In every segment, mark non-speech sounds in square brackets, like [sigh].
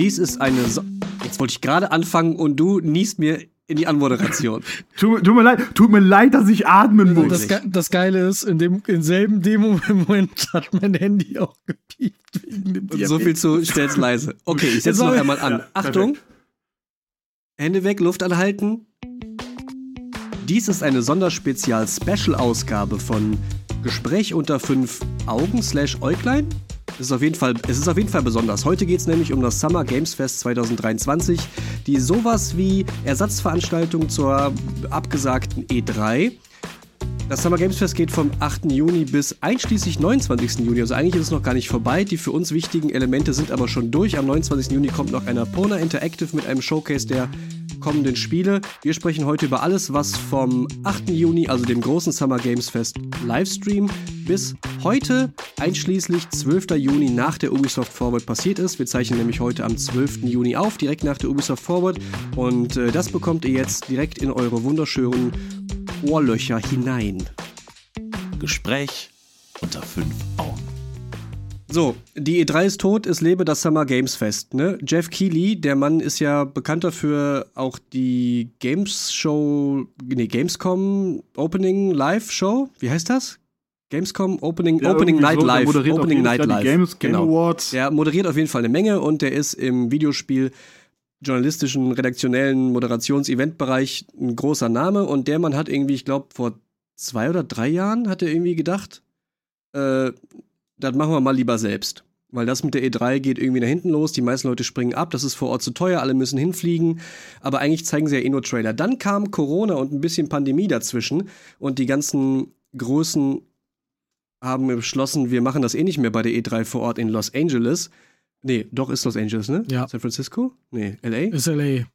Dies ist eine. So Jetzt wollte ich gerade anfangen und du niest mir in die Anmoderation. [laughs] tut, tut, mir leid, tut mir leid, dass ich atmen muss. Das, Ge das Geile ist, in dem [laughs] im selben Demo-Moment hat mein Handy auch gepiept wegen dem und So viel zu stell's leise. Okay, ich [laughs] setze noch einmal an. Ja, Achtung. Hände weg, Luft anhalten. Dies ist eine Sonderspezial-Special-Ausgabe von Gespräch unter fünf Augen slash Äuglein. Es ist auf jeden Fall, es ist auf jeden Fall besonders. Heute geht es nämlich um das Summer Games Fest 2023, die sowas wie Ersatzveranstaltung zur abgesagten E3. Das Summer Games Fest geht vom 8. Juni bis einschließlich 29. Juni. Also eigentlich ist es noch gar nicht vorbei. Die für uns wichtigen Elemente sind aber schon durch. Am 29. Juni kommt noch eine Pona Interactive mit einem Showcase der kommenden Spiele. Wir sprechen heute über alles, was vom 8. Juni, also dem großen Summer Games Fest Livestream, bis heute, einschließlich 12. Juni nach der Ubisoft Forward passiert ist. Wir zeichnen nämlich heute am 12. Juni auf, direkt nach der Ubisoft Forward. Und äh, das bekommt ihr jetzt direkt in eure wunderschönen Ohrlöcher hinein. Gespräch unter fünf Augen. So, die E3 ist tot, es lebe das Summer Games Fest. Ne? Jeff Keighley, der Mann ist ja bekannt dafür, auch die Games Show, nee, Gamescom Opening Live Show, wie heißt das? Gamescom Opening, ja, Opening Night so, Live. Opening Night Live. Games, Game genau. Awards. Der moderiert auf jeden Fall eine Menge und der ist im Videospiel journalistischen, redaktionellen Moderations-Event-Bereich ein großer Name und der Mann hat irgendwie, ich glaube, vor zwei oder drei Jahren hat er irgendwie gedacht, äh, das machen wir mal lieber selbst. Weil das mit der E3 geht irgendwie nach hinten los, die meisten Leute springen ab, das ist vor Ort zu teuer, alle müssen hinfliegen, aber eigentlich zeigen sie ja eh nur Trailer. Dann kam Corona und ein bisschen Pandemie dazwischen und die ganzen Größen haben beschlossen, wir machen das eh nicht mehr bei der E3 vor Ort in Los Angeles. Nee, doch ist Los Angeles, ne? Ja. San Francisco? Nee, LA? Ist LA.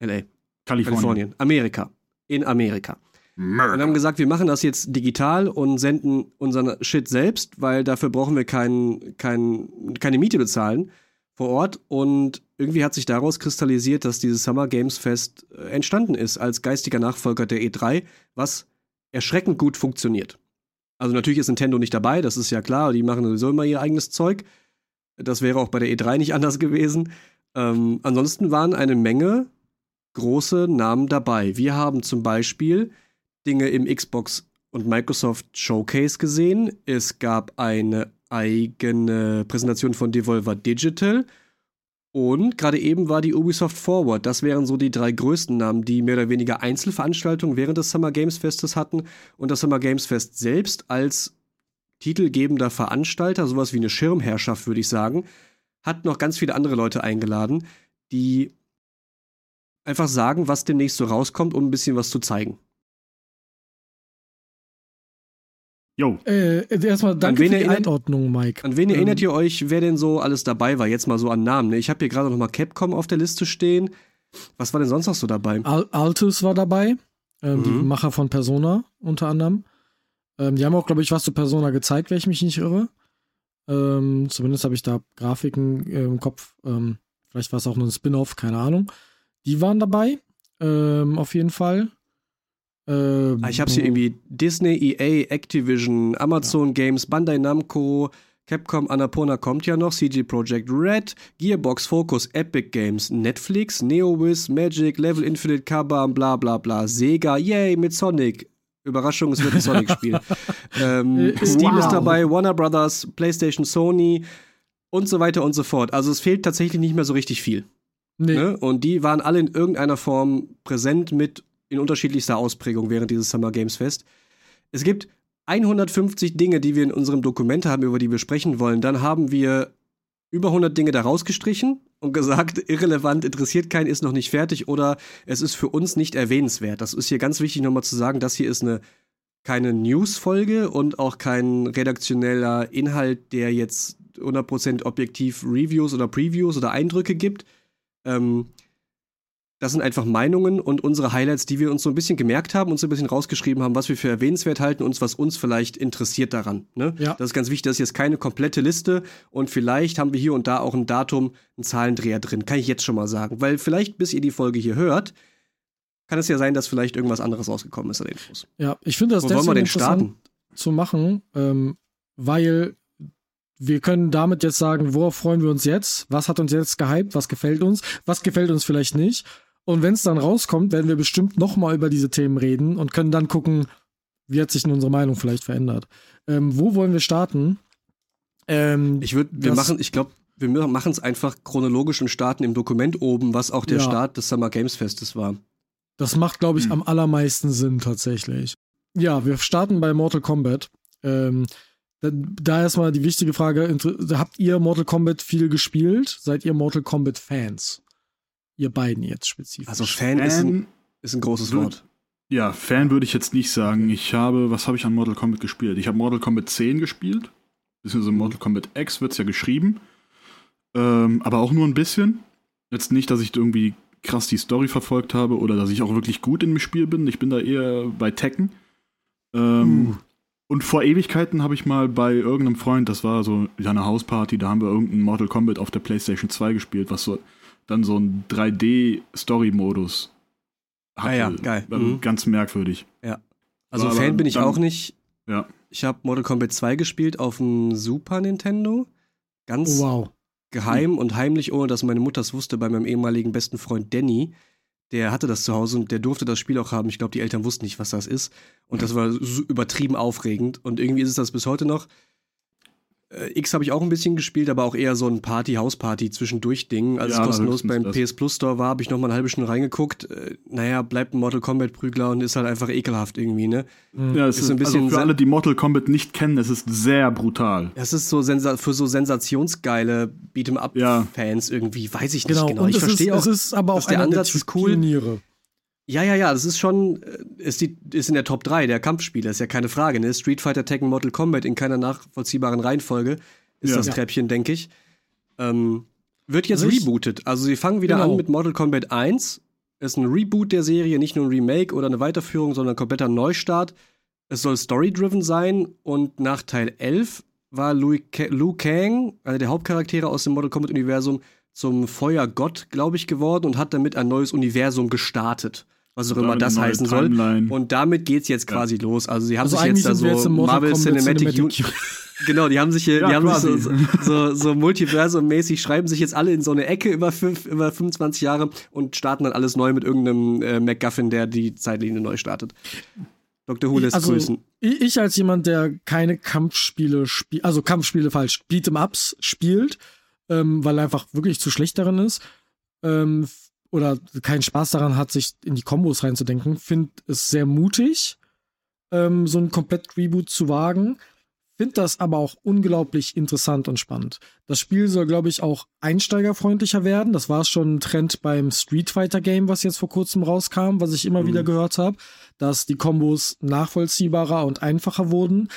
LA. Kalifornien. Kalifornien. Amerika. In Amerika. Und haben gesagt, wir machen das jetzt digital und senden unseren Shit selbst, weil dafür brauchen wir kein, kein, keine Miete bezahlen vor Ort. Und irgendwie hat sich daraus kristallisiert, dass dieses Summer Games Fest äh, entstanden ist als geistiger Nachfolger der E3, was erschreckend gut funktioniert. Also natürlich ist Nintendo nicht dabei, das ist ja klar, die machen sowieso immer ihr eigenes Zeug. Das wäre auch bei der E3 nicht anders gewesen. Ähm, ansonsten waren eine Menge große Namen dabei. Wir haben zum Beispiel Dinge im Xbox und Microsoft Showcase gesehen. Es gab eine eigene Präsentation von Devolver Digital. Und gerade eben war die Ubisoft Forward. Das wären so die drei größten Namen, die mehr oder weniger Einzelveranstaltungen während des Summer Games Festes hatten. Und das Summer Games Fest selbst als titelgebender Veranstalter, sowas wie eine Schirmherrschaft, würde ich sagen, hat noch ganz viele andere Leute eingeladen, die einfach sagen, was demnächst so rauskommt, um ein bisschen was zu zeigen. Jo. Äh, erstmal danke für die erinnert, Einordnung, Mike. An wen ähm, erinnert ihr euch, wer denn so alles dabei war? Jetzt mal so an Namen. Ne? Ich habe hier gerade noch mal Capcom auf der Liste stehen. Was war denn sonst noch so dabei? Al Altus war dabei, ähm, mhm. die Macher von Persona unter anderem. Ähm, die haben auch, glaube ich, was zu Persona gezeigt, wenn ich mich nicht irre. Ähm, zumindest habe ich da Grafiken äh, im Kopf. Ähm, vielleicht war es auch nur ein Spin-off, keine Ahnung. Die waren dabei, ähm, auf jeden Fall. Ähm, ich habe hier irgendwie Disney, EA, Activision, Amazon ja. Games, Bandai Namco, Capcom, Annapurna kommt ja noch, CG Projekt Red, Gearbox, Focus, Epic Games, Netflix, NeoWiz, Magic, Level Infinite, Kabam, bla bla bla, Sega, yay, mit Sonic. Überraschung, es wird ein Sonic-Spiel. [laughs] ähm, äh, Steam wow. ist dabei, Warner Brothers, PlayStation, Sony und so weiter und so fort. Also es fehlt tatsächlich nicht mehr so richtig viel. Nee. Ne? Und die waren alle in irgendeiner Form präsent mit in unterschiedlichster Ausprägung während dieses Summer Games Fest. Es gibt 150 Dinge, die wir in unserem Dokument haben, über die wir sprechen wollen. Dann haben wir über 100 Dinge da rausgestrichen und gesagt, [laughs] irrelevant, interessiert keinen, ist noch nicht fertig oder es ist für uns nicht erwähnenswert. Das ist hier ganz wichtig nochmal zu sagen, das hier ist eine keine News-Folge und auch kein redaktioneller Inhalt, der jetzt 100% objektiv Reviews oder Previews oder Eindrücke gibt. Ähm, das sind einfach Meinungen und unsere Highlights, die wir uns so ein bisschen gemerkt haben, uns so ein bisschen rausgeschrieben haben, was wir für erwähnenswert halten und was uns vielleicht interessiert daran. Ne? Ja. Das ist ganz wichtig, das ist jetzt keine komplette Liste und vielleicht haben wir hier und da auch ein Datum, einen Zahlendreher drin, kann ich jetzt schon mal sagen. Weil vielleicht, bis ihr die Folge hier hört, kann es ja sein, dass vielleicht irgendwas anderes rausgekommen ist an Infos. Ja, ich finde das Wo deswegen interessant starten? zu machen, ähm, weil wir können damit jetzt sagen, worauf freuen wir uns jetzt? Was hat uns jetzt gehypt? Was gefällt uns? Was gefällt uns vielleicht nicht? Und wenn es dann rauskommt, werden wir bestimmt nochmal über diese Themen reden und können dann gucken, wie hat sich denn unsere Meinung vielleicht verändert. Ähm, wo wollen wir starten? Ähm, ich würde, wir machen, ich glaube, wir machen es einfach chronologisch und starten im Dokument oben, was auch der ja. Start des Summer Games Festes war. Das macht, glaube ich, hm. am allermeisten Sinn tatsächlich. Ja, wir starten bei Mortal Kombat. Ähm, da, da erstmal die wichtige Frage: Habt ihr Mortal Kombat viel gespielt? Seid ihr Mortal Kombat Fans? Ihr beiden jetzt spezifisch. Also Fan, Fan ist, ein, ist ein großes Wort. Ja, Fan würde ich jetzt nicht sagen. Ich habe, was habe ich an Mortal Kombat gespielt? Ich habe Mortal Kombat 10 gespielt. Beziehungsweise Mortal Kombat X wird es ja geschrieben. Ähm, aber auch nur ein bisschen. Jetzt nicht, dass ich irgendwie krass die Story verfolgt habe oder dass ich auch wirklich gut in dem Spiel bin. Ich bin da eher bei Tekken. Ähm, uh. Und vor Ewigkeiten habe ich mal bei irgendeinem Freund, das war so ja, eine Hausparty, da haben wir irgendein Mortal Kombat auf der PlayStation 2 gespielt, was so dann so ein 3D-Story-Modus hatte. Ah ja, geil. Mhm. Ganz merkwürdig. Ja. Also war Fan bin ich dann, auch nicht. Ja. Ich habe Mortal Kombat 2 gespielt auf dem Super Nintendo. Ganz oh, wow. geheim mhm. und heimlich, ohne dass meine Mutter es wusste, bei meinem ehemaligen besten Freund Danny. Der hatte das zu Hause und der durfte das Spiel auch haben. Ich glaube, die Eltern wussten nicht, was das ist. Und das war so übertrieben aufregend. Und irgendwie ist es das bis heute noch. Äh, X habe ich auch ein bisschen gespielt, aber auch eher so ein Party, Hausparty zwischendurch Ding. Als ja, es kostenlos beim das. PS Plus Store war, habe ich noch mal eine halbe Stunde reingeguckt. Äh, naja, bleibt ein Mortal Kombat Prügler und ist halt einfach ekelhaft irgendwie, ne? Mhm. Ja, es ist, ist ein bisschen also für alle, die Mortal Kombat nicht kennen, es ist sehr brutal. Es ist so für so sensationsgeile Beat'em Up Fans ja. irgendwie, weiß ich nicht genau. genau. Und ich verstehe auch, es ist aber auch der Ansatz ist cool. Pioniere. Ja, ja, ja, das ist schon, äh, ist, die, ist in der Top 3 der Kampfspiele, ist ja keine Frage, ne? Street Fighter, Tekken, Mortal Kombat in keiner nachvollziehbaren Reihenfolge ist ja. das Treppchen, denke ich. Ähm, wird jetzt also rebootet. Also sie fangen wieder genau. an mit Mortal Kombat 1. Ist ein Reboot der Serie, nicht nur ein Remake oder eine Weiterführung, sondern ein kompletter Neustart. Es soll story-driven sein und nach Teil 11 war Liu, Kang, einer der Hauptcharaktere aus dem Mortal Kombat-Universum, zum Feuergott, glaube ich, geworden und hat damit ein neues Universum gestartet was auch immer das heißen Timeline. soll. Und damit geht's jetzt quasi ja. los. Also sie haben also sich jetzt da so jetzt Marvel Cinematic, Cinematic [laughs] Genau, die haben sich hier, ja, die haben sich so, so, so Multiversum-mäßig, schreiben sich jetzt alle in so eine Ecke über, fünf, über 25 Jahre und starten dann alles neu mit irgendeinem äh, MacGuffin, der die Zeitlinie neu startet. Dr. Who lässt also, grüßen. Ich als jemand, der keine Kampfspiele spielt, also Kampfspiele falsch, Beat'em-Ups spielt, ähm, weil er einfach wirklich zu schlecht darin ist, ähm, oder keinen Spaß daran hat, sich in die Kombos reinzudenken, finde es sehr mutig, ähm, so ein komplett Reboot zu wagen. Finde das aber auch unglaublich interessant und spannend. Das Spiel soll, glaube ich, auch einsteigerfreundlicher werden. Das war schon ein Trend beim Street Fighter Game, was jetzt vor kurzem rauskam, was ich immer mhm. wieder gehört habe, dass die Kombos nachvollziehbarer und einfacher wurden.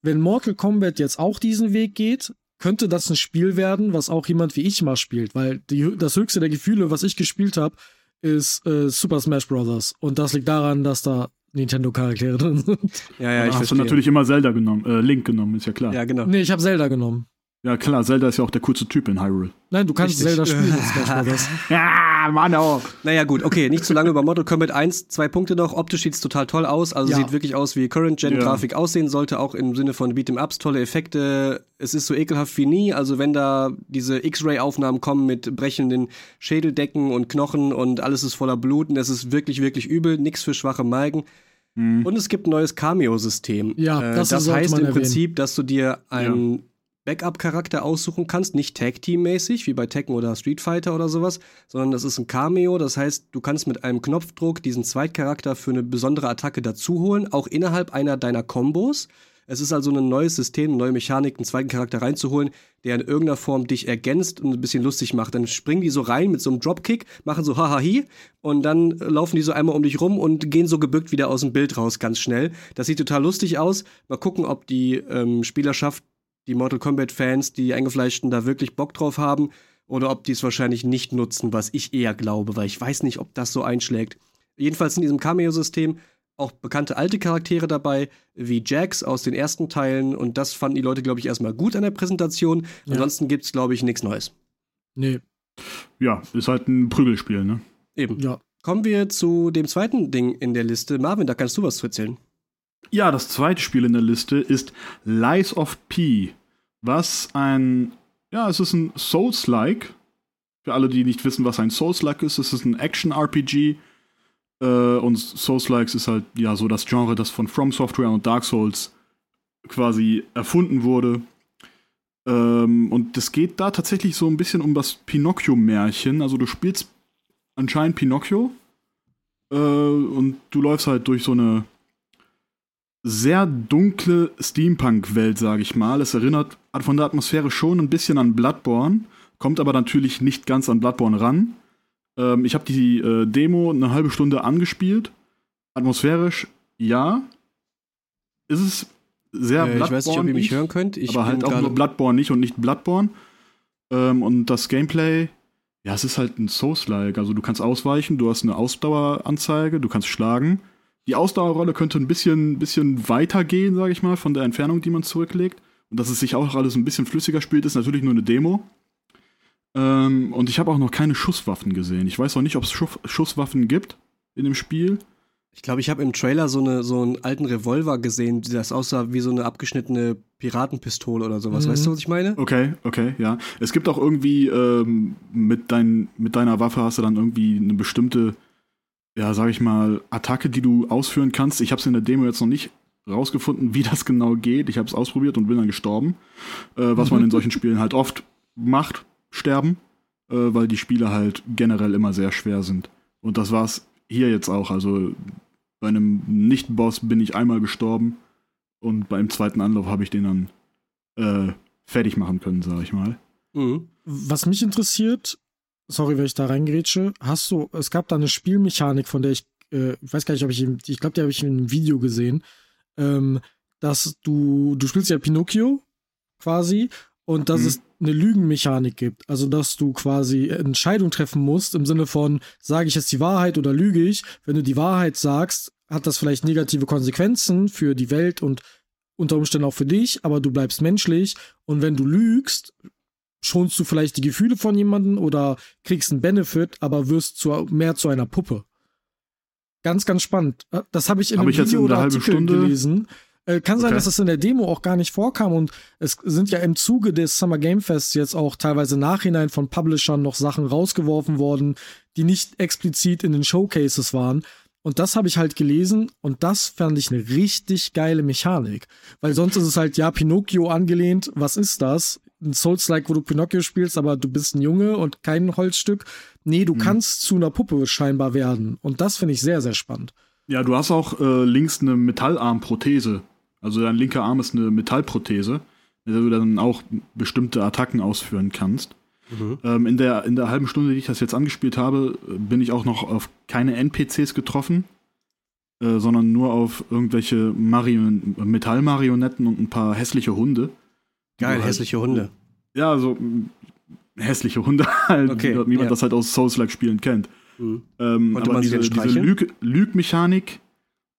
Wenn Mortal Kombat jetzt auch diesen Weg geht, könnte das ein Spiel werden, was auch jemand wie ich mal spielt, weil die, das höchste der Gefühle, was ich gespielt habe, ist äh, Super Smash Bros. Und das liegt daran, dass da Nintendo-Charaktere drin sind. Ja, ja, ich hast du natürlich immer Zelda genommen, äh, Link genommen, ist ja klar. Ja, genau. Nee, ich habe Zelda genommen. Ja, klar, Zelda ist ja auch der kurze Typ in Hyrule. Nein, du kannst Richtig. Zelda spielen Bros. [laughs] ja, Mann auch. Naja, gut, okay, nicht zu lange über Mortal Kombat 1. Zwei Punkte noch. Optisch sieht's total toll aus. Also ja. sieht wirklich aus, wie Current-Gen-Grafik ja. aussehen sollte, auch im Sinne von Beat'em-Ups, tolle Effekte. Es ist so ekelhaft wie nie. Also wenn da diese X-Ray-Aufnahmen kommen mit brechenden Schädeldecken und Knochen und alles ist voller Blut und es ist wirklich, wirklich übel. Nix für schwache Malgen. Mhm. Und es gibt ein neues Cameo-System. Ja, äh, das, das heißt im erwähnen. Prinzip, dass du dir einen ja. Backup-Charakter aussuchen kannst, nicht Tag-Team-mäßig, wie bei Tekken oder Street Fighter oder sowas, sondern das ist ein Cameo. Das heißt, du kannst mit einem Knopfdruck diesen Zweitcharakter für eine besondere Attacke dazuholen, auch innerhalb einer deiner Kombos. Es ist also ein neues System, eine neue Mechanik, einen zweiten Charakter reinzuholen, der in irgendeiner Form dich ergänzt und ein bisschen lustig macht. Dann springen die so rein mit so einem Dropkick, machen so hahahi und dann laufen die so einmal um dich rum und gehen so gebückt wieder aus dem Bild raus, ganz schnell. Das sieht total lustig aus. Mal gucken, ob die ähm, Spielerschaft die Mortal Kombat-Fans, die Eingefleischten, da wirklich Bock drauf haben oder ob die es wahrscheinlich nicht nutzen, was ich eher glaube, weil ich weiß nicht, ob das so einschlägt. Jedenfalls in diesem Cameo-System auch bekannte alte Charaktere dabei, wie Jax aus den ersten Teilen und das fanden die Leute, glaube ich, erstmal gut an der Präsentation. Ja. Ansonsten gibt es, glaube ich, nichts Neues. Nee. Ja, ist halt ein Prügelspiel, ne? Eben. Ja. Kommen wir zu dem zweiten Ding in der Liste. Marvin, da kannst du was zu erzählen. Ja, das zweite Spiel in der Liste ist Lies of P. was ein, ja, es ist ein Souls-like. Für alle, die nicht wissen, was ein Souls-like ist, es ist ein Action-RPG. Äh, und Souls-likes ist halt ja so das Genre, das von From Software und Dark Souls quasi erfunden wurde. Ähm, und es geht da tatsächlich so ein bisschen um das Pinocchio-Märchen. Also du spielst anscheinend Pinocchio äh, und du läufst halt durch so eine sehr dunkle Steampunk-Welt, sage ich mal. Es erinnert von der Atmosphäre schon ein bisschen an Bloodborne, kommt aber natürlich nicht ganz an Bloodborne ran. Ähm, ich habe die äh, Demo eine halbe Stunde angespielt. Atmosphärisch, ja. Ist es sehr äh, Ich weiß nicht, ob ihr mich hören könnt. Ich aber halt auch nur Bloodborne nicht und nicht Bloodborne. Ähm, und das Gameplay, ja, es ist halt ein Souls-like. Also du kannst ausweichen, du hast eine Ausdaueranzeige, du kannst schlagen. Die Ausdauerrolle könnte ein bisschen, bisschen weiter gehen, sage ich mal, von der Entfernung, die man zurücklegt. Und dass es sich auch alles ein bisschen flüssiger spielt, ist natürlich nur eine Demo. Ähm, und ich habe auch noch keine Schusswaffen gesehen. Ich weiß auch nicht, ob es Schusswaffen gibt in dem Spiel. Ich glaube, ich habe im Trailer so, eine, so einen alten Revolver gesehen, das aussah wie so eine abgeschnittene Piratenpistole oder sowas. Mhm. Weißt du, was ich meine? Okay, okay, ja. Es gibt auch irgendwie ähm, mit, dein, mit deiner Waffe hast du dann irgendwie eine bestimmte, ja, sag ich mal, Attacke, die du ausführen kannst. Ich habe es in der Demo jetzt noch nicht rausgefunden, wie das genau geht. Ich habe es ausprobiert und bin dann gestorben. Äh, was man in solchen Spielen halt oft macht, sterben, äh, weil die Spiele halt generell immer sehr schwer sind. Und das war's hier jetzt auch. Also bei einem Nicht-Boss bin ich einmal gestorben und beim zweiten Anlauf habe ich den dann äh, fertig machen können, sag ich mal. Mhm. Was mich interessiert, sorry, wenn ich da reingrätsche, hast du, es gab da eine Spielmechanik, von der ich, äh, ich weiß gar nicht, ob ich, ich glaube, die habe ich in einem Video gesehen, ähm, dass du, du spielst ja Pinocchio quasi und dass mhm. es eine Lügenmechanik gibt. Also, dass du quasi Entscheidungen treffen musst im Sinne von, sage ich jetzt die Wahrheit oder lüge ich? Wenn du die Wahrheit sagst, hat das vielleicht negative Konsequenzen für die Welt und unter Umständen auch für dich, aber du bleibst menschlich. Und wenn du lügst, schonst du vielleicht die Gefühle von jemandem oder kriegst einen Benefit, aber wirst zu, mehr zu einer Puppe. Ganz, ganz spannend. Das habe ich in hab einem ich Video oder Artikel Stunde gelesen. Äh, kann sein, okay. dass es in der Demo auch gar nicht vorkam und es sind ja im Zuge des Summer Game Fests jetzt auch teilweise nachhinein von Publishern noch Sachen rausgeworfen worden, die nicht explizit in den Showcases waren. Und das habe ich halt gelesen und das fand ich eine richtig geile Mechanik. Weil sonst ist es halt, ja, Pinocchio angelehnt, was ist das? Ein Souls-like, wo du Pinocchio spielst, aber du bist ein Junge und kein Holzstück. Nee, du hm. kannst zu einer Puppe scheinbar werden. Und das finde ich sehr, sehr spannend. Ja, du hast auch äh, links eine Metallarmprothese. Also dein linker Arm ist eine Metallprothese, mit der du dann auch bestimmte Attacken ausführen kannst. Mhm. Ähm, in, der, in der halben Stunde, die ich das jetzt angespielt habe, bin ich auch noch auf keine NPCs getroffen, äh, sondern nur auf irgendwelche Marion Metallmarionetten und ein paar hässliche Hunde. Geil, halt, hässliche Hunde. Ja, so mm, hässliche Hunde [laughs] halt, okay, wie, wie man ja. das halt aus Souls-like-Spielen kennt. Mhm. Ähm, aber diese, diese Lüg Lügmechanik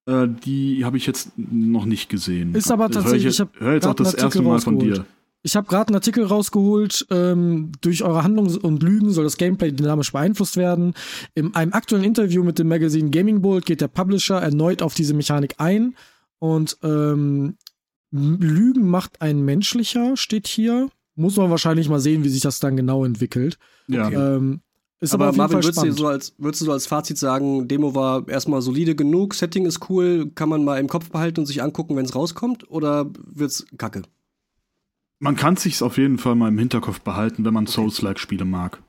äh, die habe ich jetzt noch nicht gesehen. Ist aber tatsächlich, ich, ich höre jetzt auch das erste Mal von dir. Ich habe gerade einen Artikel rausgeholt, ähm, durch eure Handlungen und Lügen soll das Gameplay dynamisch beeinflusst werden. In einem aktuellen Interview mit dem Magazin Gaming Bolt geht der Publisher erneut auf diese Mechanik ein und ähm, Lügen macht ein menschlicher, steht hier. Muss man wahrscheinlich mal sehen, wie sich das dann genau entwickelt. Ja. Ähm, ist aber, aber Marvin, würdest du, so als, würdest du so als Fazit sagen, Demo war erstmal solide genug, Setting ist cool, kann man mal im Kopf behalten und sich angucken, wenn es rauskommt, oder wird's kacke? Man kann sich's auf jeden Fall mal im Hinterkopf behalten, wenn man okay. Souls-like-Spiele mag.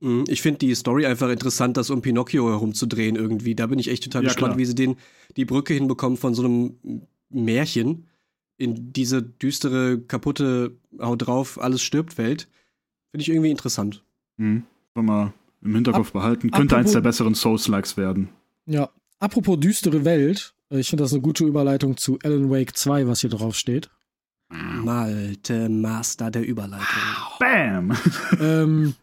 Mhm, ich finde die Story einfach interessant, das um Pinocchio herumzudrehen irgendwie. Da bin ich echt total ja, gespannt, klar. wie sie den, die Brücke hinbekommen von so einem Märchen in diese düstere, kaputte, haut drauf, alles stirbt Welt. Finde ich irgendwie interessant. Mhm mal im Hinterkopf Ap behalten. Könnte eins der besseren Souls-Likes werden. Ja. Apropos düstere Welt, äh, ich finde das eine gute Überleitung zu Alan Wake 2, was hier drauf steht. Malte Master der Überleitung. Bam! [laughs] ähm,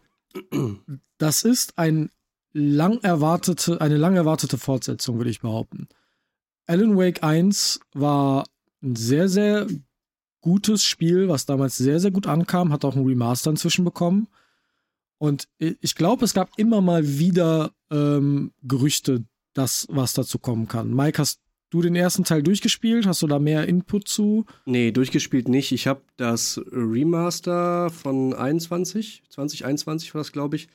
das ist ein lang erwartete, eine lang erwartete Fortsetzung, würde ich behaupten. Alan Wake 1 war ein sehr, sehr gutes Spiel, was damals sehr, sehr gut ankam, hat auch ein Remaster inzwischen bekommen. Und ich glaube, es gab immer mal wieder ähm, Gerüchte, dass was dazu kommen kann. Mike, hast du den ersten Teil durchgespielt? Hast du da mehr Input zu? Nee, durchgespielt nicht. Ich habe das Remaster von 21, 2021 war das, glaube ich,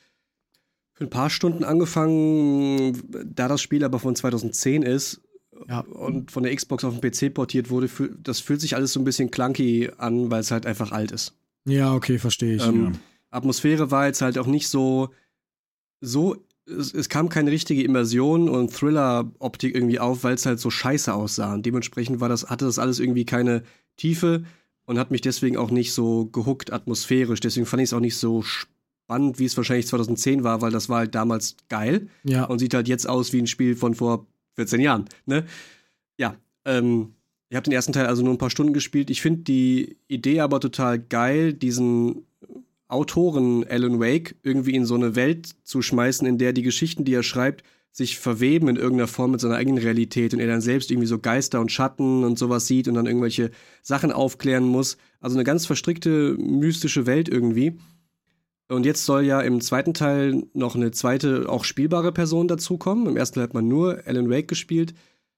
für ein paar Stunden angefangen. Da das Spiel aber von 2010 ist ja. und von der Xbox auf den PC portiert wurde, das fühlt sich alles so ein bisschen clunky an, weil es halt einfach alt ist. Ja, okay, verstehe ich. Ähm, ja. Atmosphäre war jetzt halt auch nicht so, so es, es, kam keine richtige Immersion und Thriller-Optik irgendwie auf, weil es halt so scheiße aussah. Und dementsprechend war das, hatte das alles irgendwie keine Tiefe und hat mich deswegen auch nicht so gehuckt atmosphärisch. Deswegen fand ich es auch nicht so spannend, wie es wahrscheinlich 2010 war, weil das war halt damals geil. Ja. Und sieht halt jetzt aus wie ein Spiel von vor 14 Jahren. Ne? Ja, ähm, ich habe den ersten Teil also nur ein paar Stunden gespielt. Ich finde die Idee aber total geil, diesen Autoren Alan Wake irgendwie in so eine Welt zu schmeißen, in der die Geschichten, die er schreibt, sich verweben in irgendeiner Form mit seiner eigenen Realität und er dann selbst irgendwie so Geister und Schatten und sowas sieht und dann irgendwelche Sachen aufklären muss. Also eine ganz verstrickte, mystische Welt irgendwie. Und jetzt soll ja im zweiten Teil noch eine zweite, auch spielbare Person dazukommen. Im ersten Teil hat man nur Alan Wake gespielt.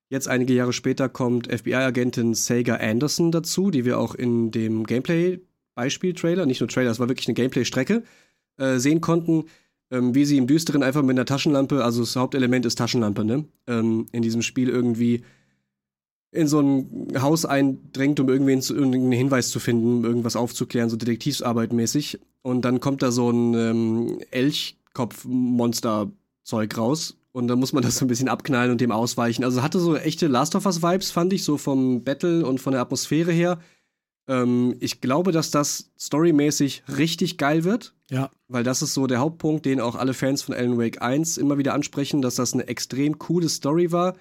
Jetzt einige Jahre später kommt FBI-Agentin Sega Anderson dazu, die wir auch in dem Gameplay Beispiel-Trailer, nicht nur Trailer, es war wirklich eine Gameplay-Strecke, äh, sehen konnten, ähm, wie sie im Düsteren einfach mit einer Taschenlampe, also das Hauptelement ist Taschenlampe, ne? Ähm, in diesem Spiel irgendwie in so ein Haus eindringt, um irgendwen zu, irgendeinen Hinweis zu finden, irgendwas aufzuklären, so Detektivsarbeit mäßig. Und dann kommt da so ein ähm, Elchkopf-Monster-Zeug raus. Und dann muss man das so ein bisschen abknallen und dem ausweichen. Also hatte so echte Last of Us-Vibes, fand ich, so vom Battle und von der Atmosphäre her. Ähm, ich glaube, dass das storymäßig richtig geil wird. Ja. Weil das ist so der Hauptpunkt, den auch alle Fans von Alan Wake 1 immer wieder ansprechen, dass das eine extrem coole Story war,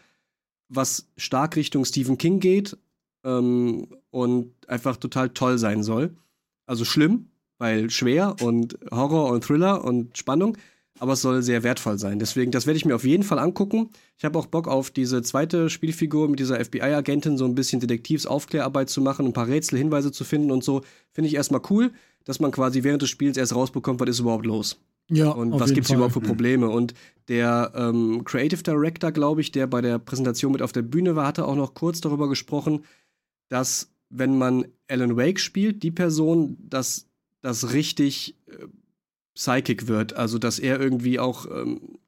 was stark Richtung Stephen King geht ähm, und einfach total toll sein soll. Also schlimm, weil schwer und Horror und Thriller und Spannung aber es soll sehr wertvoll sein. Deswegen, das werde ich mir auf jeden Fall angucken. Ich habe auch Bock auf diese zweite Spielfigur mit dieser FBI-Agentin, so ein bisschen Detektivsaufklärarbeit zu machen, ein paar Rätsel, Hinweise zu finden und so. Finde ich erstmal cool, dass man quasi während des Spiels erst rausbekommt, was ist überhaupt los. Ja, und was gibt es überhaupt für Probleme? Und der ähm, Creative Director, glaube ich, der bei der Präsentation mit auf der Bühne war, hatte auch noch kurz darüber gesprochen, dass wenn man Alan Wake spielt, die Person, dass das richtig äh, Psychic wird. Also, dass er irgendwie auch ähm,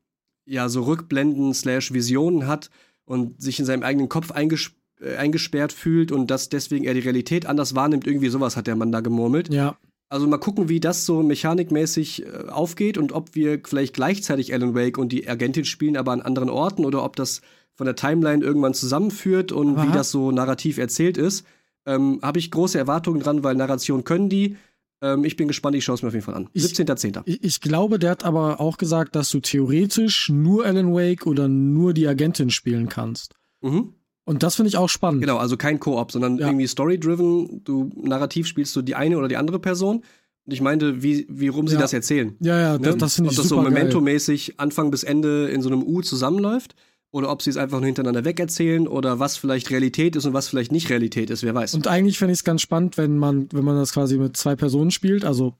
ja so Rückblenden slash Visionen hat und sich in seinem eigenen Kopf einges äh, eingesperrt fühlt und dass deswegen er die Realität anders wahrnimmt. Irgendwie sowas hat der Mann da gemurmelt. Ja. Also mal gucken, wie das so mechanikmäßig äh, aufgeht und ob wir vielleicht gleichzeitig Alan Wake und die Agentin spielen, aber an anderen Orten oder ob das von der Timeline irgendwann zusammenführt und Aha. wie das so narrativ erzählt ist. Ähm, Habe ich große Erwartungen dran, weil Narration können die. Ähm, ich bin gespannt, ich schaue es mir auf jeden Fall an. 17.10. Ich, ich, glaube, der hat aber auch gesagt, dass du theoretisch nur Alan Wake oder nur die Agentin spielen kannst. Mhm. Und das finde ich auch spannend. Genau, also kein Koop, sondern ja. irgendwie story-driven. Du narrativ spielst du die eine oder die andere Person. Und ich meinte, wie, wie rum sie ja. das erzählen. Ja, ja, ne? das, das finde ich Ob das so Memento-mäßig Anfang bis Ende in so einem U zusammenläuft oder ob sie es einfach nur hintereinander wegerzählen oder was vielleicht Realität ist und was vielleicht nicht Realität ist, wer weiß. Und eigentlich fände ich es ganz spannend, wenn man, wenn man das quasi mit zwei Personen spielt, also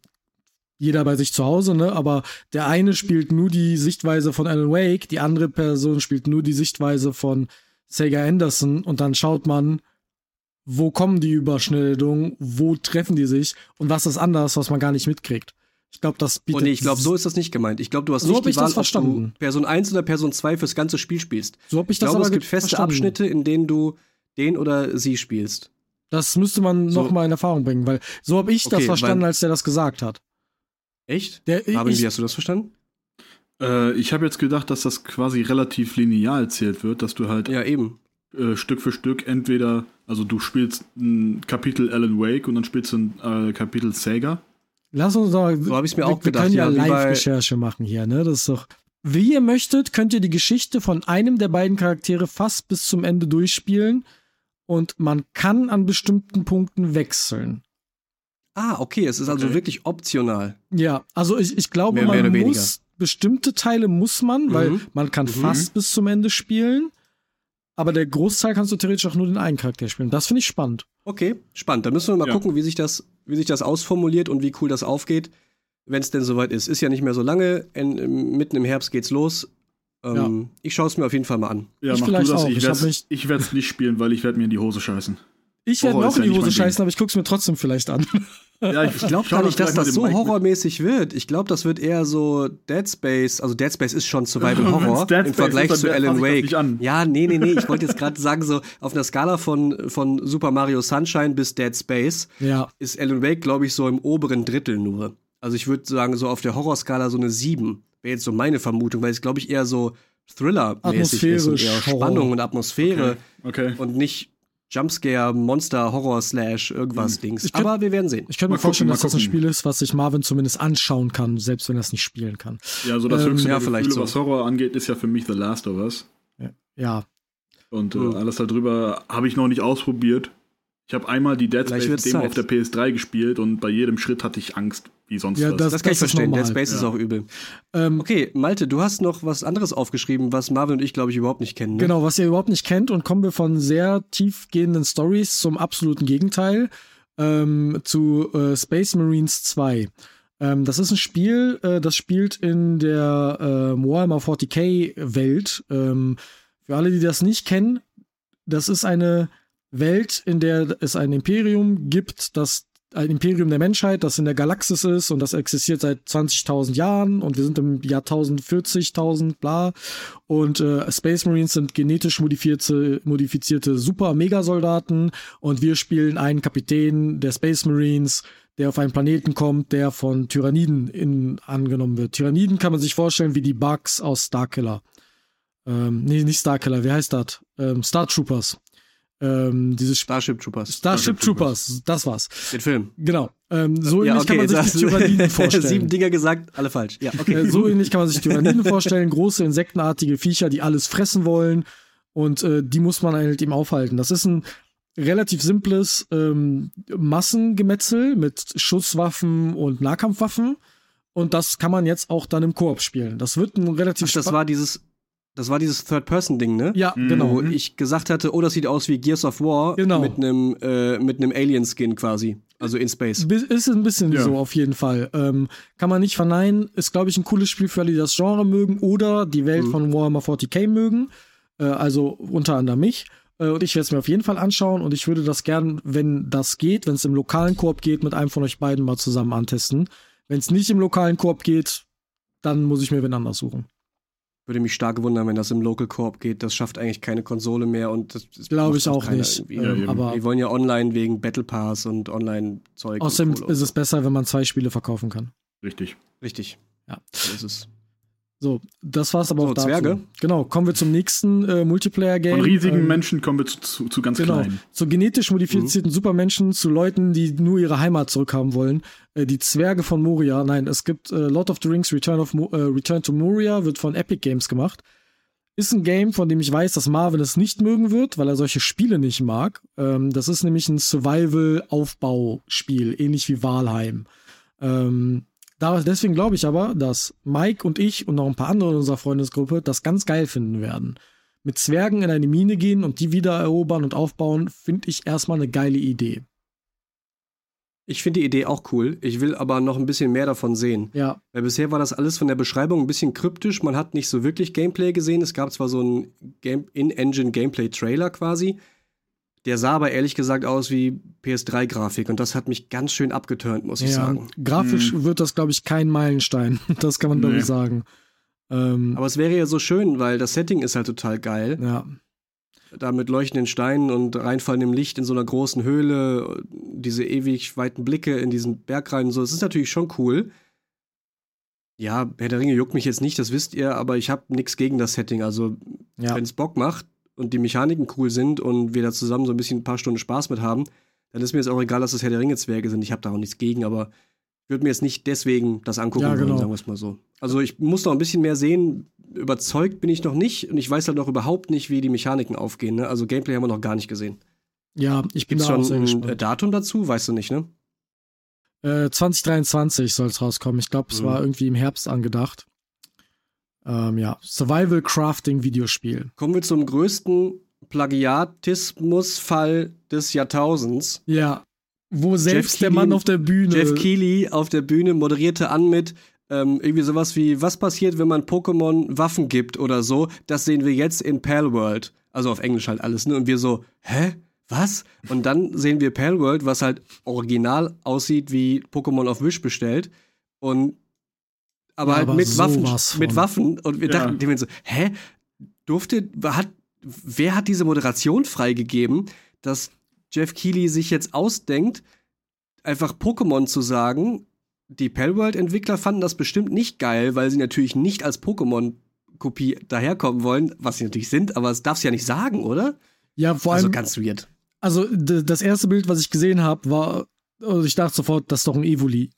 jeder bei sich zu Hause, ne? Aber der eine spielt nur die Sichtweise von Alan Wake, die andere Person spielt nur die Sichtweise von Sega Anderson und dann schaut man, wo kommen die Überschneidungen, wo treffen die sich und was ist anders, was man gar nicht mitkriegt. Ich glaube, das bietet. Oh nee, ich glaube, so ist das nicht gemeint. Ich glaube, du hast so nicht die Wahl, ob du Person 1 oder Person 2 fürs ganze Spiel spielst. So habe ich das ich glaube, es gibt feste verstanden. Abschnitte, in denen du den oder sie spielst. Das müsste man so. noch mal in Erfahrung bringen, weil so habe ich okay, das verstanden, als der das gesagt hat. Echt? Der, Marvin, wie hast du das verstanden? Äh, ich habe jetzt gedacht, dass das quasi relativ linear erzählt wird, dass du halt ja eben äh, Stück für Stück entweder, also du spielst ein Kapitel Alan Wake und dann spielst du ein äh, Kapitel Sega Lass uns doch. So habe ich mir auch wir gedacht. Wir können ja, ja Live-Recherche machen hier, ne? Das ist doch. Wie ihr möchtet, könnt ihr die Geschichte von einem der beiden Charaktere fast bis zum Ende durchspielen und man kann an bestimmten Punkten wechseln. Ah, okay, es ist also okay. wirklich optional. Ja, also ich, ich glaube, mehr, man mehr muss bestimmte Teile muss man, mhm. weil man kann mhm. fast bis zum Ende spielen, aber der Großteil kannst du theoretisch auch nur den einen Charakter spielen. Das finde ich spannend. Okay, spannend. Da müssen wir mal ja. gucken, wie sich das wie sich das ausformuliert und wie cool das aufgeht, wenn es denn soweit ist. Ist ja nicht mehr so lange, in, mitten im Herbst geht's los. Ähm, ja. Ich schaue es mir auf jeden Fall mal an. Ja, ich mach vielleicht du das. auch. Ich, ich werde es nicht spielen, weil ich werde mir in die Hose scheißen. Ich werde noch in die Hose scheißen, aber ich guck's mir trotzdem vielleicht an. [laughs] Ja, ich, glaube gar nicht, dass das so horrormäßig wird. Ich glaube, das wird eher so Dead Space. Also Dead Space ist schon Survival [laughs] Horror im Vergleich ist, zu Alan Wake. Ja, nee, nee, nee. Ich wollte jetzt [laughs] gerade sagen, so auf einer Skala von, von Super Mario Sunshine bis Dead Space ja. ist Alan Wake, glaube ich, so im oberen Drittel nur. Also ich würde sagen, so auf der Horrorskala so eine 7. Wäre jetzt so meine Vermutung, weil es, glaube ich, eher so Thriller-mäßig ist und eher Spannung und Atmosphäre okay. Okay. und nicht Jumpscare, Monster, Horror, Slash, irgendwas hm. Dings. Könnt, Aber wir werden sehen. Ich könnte mir vorstellen, dass das ein Spiel ist, was sich Marvin zumindest anschauen kann, selbst wenn er es nicht spielen kann. Ja, so das ähm, höchste ja, vielleicht Gefühle, so. was Horror angeht, ist ja für mich The Last of Us. Ja. Und äh, mhm. alles darüber habe ich noch nicht ausprobiert. Ich habe einmal die Dead Space Demo auf der PS3 gespielt und bei jedem Schritt hatte ich Angst wie sonst ja, was. Das, das kann ich verstehen. Normal. Dead Space ja. ist auch übel. Ähm, okay, Malte, du hast noch was anderes aufgeschrieben, was Marvin und ich, glaube ich, überhaupt nicht kennen. Ne? Genau, was ihr überhaupt nicht kennt und kommen wir von sehr tiefgehenden Stories zum absoluten Gegenteil, ähm, zu äh, Space Marines 2. Ähm, das ist ein Spiel, äh, das spielt in der äh, Warhammer 40k Welt. Ähm, für alle, die das nicht kennen, das ist eine Welt, in der es ein Imperium gibt, das ein Imperium der Menschheit, das in der Galaxis ist und das existiert seit 20.000 Jahren und wir sind im Jahr 1040.000, bla. Und äh, Space Marines sind genetisch modifizierte, modifizierte Super-Megasoldaten und wir spielen einen Kapitän der Space Marines, der auf einen Planeten kommt, der von Tyranniden in, angenommen wird. Tyranniden kann man sich vorstellen wie die Bugs aus Starkiller. Ähm, nee, nicht Starkiller, wie heißt das? Ähm, Star Troopers. Ähm, dieses Starship Troopers. Starship, Starship Troopers. Troopers, das war's. Den Film. Genau. Ähm, so ja, ähnlich okay, kann man sich die Tyranniden [laughs] vorstellen. Sieben Dinger gesagt, alle falsch. Ja, okay. Äh, so ähnlich kann man sich Tyranniden vorstellen. Große insektenartige Viecher, die alles fressen wollen. Und äh, die muss man halt eben aufhalten. Das ist ein relativ simples ähm, Massengemetzel mit Schusswaffen und Nahkampfwaffen. Und das kann man jetzt auch dann im Koop spielen. Das wird ein relativ Ach, das war dieses das war dieses Third-Person-Ding, ne? Ja, mhm. genau. Wo ich gesagt hatte, oh, das sieht aus wie Gears of War genau. mit einem äh, mit einem Alien-Skin quasi. Also in Space. Ist ein bisschen ja. so auf jeden Fall. Ähm, kann man nicht verneinen. Ist, glaube ich, ein cooles Spiel für alle, die das Genre mögen oder die Welt mhm. von Warhammer 40k mögen. Äh, also unter anderem mich. Äh, und ich werde es mir auf jeden Fall anschauen und ich würde das gern, wenn das geht, wenn es im lokalen Koop geht, mit einem von euch beiden mal zusammen antesten. Wenn es nicht im lokalen Koop geht, dann muss ich mir wen anders suchen. Würde mich stark wundern, wenn das im Local Corp geht. Das schafft eigentlich keine Konsole mehr und das, das glaube ich auch nicht. Ähm, aber die wollen ja online wegen Battle Pass und Online-Zeug. Außerdem ist es besser, wenn man zwei Spiele verkaufen kann. Richtig. Richtig. Ja. So ist es. So, das war's aber so, auch dazu. Zwerge. Genau, kommen wir zum nächsten äh, Multiplayer-Game. Von riesigen ähm, Menschen kommen wir zu, zu, zu ganz genau, kleinen. Zu genetisch modifizierten mhm. Supermenschen, zu Leuten, die nur ihre Heimat zurückhaben wollen. Äh, die Zwerge von Moria. Nein, es gibt äh, Lord of the Rings Return, of Mo äh, Return to Moria, wird von Epic Games gemacht. Ist ein Game, von dem ich weiß, dass Marvin es nicht mögen wird, weil er solche Spiele nicht mag. Ähm, das ist nämlich ein Survival-Aufbauspiel, ähnlich wie Walheim. Ähm, deswegen glaube ich aber, dass Mike und ich und noch ein paar andere in unserer Freundesgruppe das ganz geil finden werden. Mit Zwergen in eine Mine gehen und die wieder erobern und aufbauen, finde ich erstmal eine geile Idee. Ich finde die Idee auch cool. Ich will aber noch ein bisschen mehr davon sehen. Ja. Weil bisher war das alles von der Beschreibung ein bisschen kryptisch. Man hat nicht so wirklich Gameplay gesehen. Es gab zwar so einen Game In-Engine Gameplay-Trailer quasi. Der sah aber ehrlich gesagt aus wie PS3-Grafik und das hat mich ganz schön abgeturnt, muss ich ja, sagen. Grafisch hm. wird das, glaube ich, kein Meilenstein. [laughs] Das kann man, nee. glaube ich, sagen. Ähm, aber es wäre ja so schön, weil das Setting ist halt total geil. Ja da mit leuchtenden Steinen und reinfallendem Licht in so einer großen Höhle, diese ewig weiten Blicke in diesen Berg rein und so, das ist natürlich schon cool. Ja, Herr der Ringe juckt mich jetzt nicht, das wisst ihr, aber ich habe nichts gegen das Setting. Also, ja. wenn es Bock macht und die Mechaniken cool sind und wir da zusammen so ein bisschen ein paar Stunden Spaß mit haben, dann ist mir jetzt auch egal, dass das Herr der Ringe Zwerge sind. Ich habe da auch nichts gegen, aber ich würde mir jetzt nicht deswegen das angucken ja, genau. wollen, sagen wir es mal so. Also ich muss noch ein bisschen mehr sehen. Überzeugt bin ich noch nicht und ich weiß halt noch überhaupt nicht, wie die Mechaniken aufgehen. Ne? Also Gameplay haben wir noch gar nicht gesehen. Ja, ich bin Gibt's da schon auch sehr ein gespannt. Datum dazu? Weißt du nicht, ne? Äh, 2023 soll es rauskommen. Ich glaube, es mhm. war irgendwie im Herbst angedacht. Ähm, ja, Survival Crafting Videospiel. Kommen wir zum größten Plagiatismusfall des Jahrtausends. Ja, wo selbst Keighley, der Mann auf der Bühne. Jeff Keighley auf der Bühne moderierte an mit ähm, irgendwie sowas wie, was passiert, wenn man Pokémon Waffen gibt oder so, das sehen wir jetzt in Palworld. Also auf Englisch halt alles, ne? Und wir so, hä? Was? Und dann sehen wir Palworld, was halt original aussieht wie Pokémon auf Wish bestellt. Und aber Ja, halt aber mit Waffen, mit. Waffen. Und wir Ja. dachten die so, hä? Durfte, hat, wer hat diese Moderation freigegeben, dass Jeff Keighley sich jetzt ausdenkt, einfach Pokémon zu sagen? Die Palworld-Entwickler fanden das bestimmt nicht geil, weil sie natürlich nicht als Pokémon-Kopie daherkommen wollen, was sie natürlich sind, aber es darf sie ja nicht sagen, oder? Ja, vor Also allem, ganz weird. also das erste Bild, was ich gesehen habe, war, also ich dachte sofort, das ist doch ein Evoli.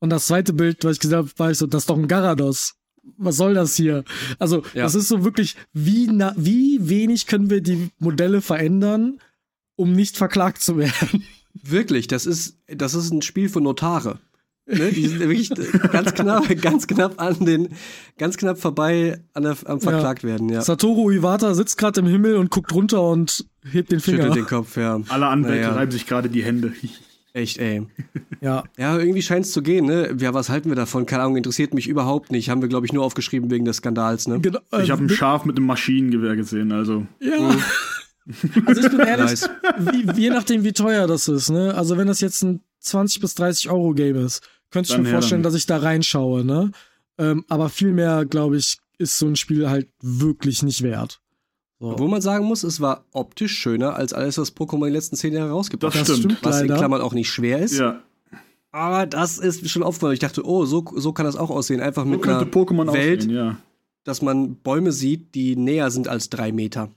Und das zweite Bild, was ich gesehen habe, war ich so, das ist doch ein Garados. Was soll das hier? Also, Ja. das ist so wirklich, wie, na, wie wenig können wir die Modelle verändern, um nicht verklagt zu werden? Wirklich, das ist, das ist ein Spiel für Notare. Ne? Die sind wirklich ganz knapp, [laughs] ganz knapp an den, ganz knapp vorbei an der, am verklagt werden, ja. Satoru Iwata sitzt gerade im Himmel und guckt runter und hebt den Finger. Schüttelt den Kopf, ja. Alle Anwälte Naja. reiben sich gerade die Hände. Echt, ey. [laughs] Ja, Ja, irgendwie scheint es zu gehen, ne? Ja, was halten wir davon? Keine Ahnung, interessiert mich überhaupt nicht. Haben wir, glaube ich, nur aufgeschrieben wegen des Skandals, ne? genau. äh, Ich habe ein Schaf mit einem Maschinengewehr gesehen, also. Ja. [laughs] Also ich bin ehrlich, Nice. wie, je nachdem, wie teuer das ist, ne? Also wenn das jetzt ein 20 bis 30 Euro Game ist, könnte ich Dann mir vorstellen, damit. dass ich da reinschaue, ne? Ähm, aber viel mehr, glaube ich, ist so ein Spiel halt wirklich nicht wert. So. Wo man sagen muss, es war optisch schöner als alles, was Pokémon die letzten zehn Jahre rausgebracht Das hat. das stimmt. stimmt Was in leider. Klammern auch nicht schwer ist. Ja. Aber das ist schon aufgefallen. Ich dachte, oh, so, so kann das auch aussehen. Einfach So mit einer Pokémon Welt, aussehen, ja. dass man Bäume sieht, die näher sind als drei Meter.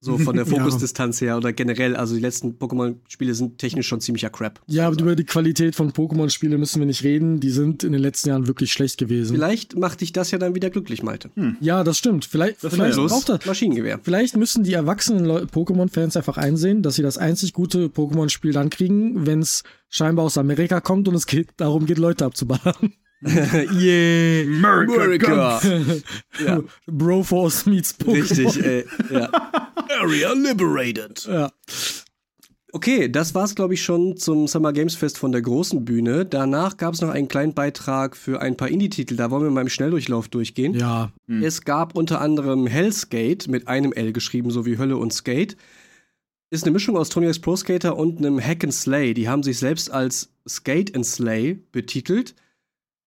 So von der [laughs] Ja. Fokusdistanz her oder generell. Also die letzten Pokémon-Spiele sind technisch schon ziemlicher Crap. Ja, aber über die Qualität von Pokémon-Spielen müssen wir nicht reden. Die sind in den letzten Jahren wirklich schlecht gewesen. Vielleicht macht dich das ja dann wieder glücklich, Malte. Ja, das stimmt. Vielleicht, Das vielleicht braucht das. Maschinengewehr. Vielleicht müssen die erwachsenen Pokémon-Fans einfach einsehen, dass sie das einzig gute Pokémon-Spiel dann kriegen, wenn es scheinbar aus Amerika kommt und es geht, darum geht, Leute abzuballern. [laughs] yeah, America [laughs] ja, Broforce meets Pokémon. richtig, ey. Ja. [laughs] Area liberated. Ja. Okay, das war's, glaube ich, schon zum Summer Games Fest von der großen Bühne. Danach gab es noch einen kleinen Beitrag für ein paar Indie-Titel. Da wollen wir mal im Schnelldurchlauf durchgehen. ja. Es gab unter anderem Hellskate mit einem L geschrieben, so wie Hölle und Skate. Ist eine Mischung aus Tony Hawk's Pro Skater und einem Hack and Slay. Die haben sich selbst als Skate and Slay betitelt.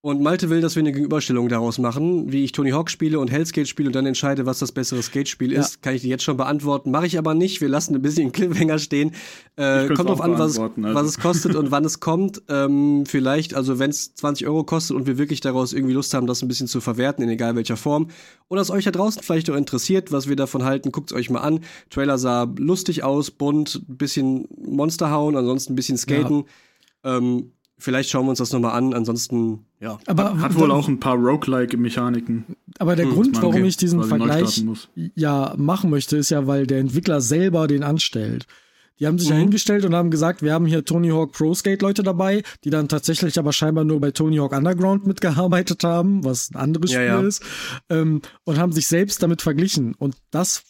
Und Malte will, dass wir eine Gegenüberstellung daraus machen, wie ich Tony Hawk spiele und Hellskate spiele und dann entscheide, was das bessere Skate-Spiel Ja. ist. Kann ich dir jetzt schon beantworten. Mache ich aber nicht. Wir lassen ein bisschen [laughs] Cliffhanger stehen. Äh, kommt drauf an, was, also. was es kostet und wann es kommt. Ähm, vielleicht, also wenn es 20 Euro kostet und wir wirklich daraus irgendwie Lust haben, das ein bisschen zu verwerten, in egal welcher Form. Oder es euch da draußen vielleicht auch interessiert, was wir davon halten, guckt es euch mal an. Trailer sah lustig aus, bunt, ein bisschen Monster hauen, ansonsten ein bisschen skaten. Ähm, vielleicht schauen wir uns das nochmal an, ansonsten, ja. Aber, Hat wohl auch ein paar Roguelike-Mechaniken. aber der Hm, Grund, warum okay, ich diesen Vergleich ja machen möchte, ist ja, weil der Entwickler selber den anstellt. Die haben sich ja Mhm. hingestellt und haben gesagt, wir haben hier Tony Hawk Pro Skate Leute dabei, die dann tatsächlich aber scheinbar nur bei Tony Hawk Underground mitgearbeitet haben, was ein anderes Ja, Spiel ja. ist, ähm, und haben sich selbst damit verglichen. Und das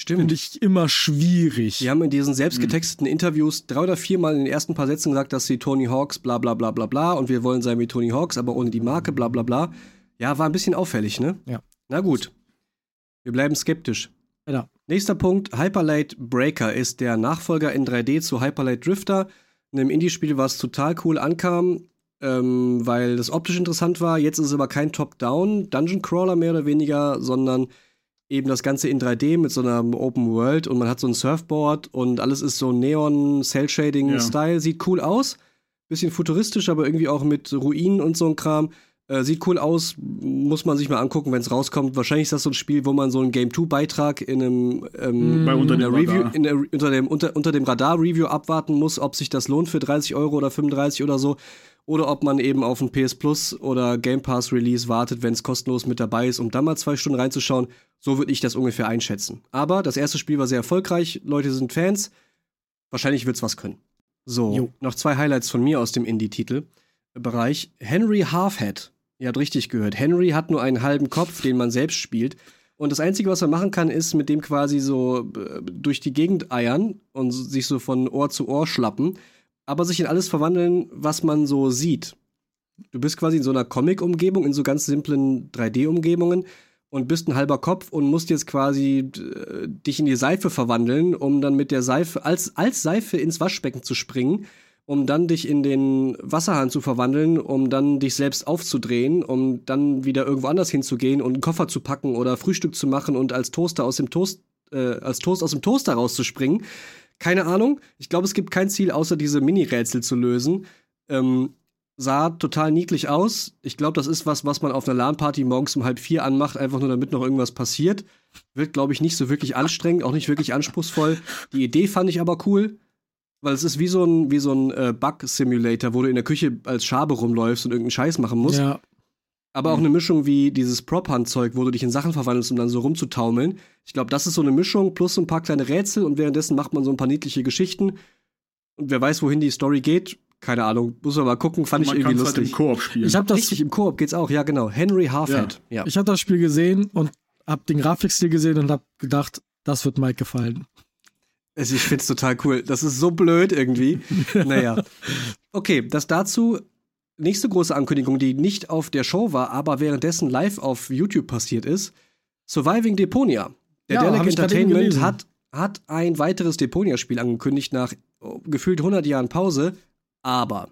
Stimmt. finde ich immer schwierig. Die haben in diesen selbst getexteten Interviews drei oder viermal in den ersten paar Sätzen gesagt, dass sie Tony Hawks bla bla bla bla bla und wir wollen sein wie Tony Hawks, aber ohne die Marke bla bla bla. Ja, war ein bisschen auffällig, ne? Ja. Na gut. Wir bleiben skeptisch. Ja. Nächster Punkt, Hyperlight Breaker ist der Nachfolger in 3D zu Hyperlight Drifter, einem Indie-Spiel, was total cool ankam, ähm, weil das optisch interessant war. Jetzt ist es aber kein Top-Down Dungeon Crawler mehr oder weniger, sondern eben das Ganze in 3D mit so einer Open World und man hat so ein Surfboard und alles ist so Neon Cell Shading Ja. Style, sieht cool aus. Bisschen futuristisch, aber irgendwie auch mit Ruinen und so ein Kram. Äh, sieht cool aus, muss man sich mal angucken, wenn es rauskommt. Wahrscheinlich ist das so ein Spiel, wo man so einen Game 2 Beitrag in einem ähm, Bei unter in dem Review, in der, unter dem unter, unter dem Radar Review abwarten muss, ob sich das lohnt für 30 Euro oder 35 oder so oder ob man eben auf ein PS Plus oder Game Pass Release wartet, wenn es kostenlos mit dabei ist, um dann mal zwei Stunden reinzuschauen. So würde ich das ungefähr einschätzen. Aber das erste Spiel war sehr erfolgreich, Leute sind Fans. Wahrscheinlich wird's was können. So, Jo. noch zwei Highlights von mir aus dem Indie-Titel-Bereich. Henry Halfhead. Ihr habt richtig gehört. Henry hat nur einen halben Kopf, den man selbst spielt. Und das Einzige, was er machen kann, ist mit dem quasi so äh, durch die Gegend eiern und sich so von Ohr zu Ohr schlappen, aber sich in alles verwandeln, was man so sieht. Du bist quasi in so einer Comic-Umgebung, in so ganz simplen 3D-Umgebungen und bist ein halber Kopf und musst jetzt quasi äh, dich in die Seife verwandeln, um dann mit der Seife, als, als Seife ins Waschbecken zu springen, um dann dich in den Wasserhahn zu verwandeln, um dann dich selbst aufzudrehen, um dann wieder irgendwo anders hinzugehen und einen Koffer zu packen oder Frühstück zu machen und als Toaster aus dem Toast, äh, als Toast aus dem Toaster rauszuspringen. Keine Ahnung. Ich glaube, es gibt kein Ziel, außer diese Mini-Rätsel zu lösen. Ähm, sah total niedlich aus. Ich glaube, das ist was, was man auf einer LAN-Party morgens um halb vier anmacht, einfach nur damit noch irgendwas passiert. Wird, glaube ich, nicht so wirklich anstrengend, auch nicht wirklich anspruchsvoll. Die Idee fand ich aber cool, weil es ist wie so ein, wie so ein äh, Bug-Simulator, wo du in der Küche als Schabe rumläufst und irgendeinen Scheiß machen musst. Ja. Aber auch eine Mischung wie dieses Prop-Hand-Zeug, wo du dich in Sachen verwandelst, um dann so rumzutaumeln. Ich glaube, das ist so eine Mischung plus so ein paar kleine Rätsel und währenddessen macht man so ein paar niedliche Geschichten. Und wer weiß, wohin die Story geht, keine Ahnung, muss man mal gucken, fand ich irgendwie lustig. Halt im Koop spielen. Ich habe das richtig im Koop geht's auch, ja genau. Henry Halfhead. Ja. ja. Ich habe das Spiel gesehen und habe den Grafikstil gesehen und habe gedacht, das wird Mike gefallen. Also ich find's total cool. Das ist so blöd irgendwie. [laughs] naja. Okay, das dazu. Nächste große Ankündigung, die nicht auf der Show war, aber währenddessen live auf YouTube passiert ist. Surviving Deponia. Der ja, Delic Entertainment hat, hat ein weiteres Deponia-Spiel angekündigt nach oh, gefühlt 100 Jahren Pause. Aber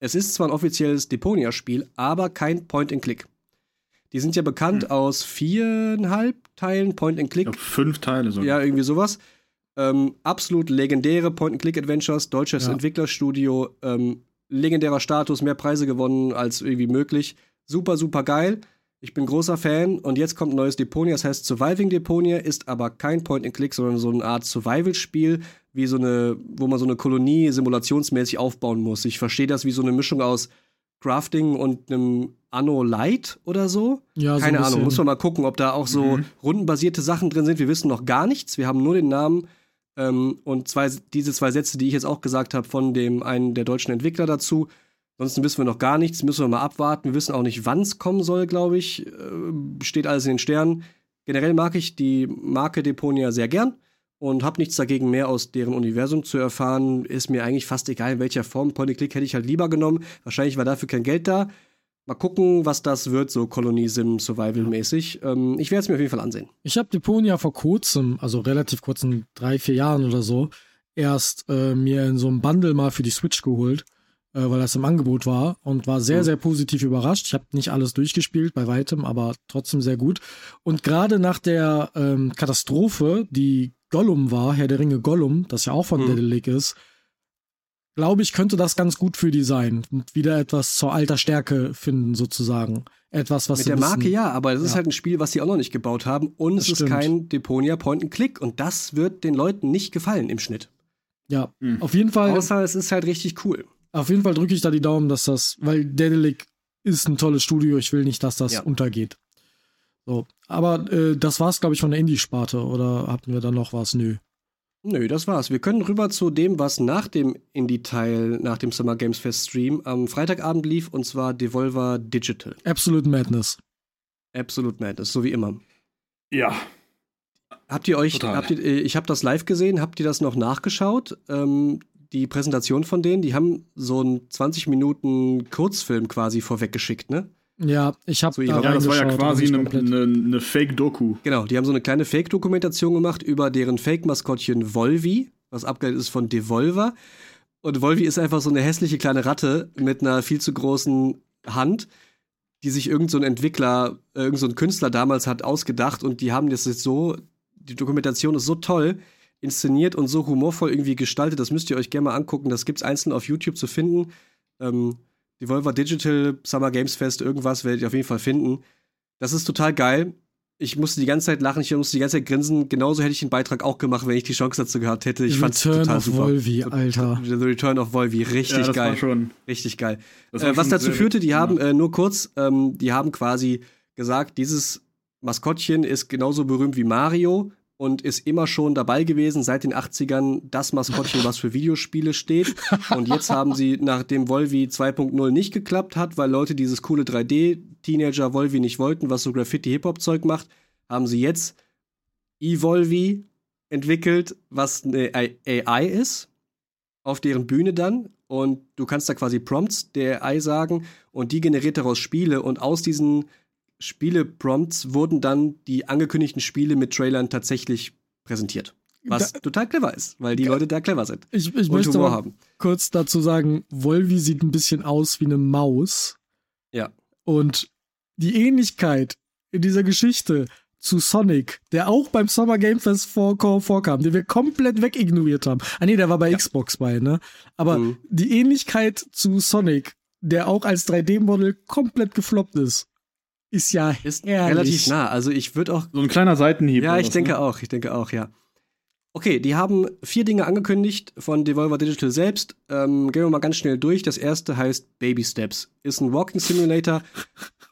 es ist zwar ein offizielles Deponia-Spiel, aber kein Point-and-Click. Die sind ja bekannt hm. aus viereinhalb Teilen Point-and-Click. Fünf Teile sogar. Ja, irgendwie sowas. Ähm, absolut legendäre Point-and-Click-Adventures, deutsches ja. Entwicklerstudio, ähm, legendärer Status, mehr Preise gewonnen als irgendwie möglich. Super, super geil. Ich bin großer Fan und jetzt kommt ein neues Deponia, das heißt Surviving Deponia, ist aber kein Point-and-Click, sondern so eine Art Survival-Spiel, wie so eine, wo man so eine Kolonie simulationsmäßig aufbauen muss. Ich verstehe das wie so eine Mischung aus Crafting und einem Anno Light oder so. Ja, Keine so Ahnung, muss man mal gucken, ob da auch so mhm. rundenbasierte Sachen drin sind. Wir wissen noch gar nichts. Wir haben nur den Namen ähm, und zwei, diese zwei Sätze, die ich jetzt auch gesagt habe, von dem einen der deutschen Entwickler dazu. Ansonsten wissen wir noch gar nichts, müssen wir mal abwarten. Wir wissen auch nicht, wann es kommen soll, glaube ich. Äh, steht alles in den Sternen. Generell mag ich die Marke Deponia sehr gern und habe nichts dagegen, mehr aus deren Universum zu erfahren. Ist mir eigentlich fast egal, in welcher Form. Point-and-Click hätte ich halt lieber genommen. Wahrscheinlich war dafür kein Geld da. Mal gucken, was das wird, so Kolonie-Sim Survival-mäßig. Ähm, ich werde es mir auf jeden Fall ansehen. Ich habe Deponia vor kurzem, also relativ kurzen, drei, vier Jahren oder so, erst äh, mir in so einem Bundle mal für die Switch geholt äh, weil das im Angebot war und war sehr, mhm. sehr positiv überrascht. Ich habe nicht alles durchgespielt, bei weitem, aber trotzdem sehr gut. Und gerade nach der ähm, Katastrophe, die Gollum war, Herr der Ringe Gollum, das ja auch von mhm. Dedelic ist, glaube ich, könnte das ganz gut für die sein und wieder etwas zur alter Stärke finden, sozusagen. Etwas, was Mit der Marke ja, aber es ja. ist halt ein Spiel, was sie auch noch nicht gebaut haben und das es stimmt. ist kein Deponia Point-and-Click und das wird den Leuten nicht gefallen im Schnitt. Ja, mhm. auf jeden Fall. Außer es ist halt richtig cool. Auf jeden Fall drücke ich da die Daumen, dass das, weil Dedelic ist ein tolles Studio, ich will nicht, dass das ja. untergeht. So, aber äh, das war's, glaube ich, von der Indie-Sparte, oder hatten wir da noch was? Nö. Nö, das war's. Wir können rüber zu dem, was nach dem Indie-Teil, nach dem Summer Games Fest Stream am Freitagabend lief, und zwar Devolver Digital. Absolute Madness. Absolute Madness, so wie immer. Ja. Habt ihr euch, habt ihr, äh, ich habe das live gesehen, habt ihr das noch nachgeschaut? Ähm, die Präsentation von denen, die haben so einen 20 Minuten Kurzfilm quasi vorweggeschickt, ne? Ja, ich habe so da Ja, das war ja quasi eine, eine, eine Fake-Doku. Genau, die haben so eine kleine Fake-Dokumentation gemacht über deren Fake-Maskottchen Volvi, was abgeleitet ist von Devolver. Und Volvi ist einfach so eine hässliche kleine Ratte mit einer viel zu großen Hand, die sich irgendein so Entwickler, irgendein so Künstler damals hat ausgedacht und die haben das jetzt so, die Dokumentation ist so toll, inszeniert und so humorvoll irgendwie gestaltet. Das müsst ihr euch gerne mal angucken. Das gibt es einzeln auf YouTube zu finden. Ähm, Devolver Digital Summer Games Fest, irgendwas werdet ihr auf jeden Fall finden. Das ist total geil. Ich musste die ganze Zeit lachen, ich musste die ganze Zeit grinsen. Genauso hätte ich den Beitrag auch gemacht, wenn ich die Chance dazu gehabt hätte. Ich fand es total of super. Volvi, Alter. The Return of Volvi, richtig ja, das geil. War schon, richtig geil. Äh, was dazu führte, die haben, äh, nur kurz, ähm, die haben quasi gesagt, dieses Maskottchen ist genauso berühmt wie Mario, und ist immer schon dabei gewesen, seit den 80ern, das Maskottchen, was für Videospiele steht. Und jetzt haben sie, nachdem Volvi 2.0 nicht geklappt hat, weil Leute dieses coole 3D-Teenager Volvi nicht wollten, was so Graffiti-Hip-Hop-Zeug macht, haben sie jetzt Evolvi entwickelt, was eine AI ist. auf deren Bühne dann und du kannst da quasi Prompts der AI sagen und die generiert daraus Spiele und aus diesen Spiele-Prompts wurden dann die angekündigten Spiele mit Trailern tatsächlich präsentiert. Was da, total clever ist, weil die Leute da clever sind. Ich, ich möchte Humor haben. kurz dazu sagen, Volvi sieht ein bisschen aus wie eine Maus. Ja. Und die Ähnlichkeit in dieser Geschichte zu Sonic, der auch beim Summer Game Fest vor, vorkam, den wir komplett wegignoriert haben. Ah nee, der war bei ja. Xbox bei, ne? Aber mhm. die Ähnlichkeit zu Sonic, der auch als 3D-Model komplett gefloppt ist, ist ja ist herrlich. relativ nah. Also ich würde auch so ein kleiner Seitenhieb. Ja, ich denke ne? auch. Ich denke auch, ja. Okay, die haben vier Dinge angekündigt von Devolver Digital selbst. Ähm, gehen wir mal ganz schnell durch. Das erste heißt Baby Steps. Ist ein Walking Simulator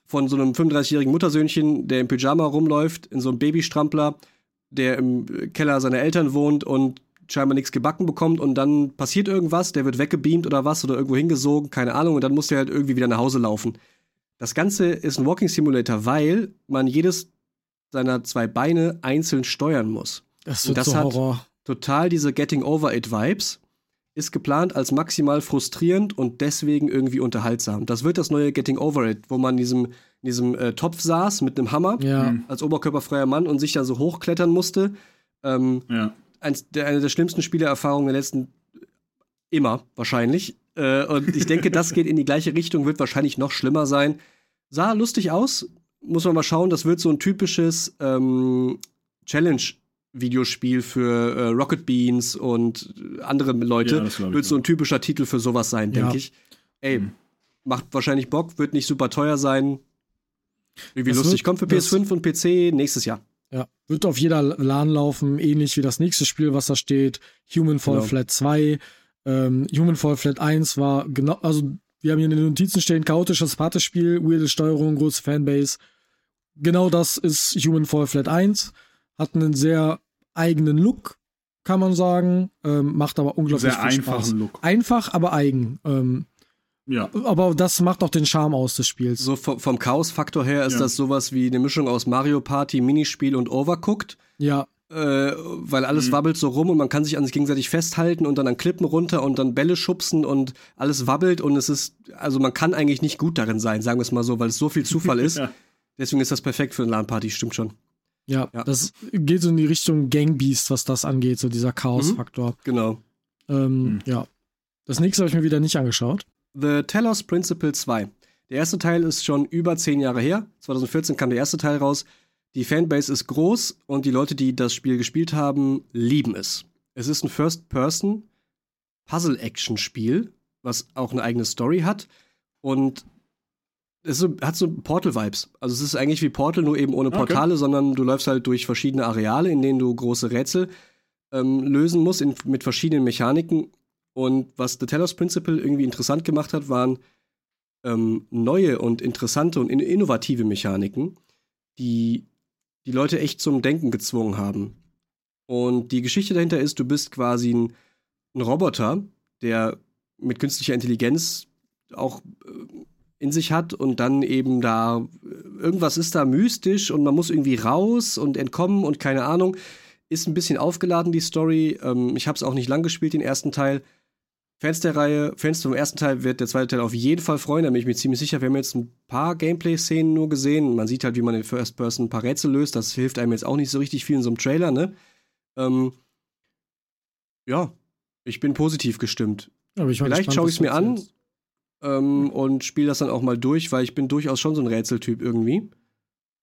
von so einem 35-jährigen Muttersöhnchen, der im Pyjama rumläuft, in so einem Babystrampler, der im Keller seiner Eltern wohnt und scheinbar nichts gebacken bekommt und dann passiert irgendwas, der wird weggebeamt oder was oder irgendwo hingesogen, keine Ahnung, und dann muss der halt irgendwie wieder nach Hause laufen. Das Ganze ist ein Walking Simulator, weil man jedes seiner zwei Beine einzeln steuern muss. Das, wird das so Horror. hat total diese Getting Over It Vibes. Ist geplant als maximal frustrierend und deswegen irgendwie unterhaltsam. Das wird das neue Getting Over It, wo man in diesem, in diesem äh, Topf saß mit einem Hammer ja. als oberkörperfreier Mann und sich dann so hochklettern musste. Ähm, ja. eins, der, eine der schlimmsten Spielerfahrungen der letzten immer wahrscheinlich. Äh, und ich denke, das geht in die gleiche Richtung, wird wahrscheinlich noch schlimmer sein. Sah lustig aus, muss man mal schauen. Das wird so ein typisches ähm, Challenge Videospiel für äh, Rocket Beans und andere Leute. Ja, wird so ein typischer Titel für sowas sein, denke ja. ich. Ey, mhm. macht wahrscheinlich Bock, wird nicht super teuer sein. Irgendwie das lustig. Kommt für PS5 und PC nächstes Jahr. Ja, wird auf jeder LAN laufen, ähnlich wie das nächste Spiel, was da steht. Human Fall genau. Flat 2. Ähm, Human Fall Flat 1 war genau, also wir haben hier in den Notizen stehen, chaotisches Partyspiel, weirde Steuerung, große Fanbase. Genau das ist Human Fall Flat 1 hat einen sehr eigenen Look, kann man sagen, ähm, macht aber unglaublich sehr viel Spaß. Look. Einfach, aber eigen. Ähm, ja. Aber das macht auch den Charme aus des Spiels. So vom, vom Chaos-Faktor her ist ja. das sowas wie eine Mischung aus Mario Party, Minispiel und Overcooked. Ja. Äh, weil alles mhm. wabbelt so rum und man kann sich an sich gegenseitig festhalten und dann an Klippen runter und dann Bälle schubsen und alles wabbelt und es ist, also man kann eigentlich nicht gut darin sein, sagen wir es mal so, weil es so viel Zufall [laughs] ist. ja. Deswegen ist das perfekt für eine LAN-Party, stimmt schon. Ja, ja, das geht so in die Richtung Gangbeast, was das angeht, so dieser Chaos-Faktor. Mhm, genau. Ähm, mhm. Ja. Das nächste habe ich mir wieder nicht angeschaut. The Telos Principle 2. Der erste Teil ist schon über zehn Jahre her. 2014 kam der erste Teil raus. Die Fanbase ist groß und die Leute, die das Spiel gespielt haben, lieben es. Es ist ein First-Person Puzzle-Action-Spiel, was auch eine eigene Story hat. Und es hat so Portal-Vibes. Also es ist eigentlich wie Portal, nur eben ohne Portale, okay. sondern du läufst halt durch verschiedene Areale, in denen du große Rätsel ähm, lösen musst, in, mit verschiedenen Mechaniken. Und was The Telos Principle irgendwie interessant gemacht hat, waren ähm, neue und interessante und innovative Mechaniken, die die Leute echt zum Denken gezwungen haben. Und die Geschichte dahinter ist, du bist quasi ein, ein Roboter, der mit künstlicher Intelligenz auch äh, in sich hat und dann eben da irgendwas ist da mystisch und man muss irgendwie raus und entkommen und keine Ahnung. Ist ein bisschen aufgeladen, die Story. Ähm, ich habe es auch nicht lang gespielt, den ersten Teil. Fans der Reihe, Fans vom ersten Teil wird der zweite Teil auf jeden Fall freuen, da bin ich mir ziemlich sicher. Wir haben jetzt ein paar Gameplay-Szenen nur gesehen. Man sieht halt, wie man in First Person ein paar Rätsel löst. Das hilft einem jetzt auch nicht so richtig viel in so einem Trailer, ne? Ähm, ja, ich bin positiv gestimmt. Vielleicht schaue ich es mir an. Ähm, und spiele das dann auch mal durch, weil ich bin durchaus schon so ein Rätseltyp irgendwie.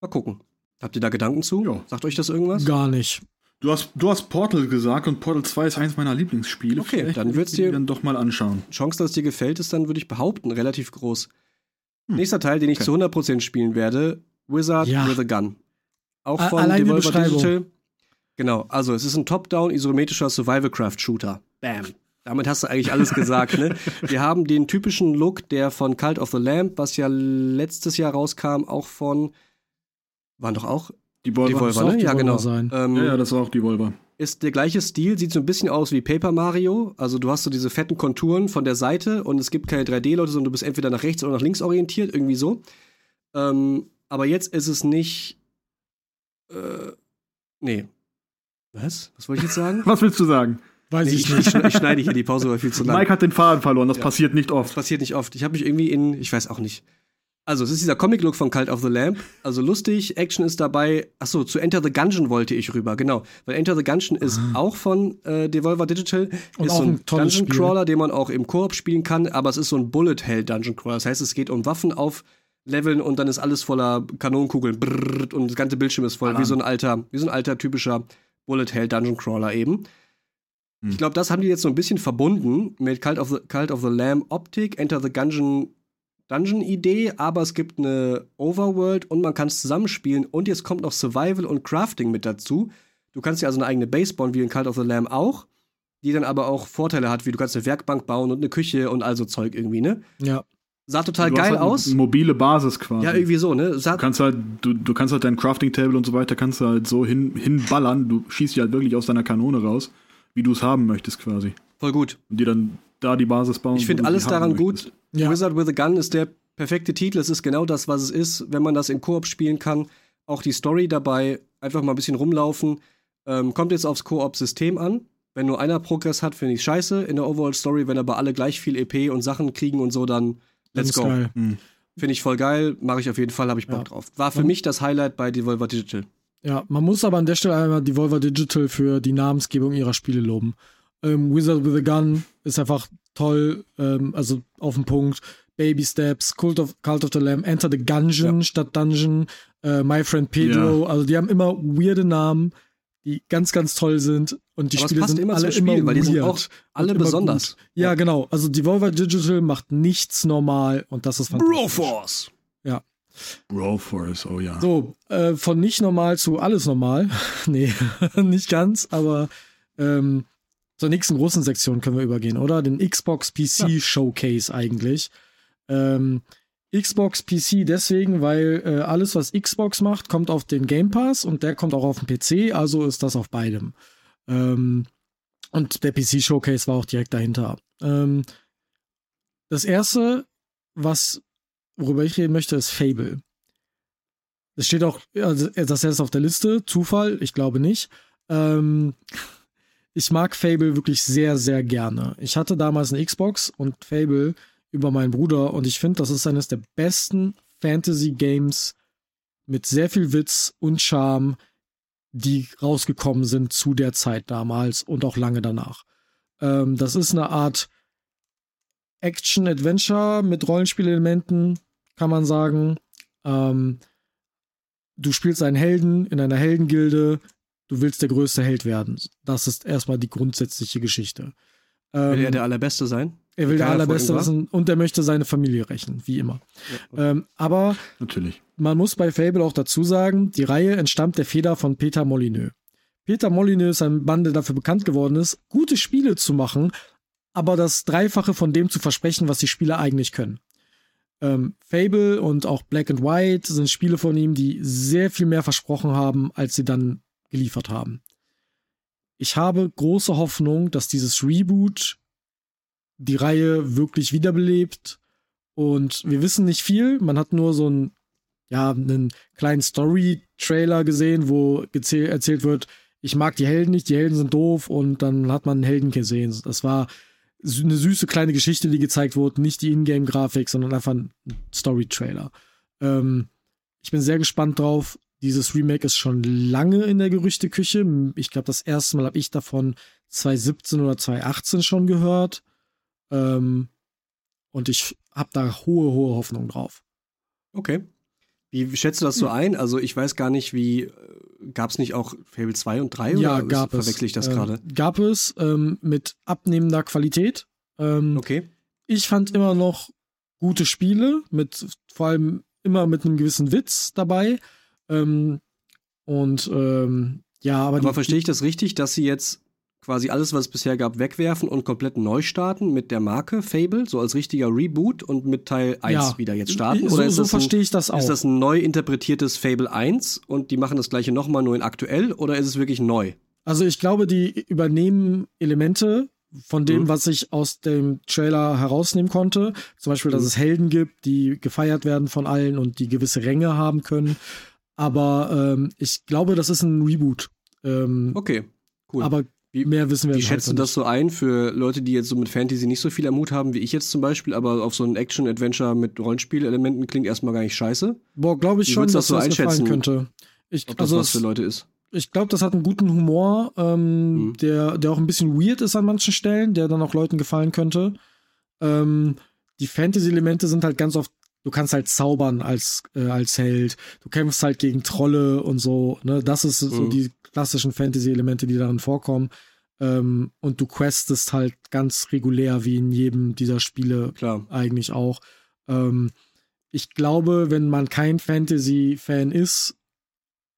Mal gucken. Habt ihr da Gedanken zu? Ja. Sagt euch das irgendwas? Gar nicht. Du hast, du hast Portal gesagt und Portal 2 ist eins meiner Lieblingsspiele. Okay, Vielleicht dann wird's dir dann doch mal anschauen. Chance, dass es dir gefällt, ist dann, würde ich behaupten, relativ groß. Hm. Nächster Teil, den ich okay. zu 100% spielen werde, Wizard ja. with a Gun. Auch von Allein Devolver Digital. Genau, also es ist ein Top-Down isometrischer Survival-Craft-Shooter. Bam. Damit hast du eigentlich alles gesagt, ne? [laughs] Wir haben den typischen Look, der von Cult of the Lamp, was ja letztes Jahr rauskam, auch von. Waren doch auch. Die Volver, die Volver ne? ja, genau. Ähm, ja, ja, das war auch die Volver. Ist der gleiche Stil, sieht so ein bisschen aus wie Paper Mario. Also du hast so diese fetten Konturen von der Seite und es gibt keine 3D-Leute, sondern du bist entweder nach rechts oder nach links orientiert, irgendwie so. Ähm, aber jetzt ist es nicht. Äh, nee. Was? Was wollte ich jetzt sagen? [laughs] Was willst du sagen? Weiß Nee, ich ich, nicht. ich, schneide hier die Pause, weil viel zu lang. Mike hat den Faden verloren, das Ja. passiert nicht Das oft. passiert nicht oft. Ich habe mich irgendwie in, ich weiß auch nicht. Also, es ist dieser Comic-Look von Cult of the Lamp. Also lustig, Action ist dabei. Achso, zu Enter the Gungeon wollte ich rüber, genau. Weil Enter the Gungeon ist auch von äh, Devolver Digital. Und ist auch so ein ein Dungeon. Crawler, den man auch im Koop spielen kann, aber es ist so ein Bullet Hell Dungeon Crawler. Das heißt, es geht um Waffen auf Leveln und dann ist alles voller Kanonenkugeln brrrt, und das ganze Bildschirm ist voll, wie so ein alter, wie so ein alter typischer Bullet Hell Dungeon Crawler eben. Hm. Ich glaube, das haben die jetzt so ein bisschen verbunden mit Cult of the, Cult of the Lamb Optik, Enter the Gungeon Dungeon-Idee, aber es gibt eine Overworld und man kann es zusammenspielen und jetzt kommt noch Survival und Crafting mit dazu. Du kannst dir also eine eigene Base bauen, wie in Cult of the Lamb auch, die dann aber auch Vorteile hat, wie du kannst eine Werkbank bauen und eine Küche und also Zeug irgendwie, ne? Ja. Sah total Du hast geil halt eine aus. Mobile Basis quasi. Ja, irgendwie so, ne? Sah, Du kannst halt, du, du kannst halt dein Crafting Table und so weiter, kannst du halt so hin, hinballern. Du schießt die halt wirklich aus deiner Kanone raus, wie du es haben möchtest quasi. voll gut. Und dir dann da die Basis bauen. Ich finde alles daran möchtest. gut. Ja. Wizard with a Gun ist der perfekte Titel. Es ist genau das, was es ist, wenn man das in Koop spielen kann. Auch die Story dabei, einfach mal ein bisschen rumlaufen. Ähm, kommt jetzt aufs Koop-System an. Wenn nur einer Progress hat, finde ich scheiße in der Overall-Story. Wenn aber alle gleich viel EP und Sachen kriegen und so, dann let's go. geil. Finde ich voll geil, mache ich auf jeden Fall, habe ich Bock Ja. drauf. War für Und- mich das Highlight bei Devolver Digital. Ja, man muss aber an der Stelle einmal Devolver Digital für die Namensgebung ihrer Spiele loben. Ähm, Wizard with a Gun ist einfach toll, ähm, also auf den Punkt. Baby Steps, Cult of, Cult of the Lamb, Enter the Gungeon statt Dungeon, äh, My Friend Pedro, also die haben immer weirde Namen, die ganz, ganz toll sind und die Aber Spiele sind immer alle Spiel, immer weil die sind auch alle besonders. Gut. Ja, genau. Also Devolver Digital macht nichts normal und das ist fantastisch. Broforce! Broforce, oh ja. So, äh, von nicht normal zu alles normal. [laughs] nee, [laughs] nicht ganz, aber ähm, zur nächsten großen Sektion können wir übergehen, oder? Den Xbox PC Showcase eigentlich. Ähm, Xbox PC deswegen, weil äh, alles, was Xbox macht, kommt auf den Game Pass und der kommt auch auf den PC, also ist das auf beidem. Ähm, und der PC Showcase war auch direkt dahinter. Ähm, das erste, was worüber ich reden möchte, ist Fable. Es steht auch, also das ist auf der Liste, Zufall, ich glaube nicht. Ähm, ich mag Fable wirklich sehr, sehr gerne. Ich hatte damals eine Xbox und Fable über meinen Bruder und ich finde, das ist eines der besten Fantasy-Games mit sehr viel Witz und Charme, die rausgekommen sind zu der Zeit damals und auch lange danach. Ähm, das ist eine Art Action-Adventure mit Rollenspielelementen, kann man sagen. Ähm, du spielst einen Helden in einer Heldengilde, du willst der größte Held werden. Das ist erstmal die grundsätzliche Geschichte. Ähm, Will er der Allerbeste sein? er will der Allerbeste wissen und er möchte seine Familie rächen, wie immer. Ja. Ähm, aber Natürlich. man muss bei Fable auch dazu sagen, die Reihe entstammt der Feder von Peter Molyneux. Peter Molyneux ist ein Mann, der dafür bekannt geworden ist, gute Spiele zu machen, aber das Dreifache von dem zu versprechen, was die Spieler eigentlich können. Ähm, Fable und auch Black and White sind Spiele von ihm, die sehr viel mehr versprochen haben, als sie dann geliefert haben. Ich habe große Hoffnung, dass dieses Reboot die Reihe wirklich wiederbelebt. Und wir wissen nicht viel. Man hat nur so einen, ja, einen kleinen Story-Trailer gesehen, wo erzählt wird, ich mag die Helden nicht, die Helden sind doof und dann hat man einen Helden gesehen. Das war eine süße kleine Geschichte, die gezeigt wurde, nicht die Ingame-Grafik, sondern einfach ein Story-Trailer. Ähm, ich bin sehr gespannt drauf. Dieses Remake ist schon lange in der Gerüchteküche. Ich glaube, das erste Mal habe ich davon 2017 oder 2018 schon gehört. Ähm, und ich habe da hohe, hohe Hoffnung drauf. Okay. Wie schätzt du das so Hm. ein? Also ich weiß gar nicht, wie gab es nicht auch Fable 2 und 3 ja, oder gab es. verwechsel ich das Ähm, gerade? Gab es ähm, mit abnehmender Qualität. Ähm, Okay. Ich fand immer noch gute Spiele, mit vor allem immer mit einem gewissen Witz dabei. Ähm, und ähm, ja, aber, Aber die, verstehe ich das richtig, dass sie jetzt quasi alles, was es bisher gab, wegwerfen und komplett neu starten mit der Marke Fable, so als richtiger Reboot und mit Teil 1 Ja. wieder jetzt starten? so, Oder ist so das ein, verstehe ich das auch. Ist das ein neu interpretiertes Fable 1 und die machen das gleiche nochmal nur in aktuell oder ist es wirklich neu? Also ich glaube, die übernehmen Elemente von dem, Mhm. was ich aus dem Trailer herausnehmen konnte. Zum Beispiel, dass Mhm. es Helden gibt, die gefeiert werden von allen und die gewisse Ränge haben können. Aber ähm, ich glaube, das ist ein Reboot. Ähm, Okay, cool. Aber Wie, Mehr wissen wir Wie halt schätzt du noch das so ein für Leute, die jetzt so mit Fantasy nicht so viel am Mut haben, wie ich jetzt zum Beispiel, aber auf so ein Action-Adventure mit Rollenspielelementen klingt erstmal gar nicht scheiße? Boah, glaube ich Wie schon, dass das so das einschätzen? könnte. Ich, Ob das also was für Leute ist? ich glaube, das hat einen guten Humor, ähm, Mhm. der, der auch ein bisschen weird ist an manchen Stellen, der dann auch Leuten gefallen könnte. Ähm, die Fantasy-Elemente sind halt ganz oft, du kannst halt zaubern als, äh, als Held, du kämpfst halt gegen Trolle und so, ne? Das ist so Mhm. die klassischen Fantasy-Elemente, die darin vorkommen. Ähm, und du questest halt ganz regulär, wie in jedem dieser Spiele Klar. eigentlich auch. Ähm, ich glaube, wenn man kein Fantasy-Fan ist,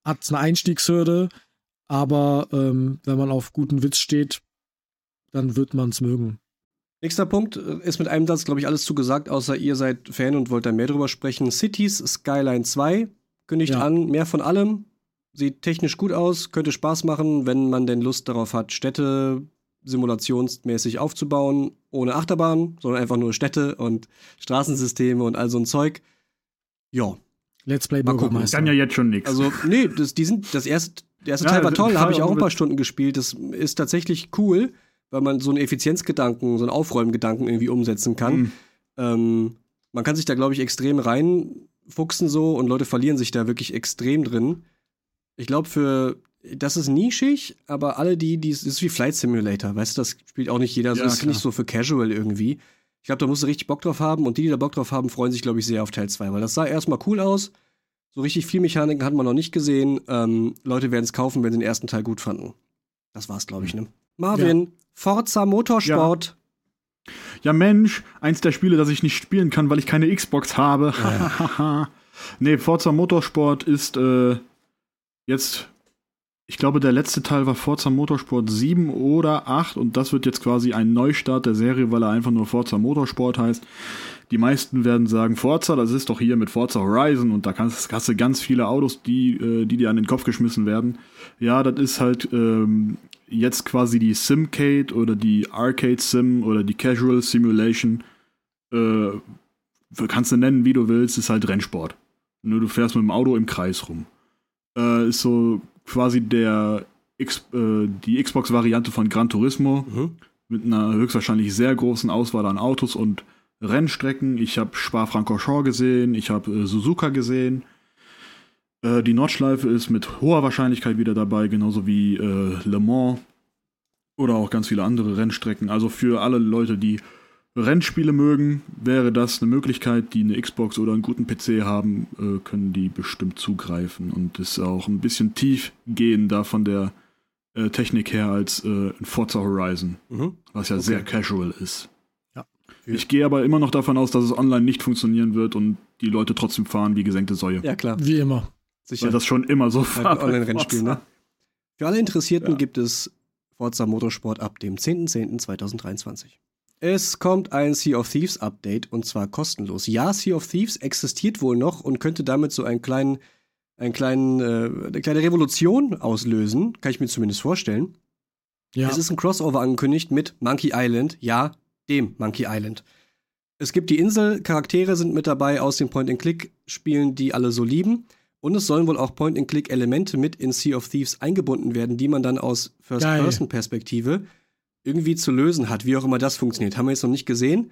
hat es eine Einstiegshürde, aber ähm, wenn man auf guten Witz steht, dann wird man es mögen. Nächster Punkt äh, ist mit einem Satz, glaube ich, alles zugesagt, außer ihr seid Fan und wollt da mehr drüber sprechen. Cities Skyline 2 kündigt Ja. an, mehr von allem. Sieht technisch gut aus, könnte Spaß machen, wenn man denn Lust darauf hat, Städte simulationsmäßig aufzubauen, ohne Achterbahn, sondern einfach nur Städte und Straßensysteme und all so ein Zeug. Ja, Let's Play Mal gucken. Bürgermeister. Kann ja jetzt schon nichts. also nee, das, die sind, das erste, der erste Ja, Teil war toll, habe ich auch ein paar Stunden gespielt. Das ist tatsächlich cool, weil man so einen Effizienzgedanken, so einen Aufräumgedanken irgendwie umsetzen kann. Mhm. Ähm, man kann sich da, glaube ich, extrem reinfuchsen so und Leute verlieren sich da wirklich extrem drin. Ich glaube, für das ist nischig, aber alle die, die das ist wie Flight Simulator, weißt du, das spielt auch nicht jeder, also Ja, das ist klar. nicht so für Casual irgendwie. Ich glaube, da musst du richtig Bock drauf haben und die, die da Bock drauf haben, freuen sich, glaube ich, sehr auf Teil 2, weil das sah erstmal cool aus. So richtig viel Mechaniken hat man noch nicht gesehen. Ähm, Leute werden es kaufen, wenn sie den ersten Teil gut fanden. Das war's, glaube ich, ne? Marvin, Forza Motorsport. Ja, Mensch, eins der Spiele, das ich nicht spielen kann, weil ich keine Xbox habe. [laughs] nee, Forza Motorsport ist äh, jetzt, ich glaube, der letzte Teil war Forza Motorsport 7 oder 8 und das wird jetzt quasi ein Neustart der Serie, weil er einfach nur Forza Motorsport heißt. Die meisten werden sagen, Forza, das ist doch hier mit Forza Horizon und da kannst, hast du ganz viele Autos, die, äh, die dir an den Kopf geschmissen werden. Ja, das ist halt ähm, jetzt quasi die Simcade oder die Arcade Sim oder die Casual Simulation. Äh, kannst du nennen, wie du willst, ist halt Rennsport. Nur du fährst mit dem Auto im Kreis rum. Äh, ist so quasi der X, äh, die Xbox-Variante von Gran Turismo Mhm. mit einer höchstwahrscheinlich sehr großen Auswahl an Autos und Rennstrecken. Ich habe Spa-Francorchamps gesehen, ich habe äh, Suzuka gesehen. Äh, die Nordschleife ist mit hoher Wahrscheinlichkeit wieder dabei, genauso wie äh, Le Mans oder auch ganz viele andere Rennstrecken. Also für alle Leute, die Rennspiele mögen, wäre das eine Möglichkeit, die eine Xbox oder einen guten PC haben, äh, können die bestimmt zugreifen und ist auch ein bisschen tiefgehender von der äh, Technik her als äh, ein Forza Horizon, Mhm. was ja Okay. sehr casual ist. Ja. Ich gehe aber immer noch davon aus, dass es online nicht funktionieren wird und die Leute trotzdem fahren wie gesenkte Säue. Ja, klar. Wie immer. Sicher. Weil das schon immer so war. ein Online-Rennspiel, ne? Für alle Interessierten Ja. gibt es Forza Motorsport ab dem 10.10.2023. Es kommt ein Sea of Thieves Update und zwar kostenlos. Ja, Sea of Thieves existiert wohl noch und könnte damit so einen kleinen, einen kleinen, äh, eine kleine Revolution auslösen. Kann ich mir zumindest vorstellen. Ja. Es ist ein Crossover angekündigt mit Monkey Island. Ja, dem Monkey Island. Es gibt die Insel, Charaktere sind mit dabei aus den Point-and-Click-Spielen, die alle so lieben. Und es sollen wohl auch Point-and-Click-Elemente mit in Sea of Thieves eingebunden werden, die man dann aus First-Person-Perspektive irgendwie zu lösen hat, wie auch immer das funktioniert. Haben wir jetzt noch nicht gesehen.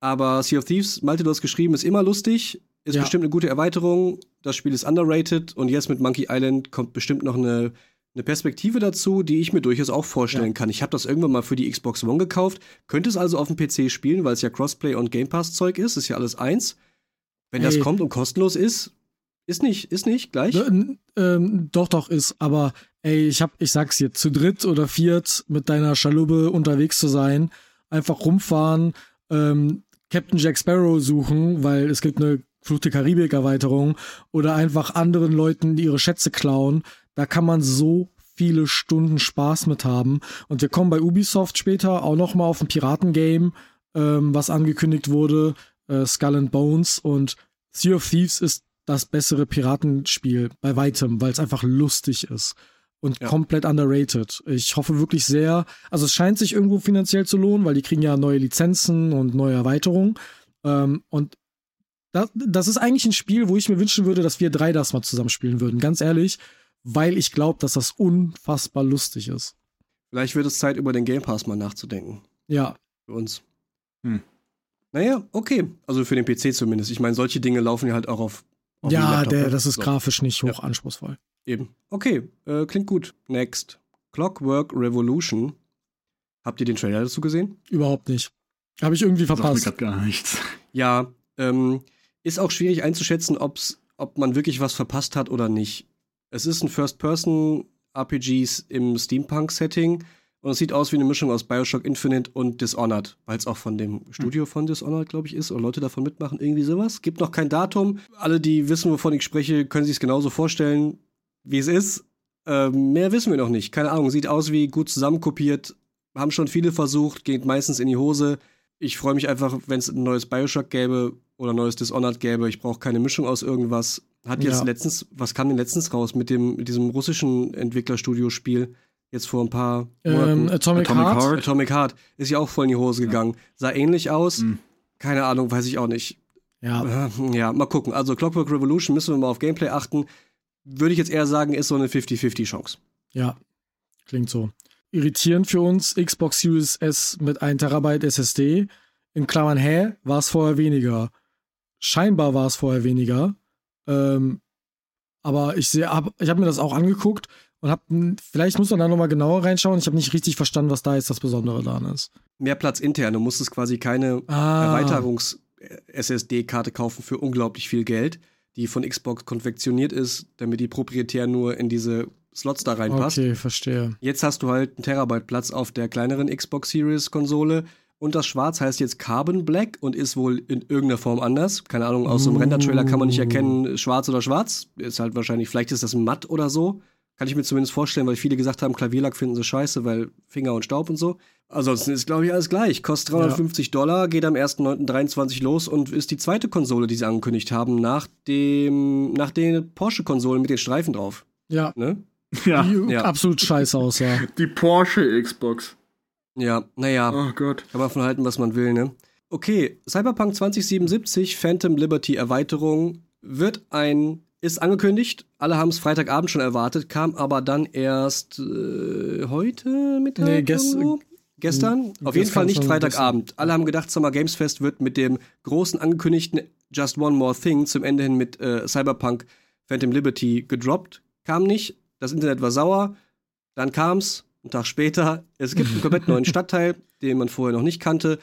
Aber Sea of Thieves, Malte, du hast geschrieben, ist immer lustig, ist Ja. bestimmt eine gute Erweiterung. Das Spiel ist underrated und jetzt mit Monkey Island kommt bestimmt noch eine, eine Perspektive dazu, die ich mir durchaus auch vorstellen Ja. kann. Ich habe das irgendwann mal für die Xbox One gekauft, könnte es also auf dem PC spielen, weil es ja Crossplay und Game Pass Zeug ist, ist ja alles eins. Wenn das Ey. kommt und kostenlos ist, ist nicht, ist nicht gleich. Ähm, ähm, doch, doch, ist, aber ey, ich hab, ich sag's dir, zu dritt oder viert mit deiner Schaluppe unterwegs zu sein, einfach rumfahren, ähm, Captain Jack Sparrow suchen, weil es gibt eine Flucht der Karibik-Erweiterung oder einfach anderen Leuten ihre Schätze klauen, da kann man so viele Stunden Spaß mit haben. Und wir kommen bei Ubisoft später auch noch mal auf ein Piratengame, ähm, was angekündigt wurde, äh, Skull and Bones und Sea of Thieves ist das bessere Piratenspiel bei weitem, weil es einfach lustig ist und Ja. komplett underrated. Ich hoffe wirklich sehr, also es scheint sich irgendwo finanziell zu lohnen, weil die kriegen ja neue Lizenzen und neue Erweiterungen. Ähm, und das, das ist eigentlich ein Spiel, wo ich mir wünschen würde, dass wir drei das mal zusammen spielen würden, ganz ehrlich, weil ich glaube, dass das unfassbar lustig ist. Vielleicht wird es Zeit, über den Game Pass mal nachzudenken. Ja. Für uns. Hm. Naja, okay. Also für den PC zumindest. Ich meine, solche Dinge laufen ja halt auch auf. Ja, der, ne? das ist So, grafisch nicht hoch Ja. anspruchsvoll. Eben. Okay, äh, klingt gut. Next. Clockwork Revolution. Habt ihr den Trailer dazu gesehen? Überhaupt nicht. Habe ich irgendwie Sagt mir verpasst. gar nichts. [laughs] Ja, ähm, ist auch schwierig einzuschätzen, ob's, ob man wirklich was verpasst hat oder nicht. Es ist ein First-Person-RPG im Steampunk-Setting und es sieht aus wie eine Mischung aus Bioshock Infinite und Dishonored, weil es auch von dem Studio von Dishonored, glaube ich, ist, oder Leute davon mitmachen, irgendwie sowas. Gibt noch kein Datum. Alle, die wissen, wovon ich spreche, können sich es genauso vorstellen, wie es ist. Ähm, mehr wissen wir noch nicht. Keine Ahnung. Sieht aus wie gut zusammenkopiert. Haben schon viele versucht, geht meistens in die Hose. Ich freue mich einfach, wenn es ein neues Bioshock gäbe oder ein neues Dishonored gäbe. Ich brauche keine Mischung aus irgendwas. Hat jetzt Ja. letztens, was kam denn letztens raus mit dem mit diesem russischen Entwicklerstudio-Spiel? Jetzt vor ein paar Ähm, Monaten. Atomic, Atomic Heart. Heart. Atomic Heart ist ja auch voll in die Hose gegangen. Sah ähnlich aus. Mhm. Keine Ahnung, weiß ich auch nicht. Ja, Äh, Ja, mal gucken. Also Clockwork Revolution müssen wir mal auf Gameplay achten. Würde ich jetzt eher sagen, ist so eine 50-50-Chance. ja. Klingt so. Irritierend für uns, Xbox Series S mit 1 Terabyte SSD. In Klammern, hä? War es vorher weniger? Scheinbar war es vorher weniger. Ähm, aber ich sehe, hab, ich habe mir das auch angeguckt und habe, vielleicht muss man da nochmal genauer reinschauen. Ich habe nicht richtig verstanden, was da jetzt das Besondere daran ist. Mehr Platz intern. Du musstest quasi keine Ah, Erweiterungs-SSD-Karte kaufen für unglaublich viel Geld, die von Xbox konfektioniert ist, damit die proprietär nur in diese Slots da reinpasst. Okay, verstehe. Jetzt hast du halt einen Terabyte Platz auf der kleineren Xbox Series Konsole und das Schwarz heißt jetzt Carbon Black und ist wohl in irgendeiner Form anders. Keine Ahnung, aus so einem Uh. Render-Trailer kann man nicht erkennen, schwarz oder schwarz. Ist halt wahrscheinlich, vielleicht ist das matt oder so. Kann ich mir zumindest vorstellen, weil viele gesagt haben, Klavierlack finden sie scheiße, weil Finger und Staub und so. Ansonsten ist, glaube ich, alles gleich. Kostet 350 Dollar, geht am 1.9.23 los und ist die zweite Konsole, die sie angekündigt haben, nach dem, nach den Porsche-Konsolen mit den Streifen drauf. Ja, Ne? Ja, die Ja. absolut scheiße aussah. [laughs] die Porsche Xbox. Ja, naja. Oh Gott. Kann man von halten, was man will, ne? Okay, Cyberpunk 2077 Phantom Liberty Erweiterung wird ein ist angekündigt. Alle haben es Freitagabend schon erwartet, kam aber dann erst äh, heute Mittag. Nee, gest- gestern. Auf das jeden Fall kam nicht Freitagabend. Alle haben gedacht, Summer Games Fest wird mit dem großen angekündigten Just One More Thing zum Ende hin mit äh, Cyberpunk Phantom Liberty gedroppt. Kam nicht. Das Internet war sauer. Dann kam's. Einen Tag später. Es gibt einen komplett neuen [laughs] Stadtteil, den man vorher noch nicht kannte.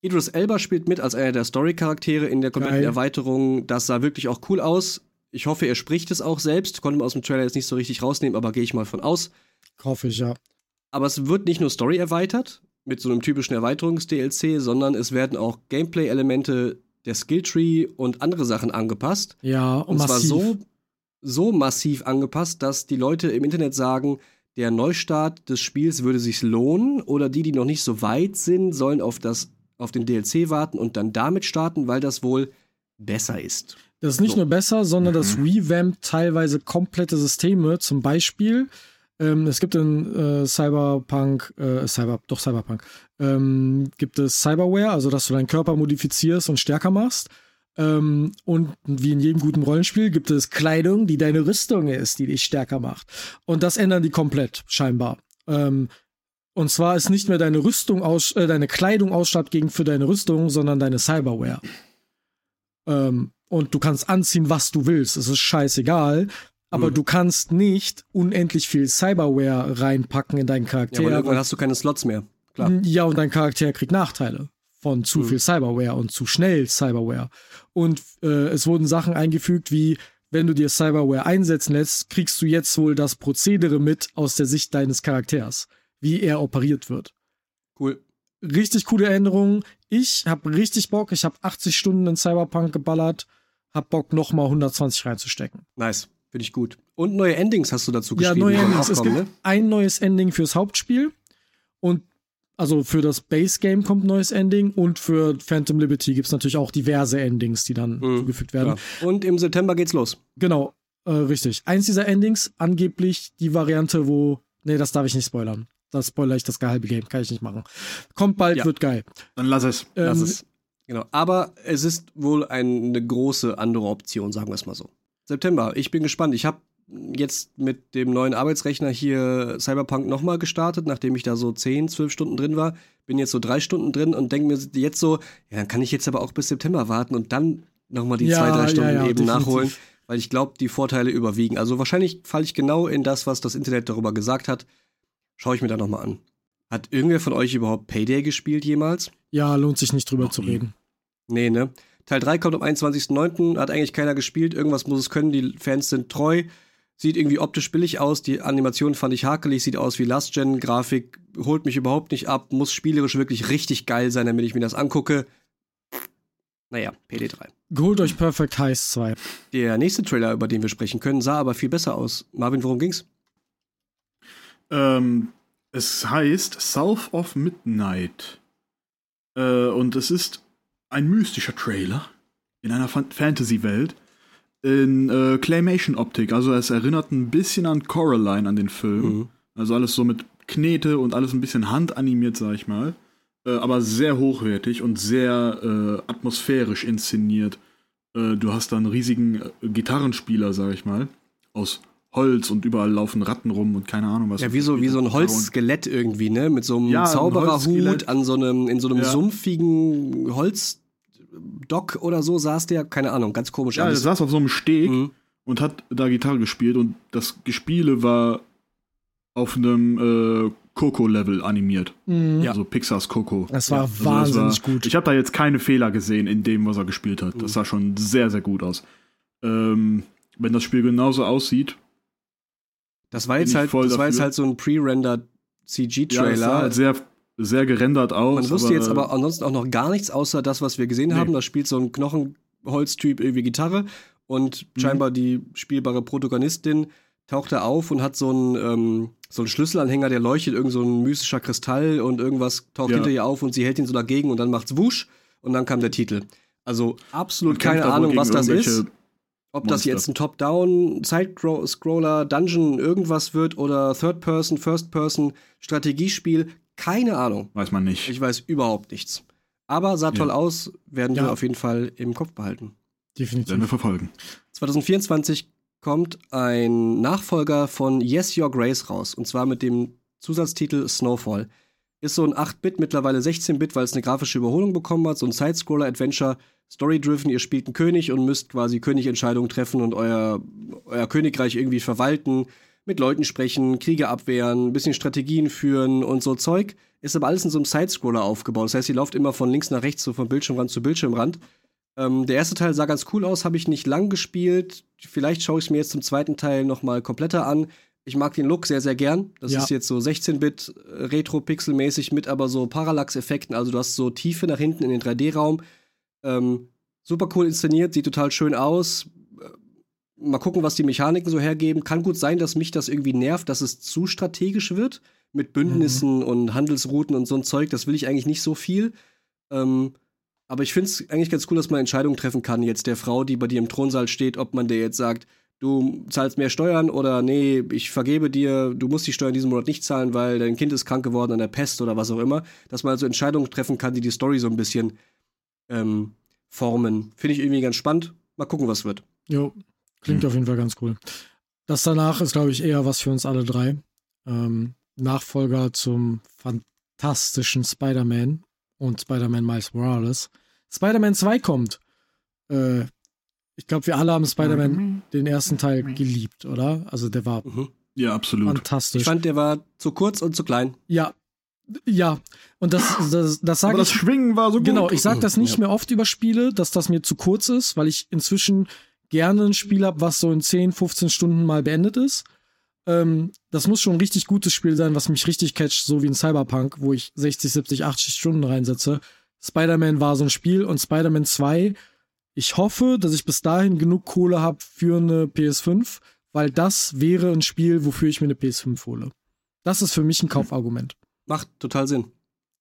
Idris Elba spielt mit als einer der Story-Charaktere in der kompletten Geil. Erweiterung. Das sah wirklich auch cool aus. Ich hoffe, er spricht es auch selbst. Konnte man aus dem Trailer jetzt nicht so richtig rausnehmen, aber gehe ich mal von aus. Hoffe ich, ja. Aber es wird nicht nur Story erweitert mit so einem typischen Erweiterungs-DLC, sondern es werden auch Gameplay-Elemente der Skilltree und andere Sachen angepasst. Ja, und, Und zwar massiv. so, so massiv angepasst, dass die Leute im Internet sagen, der Neustart des Spiels würde sich lohnen oder die, die noch nicht so weit sind, sollen auf, das, auf den DLC warten und dann damit starten, weil das wohl besser ist. Das ist nicht So. nur besser, sondern das Mhm. revampt teilweise komplette Systeme. Zum Beispiel, ähm, es gibt in äh, Cyberpunk, äh, Cyber, doch Cyberpunk, ähm, gibt es Cyberware, also dass du deinen Körper modifizierst und stärker machst. Ähm, und wie in jedem guten Rollenspiel gibt es Kleidung, die deine Rüstung ist, die dich stärker macht. Und das ändern die komplett, scheinbar. Ähm, und zwar ist nicht mehr deine Rüstung aus, äh, deine Kleidung ausschlaggebend für deine Rüstung, sondern deine Cyberware. Ähm, und du kannst anziehen, was du willst. Es ist scheißegal. Aber Mhm. du kannst nicht unendlich viel Cyberware reinpacken in deinen Ja, Charakter. weil irgendwann hast du keine Slots mehr. Klar. Ja, und dein Charakter kriegt Nachteile von zu Mhm. viel Cyberware und zu schnell Cyberware. Und äh, es wurden Sachen eingefügt wie, wenn du dir Cyberware einsetzen lässt, kriegst du jetzt wohl das Prozedere mit aus der Sicht deines Charakters, wie er operiert wird. Cool. Richtig coole Änderungen. Ich habe richtig Bock. Ich habe 80 Stunden in Cyberpunk geballert. Hab Bock, nochmal 120 reinzustecken. Nice. Finde ich gut. Und neue Endings hast du dazu Ja, geschrieben. neue die noch Endings. Es gibt ne? ein neues Ending fürs Hauptspiel und also für das Base Game kommt ein neues Ending und für Phantom Liberty gibt es natürlich auch diverse Endings, die dann Mhm, zugefügt werden. Ja. Und im September geht's los. Genau, äh, richtig. Eins dieser Endings, angeblich die Variante, wo. Nee, das darf ich nicht spoilern. Das spoilere ich das halbe Game, kann ich nicht machen. Kommt bald, Ja. wird geil. Dann lass es. Ähm, ist, genau. Aber es ist wohl eine große andere Option, sagen wir es mal so. September, ich bin gespannt. Ich habe jetzt mit dem neuen Arbeitsrechner hier Cyberpunk nochmal gestartet, nachdem ich da so 10, 12 Stunden drin war. Bin jetzt so drei Stunden drin und denke mir jetzt so, ja, dann kann ich jetzt aber auch bis September warten und dann nochmal die Ja, zwei, drei Stunden ja, ja, eben definitiv. nachholen, weil ich glaube, die Vorteile überwiegen. Also wahrscheinlich falle ich genau in das, was das Internet darüber gesagt hat. Schaue ich mir da nochmal an. Hat irgendwer von euch überhaupt Payday gespielt jemals? Ja, lohnt sich nicht drüber Noch zu reden. Nee, ne? Teil 3 kommt am 21.09., hat eigentlich keiner gespielt, irgendwas muss es können, die Fans sind treu. Sieht irgendwie optisch billig aus, die Animation fand ich hakelig, sieht aus wie Last Gen, Grafik holt mich überhaupt nicht ab, muss spielerisch wirklich richtig geil sein, damit ich mir das angucke. Naja, PD3. Geholt euch Perfect Heist 2. Der nächste Trailer, über den wir sprechen können, sah aber viel besser aus. Marvin, worum ging's? Ähm, es heißt South of Midnight. Äh, und es ist ein mystischer Trailer in einer Fan Fantasy-Welt in äh, Claymation-Optik. Also es erinnert ein bisschen an Coraline, an den Film. Mhm. Also alles so mit Knete und alles ein bisschen handanimiert, sag ich mal. Äh, aber sehr hochwertig und sehr äh, atmosphärisch inszeniert. Äh, du hast da einen riesigen äh, Gitarrenspieler, sag ich mal. Aus Holz und überall laufen Ratten rum und keine Ahnung was. Ja, wie so, wie so ein Holzskelett irgendwie, ne? Mit so einem Ja, ein Zaubererhut Holzskelett. an so einem, in so einem Ja. sumpfigen Holzdock oder so saß der, keine Ahnung, ganz komisch Ja, er alles. saß auf so einem Steg Mhm. und hat da Gitarre gespielt und das Gespiele war auf einem äh, Coco-Level animiert. Mhm. Ja. Also Pixars Coco. Das war Also wahnsinnig gut. Ich habe da jetzt keine Fehler gesehen in dem, was er gespielt hat. Mhm. Das sah schon sehr, sehr gut aus. Ähm, wenn das Spiel genauso aussieht, Das war jetzt halt, das war jetzt halt so ein pre-rendered ja, CG-Trailer. sah halt sehr, sehr gerendert aus. Man wusste jetzt aber ansonsten auch noch gar nichts, außer das, was wir gesehen Nee. haben. Da spielt so ein Knochenholztyp irgendwie Gitarre und Mhm. scheinbar die spielbare Protagonistin taucht da auf und hat so einen, ähm, so einen Schlüsselanhänger, der leuchtet, irgend so ein mystischer Kristall und irgendwas taucht Ja. hinter ihr auf und sie hält ihn so dagegen und dann macht's wusch und dann kam der Titel. Also absolut keine Ahnung, was das ist. Ob das Monster. jetzt ein Top-Down, Side-Scroller, Dungeon, irgendwas wird oder Third-Person, First-Person, Strategiespiel, keine Ahnung. Weiß man nicht. Ich weiß überhaupt nichts. Aber sah toll Ja. aus, werden wir Ja. auf jeden Fall im Kopf behalten. Definitiv. Werden wir verfolgen. 2024 kommt ein Nachfolger von Yes Your Grace raus. Und zwar mit dem Zusatztitel Snowfall. Ist so ein 8-Bit, mittlerweile 16-Bit, weil es eine grafische Überholung bekommen hat. So ein Side-Scroller-Adventure, Story-driven. Ihr spielt einen König und müsst quasi Königentscheidungen treffen und euer, euer Königreich irgendwie verwalten, mit Leuten sprechen, Kriege abwehren, ein bisschen Strategien führen und so Zeug. Ist aber alles in so einem Side-Scroller aufgebaut. Das heißt, ihr lauft immer von links nach rechts, so von Bildschirmrand zu Bildschirmrand. Ähm, der erste Teil sah ganz cool aus, habe ich nicht lang gespielt. Vielleicht schaue ich es mir jetzt zum zweiten Teil noch mal kompletter an. Ich mag den Look sehr, sehr gern. Das Ja. ist jetzt so 16-Bit äh, Retro-Pixel-mäßig mit aber so Parallax-Effekten. Also du hast so Tiefe nach hinten in den 3D-Raum. Ähm, super cool inszeniert, sieht total schön aus. Mal gucken, was die Mechaniken so hergeben. Kann gut sein, dass mich das irgendwie nervt, dass es zu strategisch wird mit Bündnissen und Handelsrouten und so ein Zeug. Das will ich eigentlich nicht so viel. Ähm, aber ich finde es eigentlich ganz cool, dass man Entscheidungen treffen kann, jetzt der Frau, die bei dir im Thronsaal steht, ob man der jetzt sagt, du zahlst mehr Steuern oder nee, ich vergebe dir, du musst die Steuern diesen Monat nicht zahlen, weil dein Kind ist krank geworden an der Pest oder was auch immer. Dass man also Entscheidungen treffen kann, die die Story so ein bisschen ähm, formen. Finde ich irgendwie ganz spannend. Mal gucken, was wird. Jo, klingt auf jeden Fall ganz cool. Das danach ist, glaube ich, eher was für uns alle drei. Ähm, Nachfolger zum fantastischen Spider-Man und Spider-Man Miles Morales. Spider-Man 2 kommt. Äh, ich glaube, wir alle haben Spider-Man den ersten Teil geliebt, oder? Also der war Mhm. Ja, absolut. fantastisch. Ich fand, der war zu kurz und zu klein. ja, ja. Und das, das, das sage Aber ich. das Schwingen war so gut. Genau, ich sage das nicht Ja. mehr oft über Spiele, dass das mir zu kurz ist, weil ich inzwischen gerne ein Spiel habe, was so in 10, 15 Stunden mal beendet ist. Ähm, das muss schon ein richtig gutes Spiel sein, was mich richtig catcht, so wie in Cyberpunk, wo ich 60, 70, 80 Stunden reinsetze. Spider-Man war so ein Spiel und Spider-Man 2, ich hoffe, dass ich bis dahin genug Kohle habe für eine PS5, weil das wäre ein Spiel, wofür ich mir eine PS5 hole. Das ist für mich ein Kaufargument. Macht total Sinn.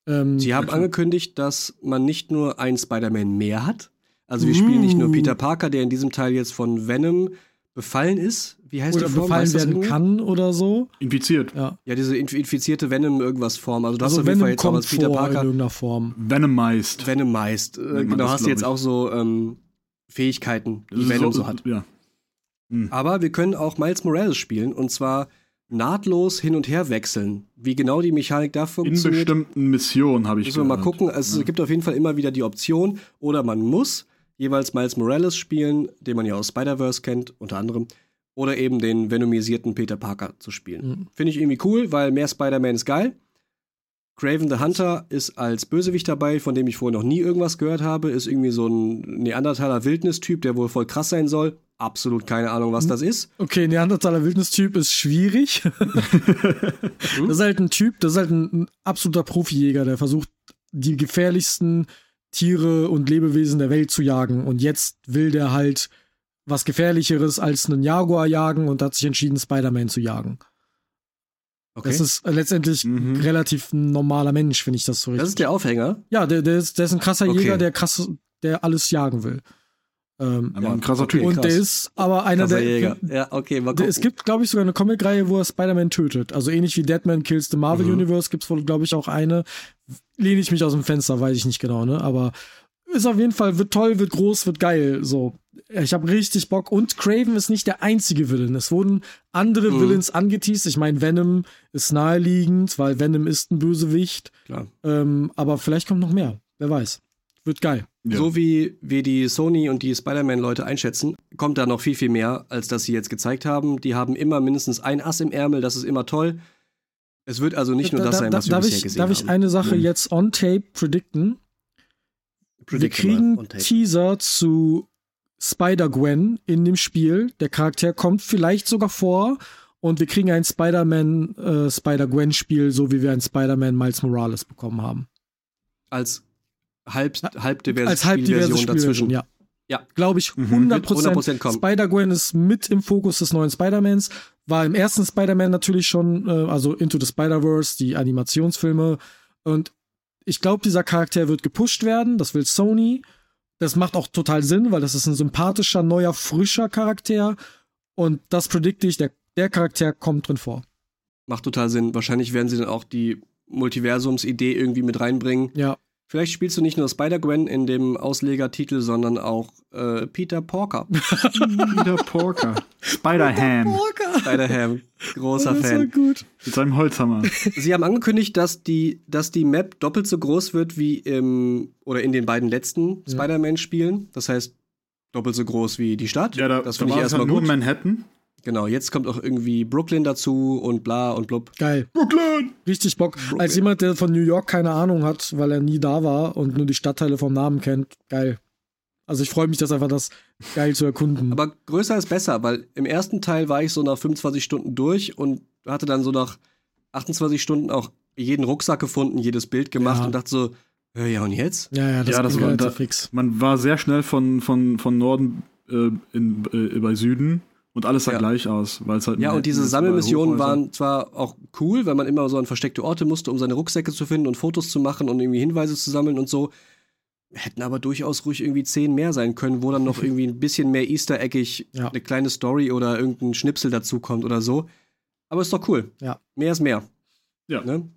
Ähm, Sie haben klar. angekündigt, dass man nicht nur einen Spider-Man mehr hat. Also wir spielen nicht nur. Peter Parker, der in diesem Teil jetzt von Venom befallen ist. Wie heißt oder die Form? befallen das werden kann oder so. Infiziert. Ja. Ja, diese inf infizierte Venom irgendwas Form. Also du hast Also auf jeden Fall Venom jetzt auch kommt als Peter vor in Parker irgendeiner Form. Venomized. Venom meist. Äh, genau, das, hast du jetzt ich. auch so ähm, Fähigkeiten, Das die Venom so hat. Ja. Hm. Aber wir können auch Miles Morales spielen und zwar nahtlos hin und her wechseln. Wie genau die Mechanik da funktioniert. In bestimmten Missionen habe ich Müssen wir mal gucken. Es ja. gibt auf jeden Fall immer wieder die Option oder man muss jeweils Miles Morales spielen, den man ja aus Spider-Verse kennt, unter anderem. Oder eben den venomisierten Peter Parker zu spielen. Mhm. Finde ich irgendwie cool, weil mehr Spider-Man ist geil. Craven the Hunter ist als Bösewicht dabei, von dem ich vorher noch nie irgendwas gehört habe. Ist irgendwie so ein Neandertaler Wildnistyp, der wohl voll krass sein soll. Absolut keine Ahnung, was hm. das ist. Okay, Neandertaler Wildnistyp ist schwierig. [laughs] das ist halt ein Typ, das ist halt ein, absoluter Profijäger, der versucht, die gefährlichsten Tiere und Lebewesen der Welt zu jagen. Und jetzt will der halt was Gefährlicheres als einen Jaguar jagen und hat sich entschieden, Spider-Man zu jagen. Okay. Das ist letztendlich mhm. relativ ein normaler Mensch, finde ich das so richtig. Das ist der Aufhänger? Ja, der, der, ist, der ist ein krasser okay. Jäger, der krass, der alles jagen will. Ähm, ja, ein krasser Typ. Und krass. der ist aber einer krasser der. Jäger. Ja, okay, mal gucken. Es gibt, glaube ich, sogar eine Comic-Reihe, wo er Spider-Man tötet. Also ähnlich wie Deadman Kills the Marvel mhm. Universe gibt es wohl, glaube ich, auch eine. Lehne ich mich aus dem Fenster, weiß ich nicht genau, ne? Aber ist auf jeden Fall, wird toll, wird groß, wird geil. So. Ich habe richtig Bock. Und Craven ist nicht der einzige Villain. Es wurden andere mhm. Villains angeteased. Ich meine, Venom ist naheliegend, weil Venom ist ein Bösewicht. Klar. Ähm, aber vielleicht kommt noch mehr. Wer weiß. Wird geil. Ja. So wie wir die Sony und die Spider-Man-Leute einschätzen, kommt da noch viel, viel mehr, als das sie jetzt gezeigt haben. Die haben immer mindestens ein Ass im Ärmel, das ist immer toll. Es wird also nicht nur das sein, was da, wir bisher ich, gesehen haben. Darf ich eine Sache mhm. jetzt on tape predikten? wir kriegen Teaser zu Spider-Gwen in dem Spiel. Der Charakter kommt vielleicht sogar vor und wir kriegen ein Spider-Man, äh, Spider-Gwen-Spiel, so wie wir ein Spider-Man Miles Morales bekommen haben. Als halb, halb diverse Als halb diverse Spielversion dazwischen. Ja. Ja. Glaube ich, 100%. 100% Spider-Gwen ist mit im Fokus des neuen Spider-Mans. War im ersten Spider-Man natürlich schon, äh, also Into the Spider-Verse, die Animationsfilme. Und ich glaube, dieser Charakter wird gepusht werden. Das will Sony. Das macht auch total Sinn, weil das ist ein sympathischer, neuer, frischer Charakter. Und das predikte ich, der, der Charakter kommt drin vor. Macht total Sinn. Wahrscheinlich werden sie dann auch die Multiversums-Idee irgendwie mit reinbringen. Ja. Vielleicht spielst du nicht nur Spider-Gwen in dem Auslegertitel, sondern auch äh, Peter Porker. [laughs] Peter Porker. Spider-Ham. Spider-Ham. Großer oh, Fan. Gut. Mit seinem Holzhammer. Sie haben angekündigt, dass die, dass die Map doppelt so groß wird wie im oder in den beiden letzten ja. Spider-Man-Spielen. Das heißt, doppelt so groß wie die Stadt. Ja, da, das finde ich erstmal halt nur Manhattan. Genau, jetzt kommt auch irgendwie Brooklyn dazu und bla und blub. Geil. Brooklyn! Richtig Bock. Brooklyn. Als jemand, der von New York keine Ahnung hat, weil er nie da war und nur die Stadtteile vom Namen kennt, geil. Also ich freue mich, das einfach das geil zu erkunden. Aber größer ist besser, weil im ersten Teil war ich so nach 25 Stunden durch und hatte dann so nach 28 Stunden auch jeden Rucksack gefunden, jedes Bild gemacht ja. und dachte so, ja und jetzt? Ja, ja, das, ja, das war da, fix. Man war sehr schnell von, von, von Norden äh, in, äh, bei Süden und alles sah ja. gleich aus, weil es halt. Ja, und diese Sammelmissionen waren zwar auch cool, weil man immer so an versteckte Orte musste, um seine Rucksäcke zu finden und Fotos zu machen und irgendwie Hinweise zu sammeln und so. Hätten aber durchaus ruhig irgendwie zehn mehr sein können, wo dann noch [laughs] irgendwie ein bisschen mehr Easter-eggig ja. eine kleine Story oder irgendein Schnipsel dazu kommt oder so. Aber ist doch cool. Ja. Mehr ist mehr. Ja. Ne?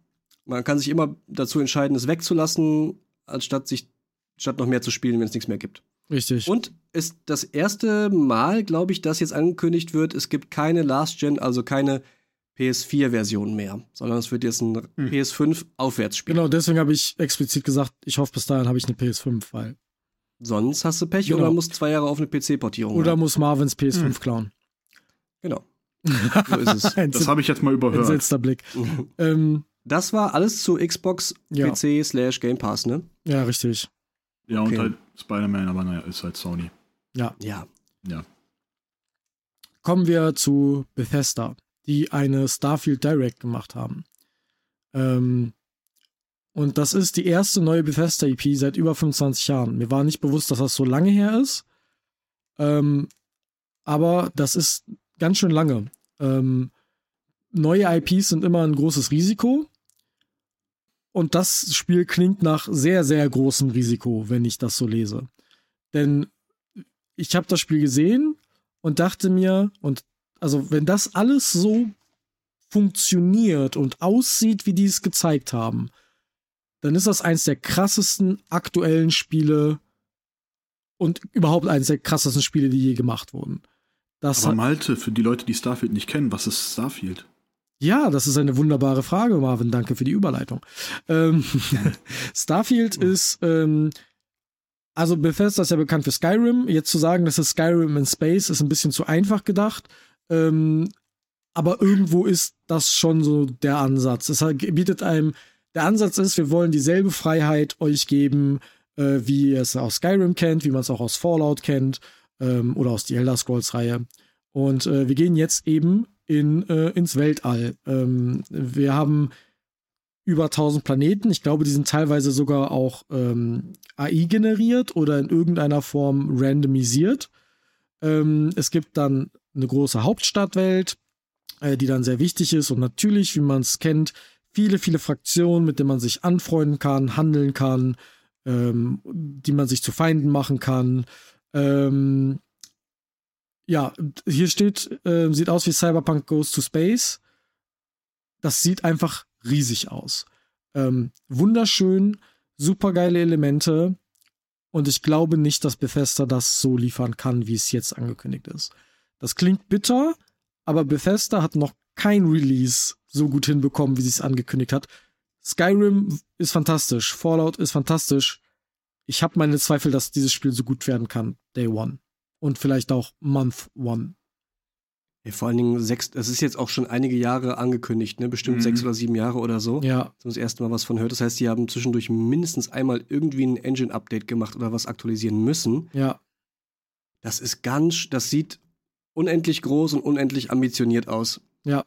Man kann sich immer dazu entscheiden, es wegzulassen, anstatt sich statt noch mehr zu spielen, wenn es nichts mehr gibt. Richtig. Und ist das erste Mal, glaube ich, dass jetzt angekündigt wird, es gibt keine Last Gen, also keine PS4-Version mehr, sondern es wird jetzt ein hm. PS5-Aufwärtsspiel. Genau, deswegen habe ich explizit gesagt, ich hoffe, bis dahin habe ich eine PS5, weil. Sonst hast du Pech genau. oder musst zwei Jahre auf eine PC-Portierung. Oder haben. muss Marvins PS5 hm. klauen. Genau. [laughs] so ist es. das habe ich jetzt mal überhört. Entsetzter Blick. [laughs] ähm, das war alles zu Xbox ja. PC slash Game Pass, ne? Ja, richtig. Ja, okay. und halt Spider-Man, aber naja, ist halt Sony. Ja. Ja. Ja. Kommen wir zu Bethesda, die eine Starfield Direct gemacht haben. Ähm, und das ist die erste neue Bethesda EP seit über 25 Jahren. Mir war nicht bewusst, dass das so lange her ist. Ähm, aber das ist ganz schön lange. Ähm, neue IPs sind immer ein großes Risiko. Und das Spiel klingt nach sehr, sehr großem Risiko, wenn ich das so lese. Denn ich habe das Spiel gesehen und dachte mir, und also wenn das alles so funktioniert und aussieht, wie die es gezeigt haben, dann ist das eins der krassesten aktuellen Spiele und überhaupt eines der krassesten Spiele, die je gemacht wurden. Das Aber Malte, für die Leute, die Starfield nicht kennen, was ist Starfield? Ja, das ist eine wunderbare Frage, Marvin. Danke für die Überleitung. Ähm, [laughs] Starfield ist, ähm, also Bethesda ist ja bekannt für Skyrim. Jetzt zu sagen, das ist Skyrim in Space, ist ein bisschen zu einfach gedacht. Ähm, aber irgendwo ist das schon so der Ansatz. Es bietet einem, der Ansatz ist, wir wollen dieselbe Freiheit euch geben, äh, wie ihr es aus Skyrim kennt, wie man es auch aus Fallout kennt ähm, oder aus die Elder Scrolls-Reihe. Und äh, wir gehen jetzt eben in, äh, ins Weltall. Ähm, wir haben über 1000 Planeten. Ich glaube, die sind teilweise sogar auch ähm, AI generiert oder in irgendeiner Form randomisiert. Ähm, es gibt dann eine große Hauptstadtwelt, äh, die dann sehr wichtig ist und natürlich, wie man es kennt, viele, viele Fraktionen, mit denen man sich anfreunden kann, handeln kann, ähm, die man sich zu Feinden machen kann. Ähm, ja, hier steht, äh, sieht aus wie Cyberpunk Goes to Space. Das sieht einfach riesig aus. Ähm, wunderschön, super geile Elemente. Und ich glaube nicht, dass Bethesda das so liefern kann, wie es jetzt angekündigt ist. Das klingt bitter, aber Bethesda hat noch kein Release so gut hinbekommen, wie sie es angekündigt hat. Skyrim ist fantastisch, Fallout ist fantastisch. Ich habe meine Zweifel, dass dieses Spiel so gut werden kann, Day One und vielleicht auch Month One. Ja, vor allen Dingen sechs, es ist jetzt auch schon einige Jahre angekündigt, ne? Bestimmt mhm. sechs oder sieben Jahre oder so. Ja. So das erste Mal was von hört. Das heißt, die haben zwischendurch mindestens einmal irgendwie ein Engine-Update gemacht oder was aktualisieren müssen. Ja. Das ist ganz, das sieht unendlich groß und unendlich ambitioniert aus. Ja.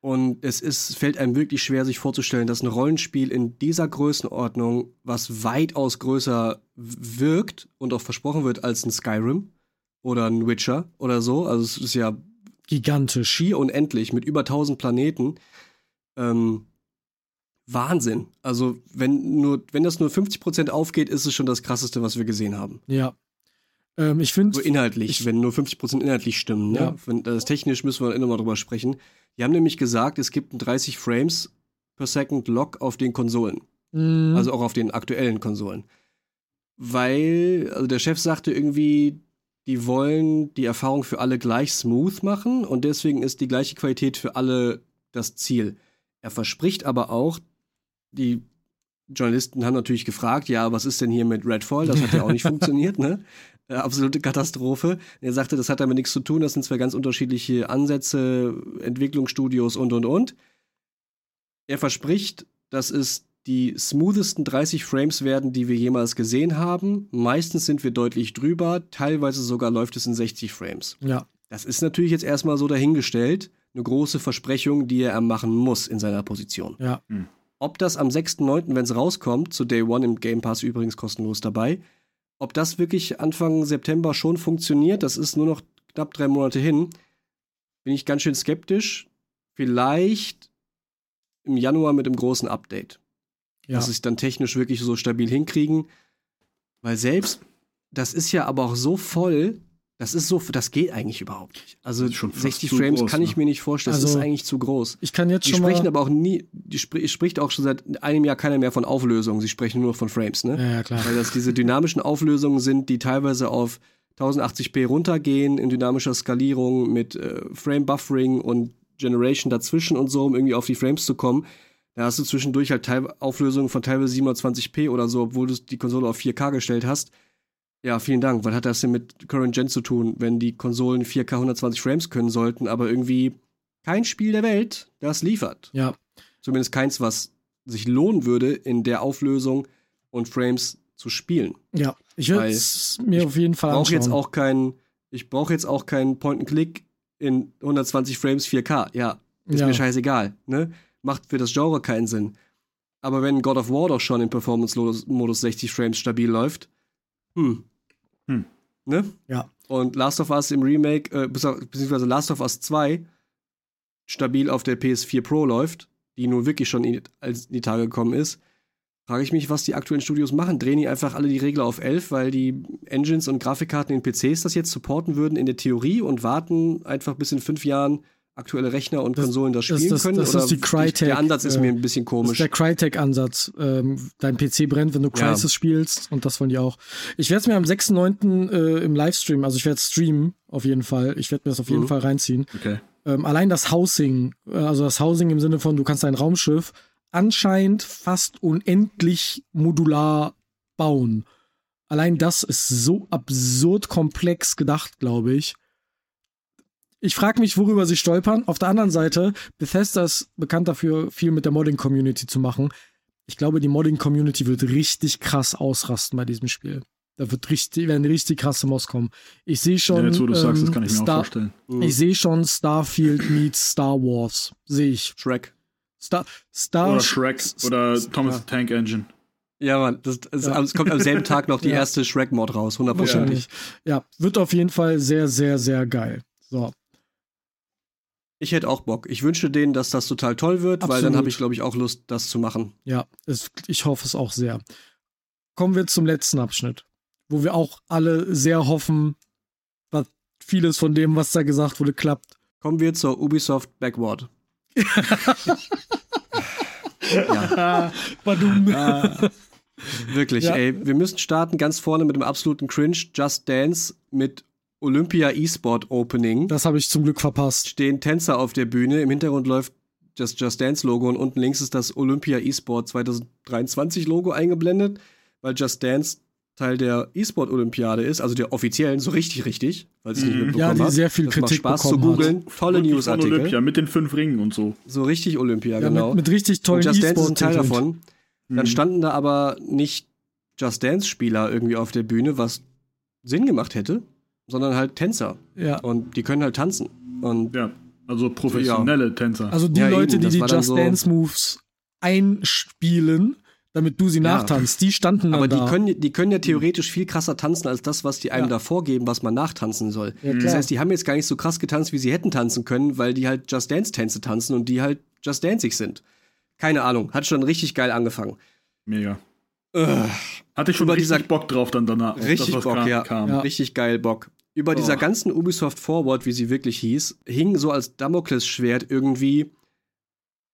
Und es ist, fällt einem wirklich schwer, sich vorzustellen, dass ein Rollenspiel in dieser Größenordnung, was weitaus größer wirkt und auch versprochen wird als ein Skyrim, oder ein Witcher oder so. Also es ist ja gigantisch, schier unendlich mit über 1000 Planeten. Ähm, Wahnsinn. Also wenn nur, wenn das nur 50% aufgeht, ist es schon das krasseste, was wir gesehen haben. Ja. Ähm, ich finde. So inhaltlich, ich, wenn nur 50% inhaltlich stimmen. Ne? Ja. Wenn, das technisch müssen wir immer mal drüber sprechen. Die haben nämlich gesagt, es gibt einen 30 Frames per Second Lock auf den Konsolen. Mhm. Also auch auf den aktuellen Konsolen. Weil, also der Chef sagte irgendwie, die wollen die Erfahrung für alle gleich smooth machen und deswegen ist die gleiche Qualität für alle das Ziel. Er verspricht aber auch, die Journalisten haben natürlich gefragt, ja, was ist denn hier mit Redfall? Das hat ja auch nicht [laughs] funktioniert, ne? Äh, absolute Katastrophe. Er sagte, das hat damit nichts zu tun, das sind zwei ganz unterschiedliche Ansätze, Entwicklungsstudios und und und. Er verspricht, dass es die smoothesten 30 Frames werden, die wir jemals gesehen haben. Meistens sind wir deutlich drüber, teilweise sogar läuft es in 60 Frames. Ja. Das ist natürlich jetzt erstmal so dahingestellt, eine große Versprechung, die er machen muss in seiner Position. Ja. Hm. Ob das am 6.9., wenn es rauskommt, zu Day One im Game Pass übrigens kostenlos dabei, ob das wirklich Anfang September schon funktioniert, das ist nur noch knapp drei Monate hin, bin ich ganz schön skeptisch. Vielleicht im Januar mit dem großen Update ja. dass sie es dann technisch wirklich so stabil hinkriegen. Weil selbst, das ist ja aber auch so voll, das ist so, das geht eigentlich überhaupt nicht. Also 60 Frames groß, kann ich ne? mir nicht vorstellen. Das also, ist eigentlich zu groß. Ich kann jetzt die schon sprechen mal aber auch nie, die spr spricht auch schon seit einem Jahr keiner mehr von Auflösungen. Sie sprechen nur noch von Frames, ne? Ja, ja, klar. Weil das diese dynamischen Auflösungen sind, die teilweise auf 1080p runtergehen in dynamischer Skalierung mit äh, Frame Buffering und Generation dazwischen und so, um irgendwie auf die Frames zu kommen. Da hast du zwischendurch halt Teil Auflösungen von teilweise 720p oder so, obwohl du die Konsole auf 4K gestellt hast. Ja, vielen Dank. Was hat das denn mit Current Gen zu tun, wenn die Konsolen 4K 120 Frames können sollten, aber irgendwie kein Spiel der Welt das liefert? Ja. Zumindest keins, was sich lohnen würde, in der Auflösung und Frames zu spielen. Ja, ich würde es mir auf jeden Fall brauch jetzt auch kein, Ich brauche jetzt auch keinen Point-and-Click in 120 Frames 4K. Ja, ist ja. mir scheißegal. Ne? Macht für das Genre keinen Sinn. Aber wenn God of War doch schon im Performance-Modus 60 Frames stabil läuft, hm. hm. Ne? Ja. Und Last of Us im Remake, äh, beziehungsweise Last of Us 2 stabil auf der PS4 Pro läuft, die nun wirklich schon in, in die Tage gekommen ist, frage ich mich, was die aktuellen Studios machen. Drehen die einfach alle die Regler auf 11, weil die Engines und Grafikkarten in PCs das jetzt supporten würden in der Theorie und warten einfach bis in fünf Jahren aktuelle Rechner und Das- Konsolen das das- spielen das- können? das oder ist die Crytek, Der Ansatz ist äh, mir ein bisschen Das komisch. der Crytek-Ansatz. Ähm, dein PC brennt, wenn du Ja. Crysis spielst und das wollen die auch. Ich werde es mir am 6.9. Äh, im Livestream, also ich werde streamen, auf jeden Fall. Ich werde mir das auf jeden Mhm. Fall reinziehen. Okay. Ähm, allein das Housing, äh, also das Housing im Sinne von, du kannst dein Raumschiff anscheinend fast unendlich modular bauen. Allein das ist so absurd komplex gedacht, glaube ich. Ich frage mich, worüber sie stolpern. Auf der anderen Seite, Bethesda ist bekannt dafür, viel mit der Modding-Community zu machen. Ich glaube, die Modding-Community wird richtig krass ausrasten bei diesem Spiel. Da wird richtig, werden richtig krasse Mods kommen. Ich sehe schon. ja, jetzt, wo du sagst, das ähm, kann ich mir auch Star- vorstellen. Mhm. ich sehe schon Starfield meets Star Wars. Sehe ich. Shrek. Star, Star Oder Shrek S- oder S- Thomas ja, Tank Engine. Ja, Mann, das, das, Ja. es kommt am selben Tag noch die [laughs] Ja. erste Shrek-Mod raus, hundertprozentig. Wahrscheinlich. Ja, wird auf jeden Fall sehr, sehr, sehr geil. So. Ich hätte auch Bock. Ich wünsche denen, dass das total toll wird, weil dann Absolut. habe ich, glaube ich, auch Lust, das zu machen. Ja, es, ich hoffe es auch sehr. Kommen wir zum letzten Abschnitt, wo wir auch alle sehr hoffen, dass vieles von dem, was da gesagt wurde, klappt. Kommen wir zur Ubisoft Backward. [laughs] ja, Badum. wirklich, Ja. ey. Wir müssen starten ganz vorne mit dem absoluten Cringe. Just Dance mit Olympia E-Sport Opening. Das habe ich zum Glück verpasst. stehen Tänzer auf der Bühne. Im Hintergrund läuft das Just Dance Logo und unten links ist das Olympia E-Sport 2023 Logo eingeblendet, weil Just Dance Teil der E-Sport Olympiade ist, also der offiziellen, so richtig, richtig, weil es nicht Mhm. mitbekommen Ja, die hat. sehr viel das macht Kritik Spaß zu googeln. Tolle Newsartikel. Olympia mit den fünf Ringen und so. So richtig Olympia, Ja, genau. mit, mit richtig tollen und Just Dance ist ein Teil davon. Dann Mhm. standen da aber nicht Just Dance-Spieler irgendwie auf der Bühne, was Sinn gemacht hätte, sondern halt Tänzer. Ja. Und die können halt tanzen. Und Ja, also professionelle Tänzer. Also die Ja, Leute, eben, die die Just so- Dance Moves einspielen, damit du sie Ja. nachtanzt, die standen dann Aber die da. können, die können ja theoretisch viel krasser tanzen als das, was die einem Ja. da vorgeben, was man nachtanzen soll. Ja, das heißt, die haben jetzt gar nicht so krass getanzt, wie sie hätten tanzen können, weil die halt Just Dance-Tänze tanzen und die halt Just Dancing sind. Keine Ahnung, hat schon richtig geil angefangen. Mega. Ugh, Hatte ich schon Über richtig dieser- Bock drauf dann danach. Richtig das, Bock, kam, ja. Kam. Ja. Richtig geil Bock. Über Oh. dieser ganzen Ubisoft Forward, wie sie wirklich hieß, hing so als Damoklesschwert irgendwie,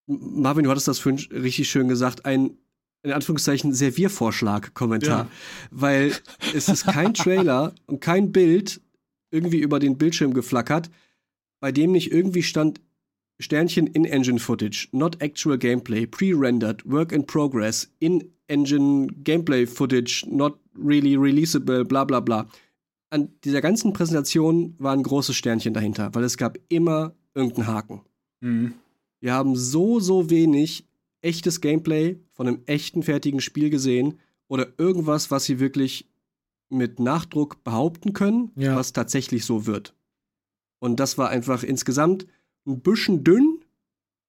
Marvin, du hattest das vorhin richtig schön gesagt, ein in Anführungszeichen Serviervorschlag-Kommentar. Ja. Weil es ist kein [laughs] Trailer und kein Bild irgendwie über den Bildschirm geflackert, bei dem nicht irgendwie stand Sternchen in-Engine Footage, not actual gameplay, pre-rendered, work in progress, in-engine Gameplay Footage, not really releasable, bla bla bla. An dieser ganzen Präsentation war ein großes Sternchen dahinter, weil es gab immer irgendeinen Haken. Mhm. Wir haben so, so wenig echtes Gameplay von einem echten fertigen Spiel gesehen oder irgendwas, was sie wirklich mit Nachdruck behaupten können, Ja. was tatsächlich so wird. Und das war einfach insgesamt ein bisschen dünn,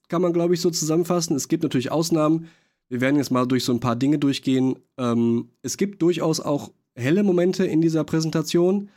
kann man, glaube ich, so zusammenfassen. Es gibt natürlich Ausnahmen. Wir werden jetzt mal durch so ein paar Dinge durchgehen. Ähm, es gibt durchaus auch helle Momente in dieser Präsentation.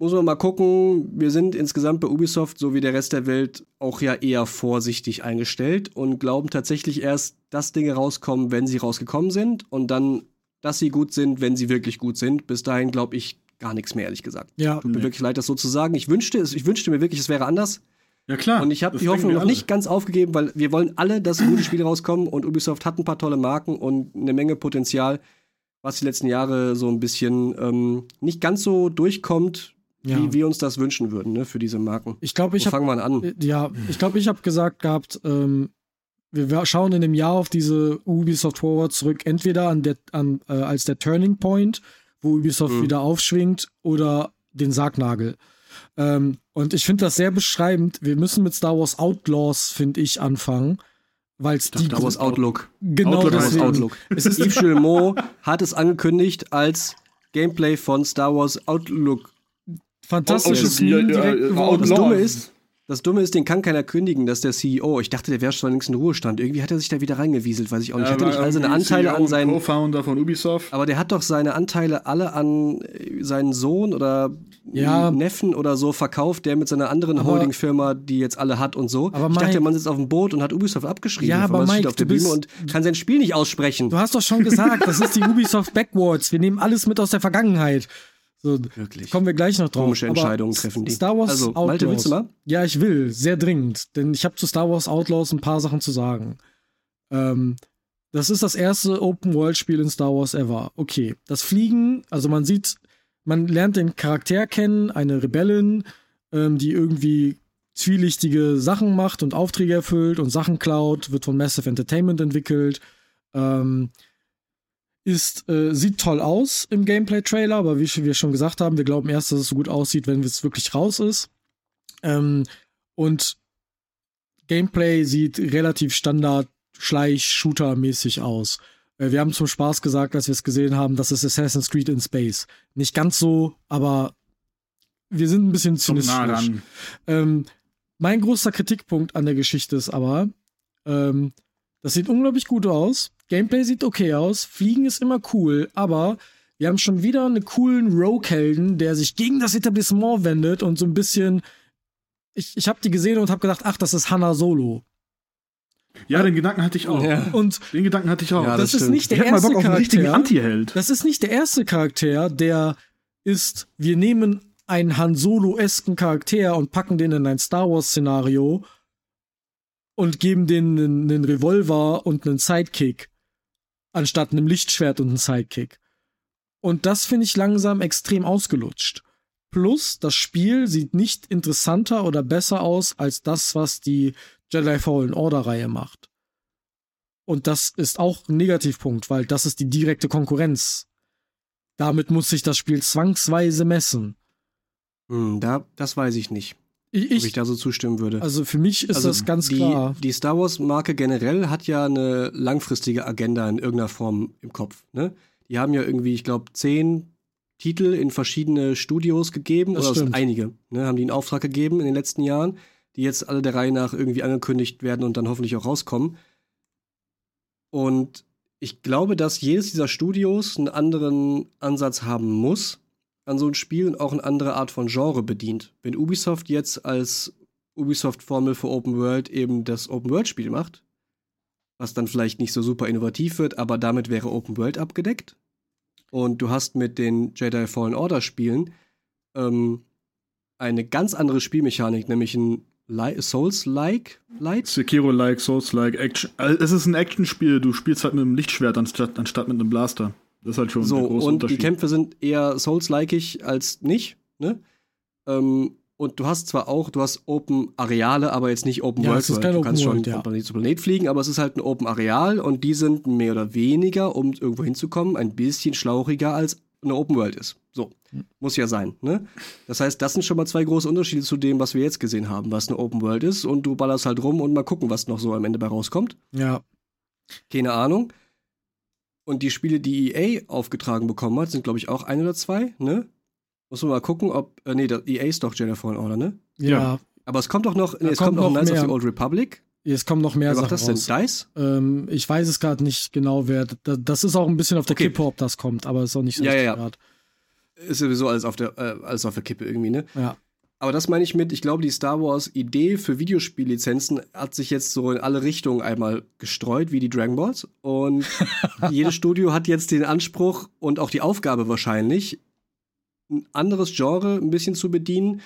Muss man mal gucken. Wir sind insgesamt bei Ubisoft, so wie der Rest der Welt, auch ja eher vorsichtig eingestellt und glauben tatsächlich erst, dass Dinge rauskommen, wenn sie rausgekommen sind und dann, dass sie gut sind, wenn sie wirklich gut sind. Bis dahin glaube ich gar nichts mehr, ehrlich gesagt. ja, Tut mir Nee. wirklich leid, das so zu sagen. Ich wünschte, es, ich wünschte mir wirklich, es wäre anders. Ja, klar. Und ich habe die Hoffnung noch nicht ganz aufgegeben, weil wir wollen alle, dass gute Spiele rauskommen und Ubisoft hat ein paar tolle Marken und eine Menge Potenzial, was die letzten Jahre so ein bisschen ähm, nicht ganz so durchkommt, ja. wie wir uns das wünschen würden, ne, für diese Marken. Ich glaube, ich fangen wir an? Ja, ich glaube, ich habe gesagt gehabt, ähm, wir wir schauen in dem Jahr auf diese Ubisoft Forward zurück, entweder an der, an, äh, als der Turning Point, wo Ubisoft Mhm. wieder aufschwingt, oder den Sargnagel. Ähm, und ich finde das sehr beschreibend. Wir müssen mit Star Wars Outlaws, finde ich, anfangen, weil es die Star Wars Outlook. genau Outlook Star Wars deswegen. Outlook. Es ist Yves Gillemot hat es angekündigt als Gameplay von Star Wars Outlook. Fantastisches Oh, ja, Meme ja, direkt ja, geworden. Das. Dumme ist, das Dumme ist, den kann keiner kündigen, dass der CEO, ich dachte, der wäre schon längst in Ruhestand. Irgendwie hat er sich da wieder reingewieselt, weiß ich auch nicht. Ja, Hat er nicht all seine Anteile CEO an seinen Co-Founder von Ubisoft. Aber der hat doch seine Anteile alle an äh, seinen Sohn oder Ja. Neffen oder so verkauft, der mit seiner anderen Aber- Holdingfirma, die jetzt alle hat und so. Aber ich dachte, der Mann sitzt auf dem Boot und hat Ubisoft abgeschrieben. Ja, aber Mike, auf der Bühne und kann sein Spiel nicht aussprechen. Du hast doch schon gesagt, das ist die [laughs] Ubisoft Backwards. Wir nehmen alles mit aus der Vergangenheit. So, Wirklich. kommen wir gleich noch drauf. Komische Aber Entscheidungen treffen die. Star Wars Also, Outlaws. Malte, willst du mal? Ja, ich will, sehr dringend, denn ich habe zu Star Wars Outlaws ein paar Sachen zu sagen. Ähm, das ist das erste Open-World-Spiel in Star Wars ever. Okay, das Fliegen, also man sieht, man lernt den Charakter kennen, eine Rebellin, ähm, die irgendwie zwielichtige Sachen macht und Aufträge erfüllt und Sachen klaut, wird von Massive Entertainment entwickelt. Ähm, ist, äh, sieht toll aus im Gameplay-Trailer, aber wie wir schon gesagt haben, wir glauben erst, dass es so gut aussieht, wenn es wirklich raus ist. Ähm, und Gameplay sieht relativ Standard Schleich-Shooter-mäßig aus. Äh, wir haben zum Spaß gesagt, als wir es gesehen haben, das ist Assassin's Creed in Space. Nicht ganz so, aber wir sind ein bisschen zynisch. Ähm, mein großer Kritikpunkt an der Geschichte ist aber, ähm, das sieht unglaublich gut aus. Gameplay sieht okay aus. Fliegen ist immer cool, aber wir haben schon wieder einen coolen Rogue-Helden, der sich gegen das Etablissement wendet und so ein bisschen. Ich, ich habe die gesehen und habe gedacht, ach, das ist Hanna Solo. Ja, den Gedanken hatte ich auch. Ja. Und Den Gedanken hatte ich auch. Ja, das, das ist stimmt. nicht ich der mal erste Bock auf einen richtigen Charakter. Anti-Held. Das ist nicht der erste Charakter, der ist, wir nehmen einen Han Solo-esken Charakter und packen den in ein Star Wars-Szenario und geben denen einen, einen Revolver und einen Sidekick, anstatt einem Lichtschwert und einem Sidekick. Und das finde ich langsam extrem ausgelutscht. Plus, das Spiel sieht nicht interessanter oder besser aus als das, was die Jedi Fallen Order-Reihe macht. Und das ist auch ein Negativpunkt, weil das ist die direkte Konkurrenz. Damit muss sich das Spiel zwangsweise messen. Hm, da, das weiß ich nicht, Ich, ob ich ich da so zustimmen würde. also für mich ist Also das ganz die, klar. Die Star Wars-Marke generell hat ja eine langfristige Agenda in irgendeiner Form im Kopf. Ne? Die haben ja irgendwie, ich glaube, zehn Titel in verschiedene Studios gegeben. Das oder einige. Ne? Haben die in Auftrag gegeben in den letzten Jahren, die jetzt alle der Reihe nach irgendwie angekündigt werden und dann hoffentlich auch rauskommen. Und ich glaube, dass jedes dieser Studios einen anderen Ansatz haben muss an so ein Spiel und auch eine andere Art von Genre bedient. Wenn Ubisoft jetzt als Ubisoft-Formel für Open World eben das Open World-Spiel macht, was dann vielleicht nicht so super innovativ wird, aber damit wäre Open World abgedeckt. Und du hast mit den Jedi Fallen Order-Spielen ähm, eine ganz andere Spielmechanik, nämlich ein Li Souls-like Light. Sekiro-like, Souls-like, Action. Also, Es ist ein Actionspiel, du spielst halt mit einem Lichtschwert anstatt, anstatt mit einem Blaster. Das ist halt schon So, der große und Unterschied. die Kämpfe sind eher Souls-likeig als nicht, ne? Ähm, und du hast zwar auch, du hast Open Areale, aber jetzt nicht Open Ja, World. es ist World. kein du Open kannst schon World, ja. von Planet zu Planet fliegen, aber es ist halt ein Open Areal und die sind mehr oder weniger, um irgendwo hinzukommen, ein bisschen schlauchiger als eine Open World ist. So, Hm. muss ja sein, ne? Das heißt, das sind schon mal zwei große Unterschiede zu dem, was wir jetzt gesehen haben, was eine Open World ist und du ballerst halt rum und mal gucken, was noch so am Ende bei rauskommt. Ja, Keine Ahnung. Und die Spiele, die EA aufgetragen bekommen hat, sind, glaube ich, auch ein oder zwei, ne? Muss man mal gucken, ob. Äh, nee, der EA ist doch Jedi Fallen Order, ne? ja. Ja. Aber es kommt doch noch. Nee, es kommt kommt noch noch Knights of mehr. the Old Republic. Es kommen noch mehr Wer macht Sachen das denn? raus. Dice? Ähm, ich weiß es gerade nicht genau, wer. da- Das ist auch ein bisschen auf der Okay. Kippe, ob das kommt, aber ist auch nicht so Ja, ja, richtig ja. grad. Ist sowieso alles auf der, äh, alles auf der Kippe irgendwie, ne? Ja. Aber das meine ich mit, ich glaube, die Star Wars-Idee für Videospiellizenzen hat sich jetzt so in alle Richtungen einmal gestreut, wie die Dragon Balls. Und [laughs] jedes Studio hat jetzt den Anspruch und auch die Aufgabe wahrscheinlich, ein anderes Genre ein bisschen zu bedienen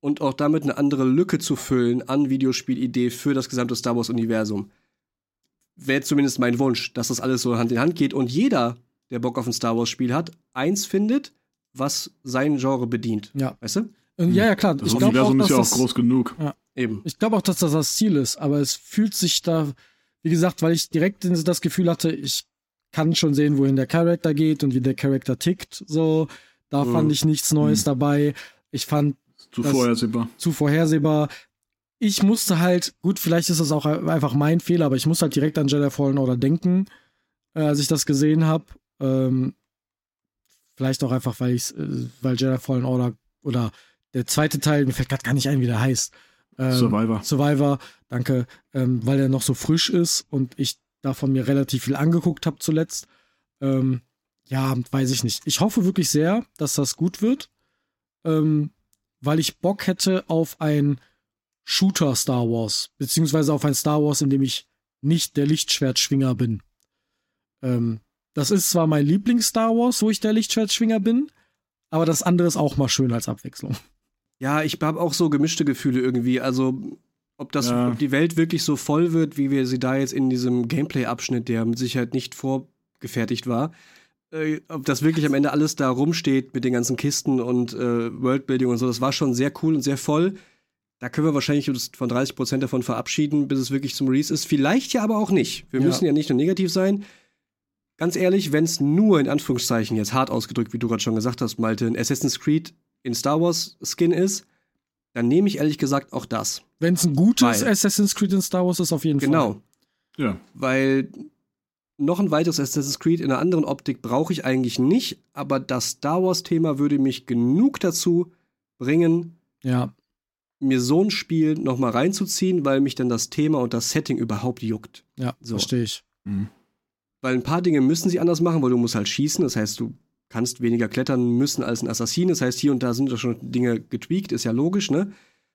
und auch damit eine andere Lücke zu füllen an Videospielidee für das gesamte Star Wars-Universum. Wäre zumindest mein Wunsch, dass das alles so Hand in Hand geht und jeder, der Bock auf ein Star Wars-Spiel hat, eins findet, was sein Genre bedient. Ja. Weißt du? Und ja, ja, klar. das ich glaube auch, Universum dass ist ja auch das, groß genug. Eben. ich glaube auch, dass das das Ziel ist, aber es fühlt sich da, wie gesagt, weil ich direkt das Gefühl hatte, ich kann schon sehen, wohin der Charakter geht und wie der Charakter tickt. So, da Mhm. fand ich nichts Neues Mhm. dabei. Ich fand Zu Das- vorhersehbar. zu vorhersehbar. Ich musste halt, gut, vielleicht ist das auch einfach mein Fehler, aber ich muss halt direkt an Jedi Fallen Order denken, äh, als ich das gesehen habe. Ähm, vielleicht auch einfach, weil ich äh, weil Jedi Fallen Order oder der zweite Teil, mir fällt gerade gar nicht ein, wie der heißt. Ähm, Survivor. Survivor, danke, ähm, weil der noch so frisch ist und ich davon mir relativ viel angeguckt habe zuletzt. Ähm, ja, weiß ich nicht. Ich hoffe wirklich sehr, dass das gut wird, ähm, weil ich Bock hätte auf ein Shooter Star Wars, beziehungsweise auf ein Star Wars, in dem ich nicht der Lichtschwertschwinger bin. Ähm, das ist zwar mein Lieblings-Star Wars, wo ich der Lichtschwertschwinger bin, aber das andere ist auch mal schön als Abwechslung. Ja, ich habe auch so gemischte Gefühle irgendwie. Also, ob, das, Ja. ob die Welt wirklich so voll wird, wie wir sie da jetzt in diesem Gameplay-Abschnitt, der mit Sicherheit nicht vorgefertigt war, äh, ob das wirklich am Ende alles da rumsteht mit den ganzen Kisten und äh, Worldbuilding und so, das war schon sehr cool und sehr voll. Da können wir wahrscheinlich uns von 30% davon verabschieden, bis es wirklich zum Release ist. Vielleicht ja aber auch nicht. Wir Ja. müssen ja nicht nur negativ sein. Ganz ehrlich, wenn es nur in Anführungszeichen jetzt hart ausgedrückt, wie du gerade schon gesagt hast, Malte, ein Assassin's Creed in Star Wars Skin ist, dann nehme ich ehrlich gesagt auch das. Wenn es ein gutes Weil- Assassin's Creed in Star Wars ist, auf jeden Fall. Genau. Ja. Weil noch ein weiteres Assassin's Creed in einer anderen Optik brauche ich eigentlich nicht, aber das Star Wars-Thema würde mich genug dazu bringen, Ja, mir so ein Spiel nochmal reinzuziehen, weil mich dann das Thema und das Setting überhaupt juckt. ja, So. verstehe ich. Mhm. Weil ein paar Dinge müssen sie anders machen, weil du musst halt schießen, das heißt, du kannst weniger klettern müssen als ein Assassin, das heißt, hier und da sind doch schon Dinge getweakt, ist ja logisch, ne?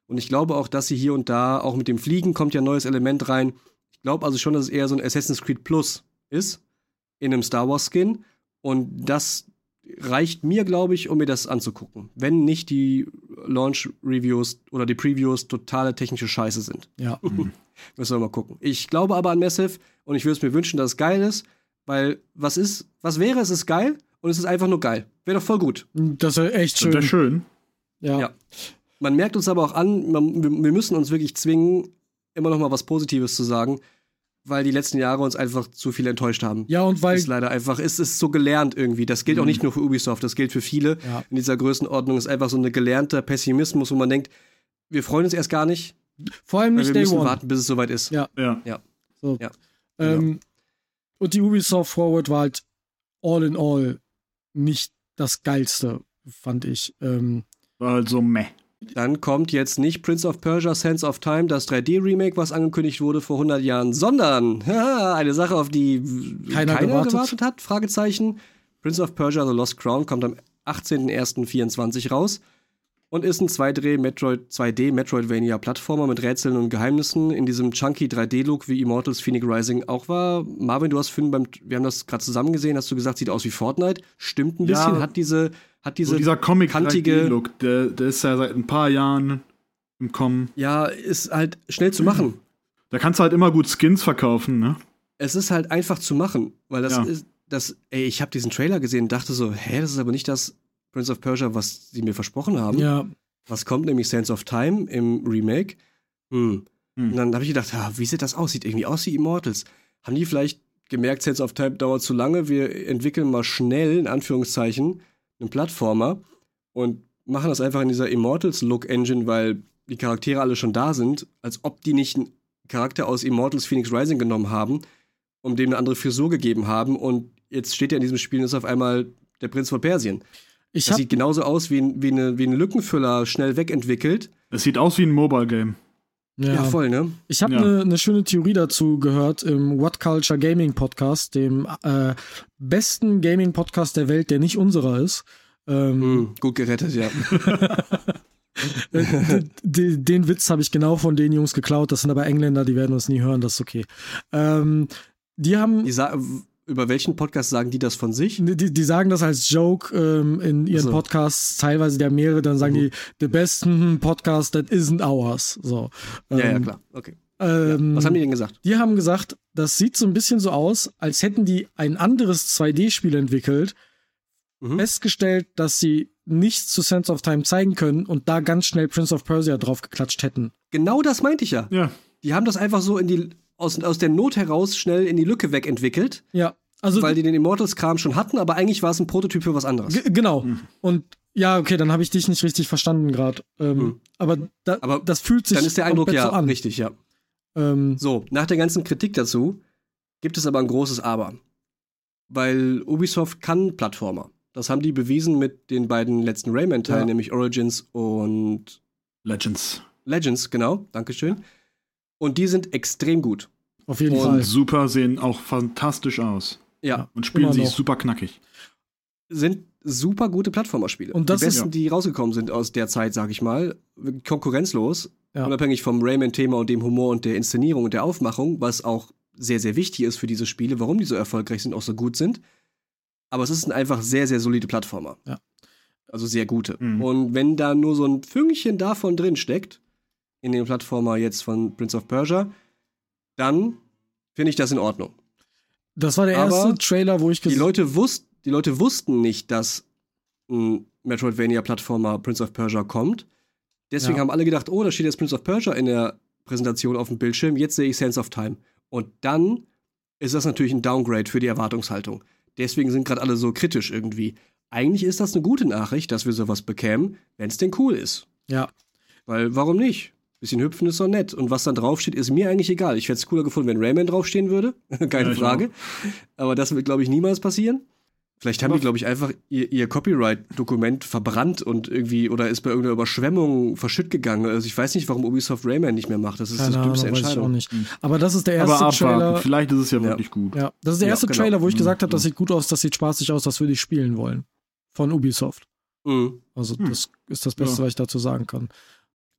Und ich glaube auch, dass sie hier und da, auch mit dem Fliegen kommt ja ein neues Element rein. Ich glaube also schon, dass es eher so ein Assassin's Creed Plus ist, in einem Star Wars Skin. Und das reicht mir, glaube ich, um mir das anzugucken. Wenn nicht die Launch-Reviews oder die Previews totale technische Scheiße sind. Ja. [laughs] Müssen wir mal gucken. Ich glaube aber an Massive und ich würde es mir wünschen, dass es geil ist, weil was ist, was wäre, es ist geil und es ist einfach nur geil. Wäre doch voll gut. Das ist echt Das schön. wäre schön. Ja. Ja. Man merkt uns aber auch an, man, wir, wir müssen uns wirklich zwingen, immer noch mal was Positives zu sagen, weil die letzten Jahre uns einfach zu viel enttäuscht haben. Ja, und weil ist leider einfach, es ist so gelernt irgendwie. Das gilt auch nicht nur für Ubisoft, das gilt für viele. Ja. In dieser Größenordnung ist einfach so ein gelernter Pessimismus, wo man denkt, wir freuen uns erst gar nicht, vor allem weil nicht wir Day müssen One. warten, bis es soweit ist. Ja. Ja. So. Ja, Ähm, und die Ubisoft Forward war halt all in all nicht das geilste, fand ich. Ähm, War halt so meh. Dann kommt jetzt nicht Prince of Persia Sense of Time, das 3D-Remake, was angekündigt wurde vor 100 Jahren, sondern [laughs] haha, eine Sache, auf die Keiner keiner, gewartet. gewartet. hat, Fragezeichen. Prince of Persia The Lost Crown kommt am 18.01.24 raus und ist ein 2D Metroid 2D Metroidvania Plattformer mit Rätseln und Geheimnissen in diesem chunky 3D Look wie Immortals Phoenix Rising auch war. Marvin, du hast Finn beim wir haben das gerade zusammen gesehen, hast du gesagt, sieht aus wie Fortnite. Stimmt ein Ja. bisschen, hat diese hat diese So dieser comic kantige- look der, der ist ja seit ein paar Jahren im Kommen. ja, ist halt schnell zu machen. Da kannst du halt immer gut Skins verkaufen, ne? es ist halt einfach zu machen, weil das Ja. ist, das, ey, ich habe diesen Trailer gesehen und dachte so, hä, das ist aber nicht das Prince of Persia, was sie mir versprochen haben. ja, Was kommt nämlich Sands of Time im Remake? Hm. Hm. Und dann habe ich gedacht, ah, wie sieht das aus? Sieht irgendwie aus wie Immortals. Haben die vielleicht gemerkt, Sands of Time dauert zu lange, wir entwickeln mal schnell, in Anführungszeichen, einen Plattformer und machen das einfach in dieser Immortals-Look-Engine, weil die Charaktere alle schon da sind, als ob die nicht einen Charakter aus Immortals Phoenix Rising genommen haben, um dem eine andere Frisur gegeben haben und jetzt steht er in diesem Spiel und ist auf einmal der Prinz von Persien. Ich Das sieht genauso aus wie, ein- wie, eine, wie ein Lückenfüller schnell wegentwickelt. Es sieht aus wie ein Mobile-Game. Ja, ja, voll, ne? Ich habe Ja. eine ne schöne Theorie dazu gehört im What Culture Gaming Podcast, dem äh, besten Gaming Podcast der Welt, der nicht unserer ist. Ähm, Hm, gut gerettet, ja. [laughs] äh, den Witz habe ich genau von den Jungs geklaut. Das sind aber Engländer, die werden uns nie hören, das ist okay. Ähm, die haben Die über welchen Podcast sagen die das von sich? Die, die sagen das als Joke ähm, in ihren So. Podcasts, teilweise der mehrere, dann sagen Mhm. die, the best hm, podcast that isn't ours. So. ja, ja, Ähm, klar. Okay. Ähm, Was haben die denn gesagt? die haben gesagt, das sieht so ein bisschen so aus, als hätten die ein anderes 2D-Spiel entwickelt, Mhm. festgestellt, dass sie nichts zu Sense of Time zeigen können und da ganz schnell Prince of Persia draufgeklatscht hätten. Genau das meinte ich ja. Ja. Die haben das einfach so in die, aus, aus der Not heraus schnell in die Lücke wegentwickelt, Ja, also weil die den Immortals-Kram schon hatten, aber eigentlich war es ein Prototyp für was anderes. Genau. Und ja, okay, dann habe ich dich nicht richtig verstanden gerade. Ähm, Hm. Aber, da, Aber das fühlt sich Dann ist der Eindruck ja so an. richtig, ja. Ähm, So, nach der ganzen Kritik dazu gibt es aber ein großes Aber. Weil Ubisoft kann Plattformer. Das haben die bewiesen mit den beiden letzten Rayman-Teilen, Ja. nämlich Origins und Legends. Legends, genau, Dankeschön. Und die sind extrem gut. auf jeden Und Fall. Und super sehen auch fantastisch aus. Ja, Und spielen sich super knackig. sind super gute Plattformerspiele. Und das die ist- besten, die rausgekommen sind aus der Zeit, sag ich mal. Konkurrenzlos. Ja. Unabhängig vom Rayman-Thema und dem Humor und der Inszenierung und der Aufmachung, was auch sehr, sehr wichtig ist für diese Spiele, warum die so erfolgreich sind, auch so gut sind. Aber es ist ein einfach sehr, sehr solide Plattformer. Also sehr gute. Mhm. Und wenn da nur so ein Fünkchen davon drin steckt, in den Plattformer jetzt von Prince of Persia, dann finde ich das in Ordnung. Das war der erste Aber Trailer, wo ich die Leute, wusst, die Leute wussten nicht, dass ein Metroidvania-Plattformer Prince of Persia kommt. Deswegen ja. haben alle gedacht, oh, da steht jetzt Prince of Persia in der Präsentation auf dem Bildschirm, jetzt sehe ich Sense of Time. Und dann ist das natürlich ein Downgrade für die Erwartungshaltung. Deswegen sind gerade alle so kritisch irgendwie. Eigentlich ist das eine gute Nachricht, dass wir sowas bekämen, wenn es denn cool ist. Ja. Weil, warum nicht? Bisschen hüpfen ist doch nett. Und was dann draufsteht, ist mir eigentlich egal. Ich hätte es cooler gefunden, wenn Rayman draufstehen würde. [laughs] Keine ja, Frage. Aber das wird, glaube ich, niemals passieren. Vielleicht haben die, glaube ich, einfach ihr, ihr Copyright-Dokument verbrannt und irgendwie oder ist bei irgendeiner Überschwemmung verschütt gegangen. Also ich weiß nicht, warum Ubisoft Rayman nicht mehr macht. Das ist Keine die dümmste Ahnung, Entscheidung. Weiß ich auch nicht. Aber das ist der erste Aber Trailer. Vielleicht ist es ja wirklich gut. Ja, das ist der erste ja, genau. Trailer, wo ich mhm. gesagt habe, das sieht gut aus, das sieht spaßig aus, das würde ich spielen wollen. Von Ubisoft. Mhm. Also das ist das Beste, ja. was ich dazu sagen kann.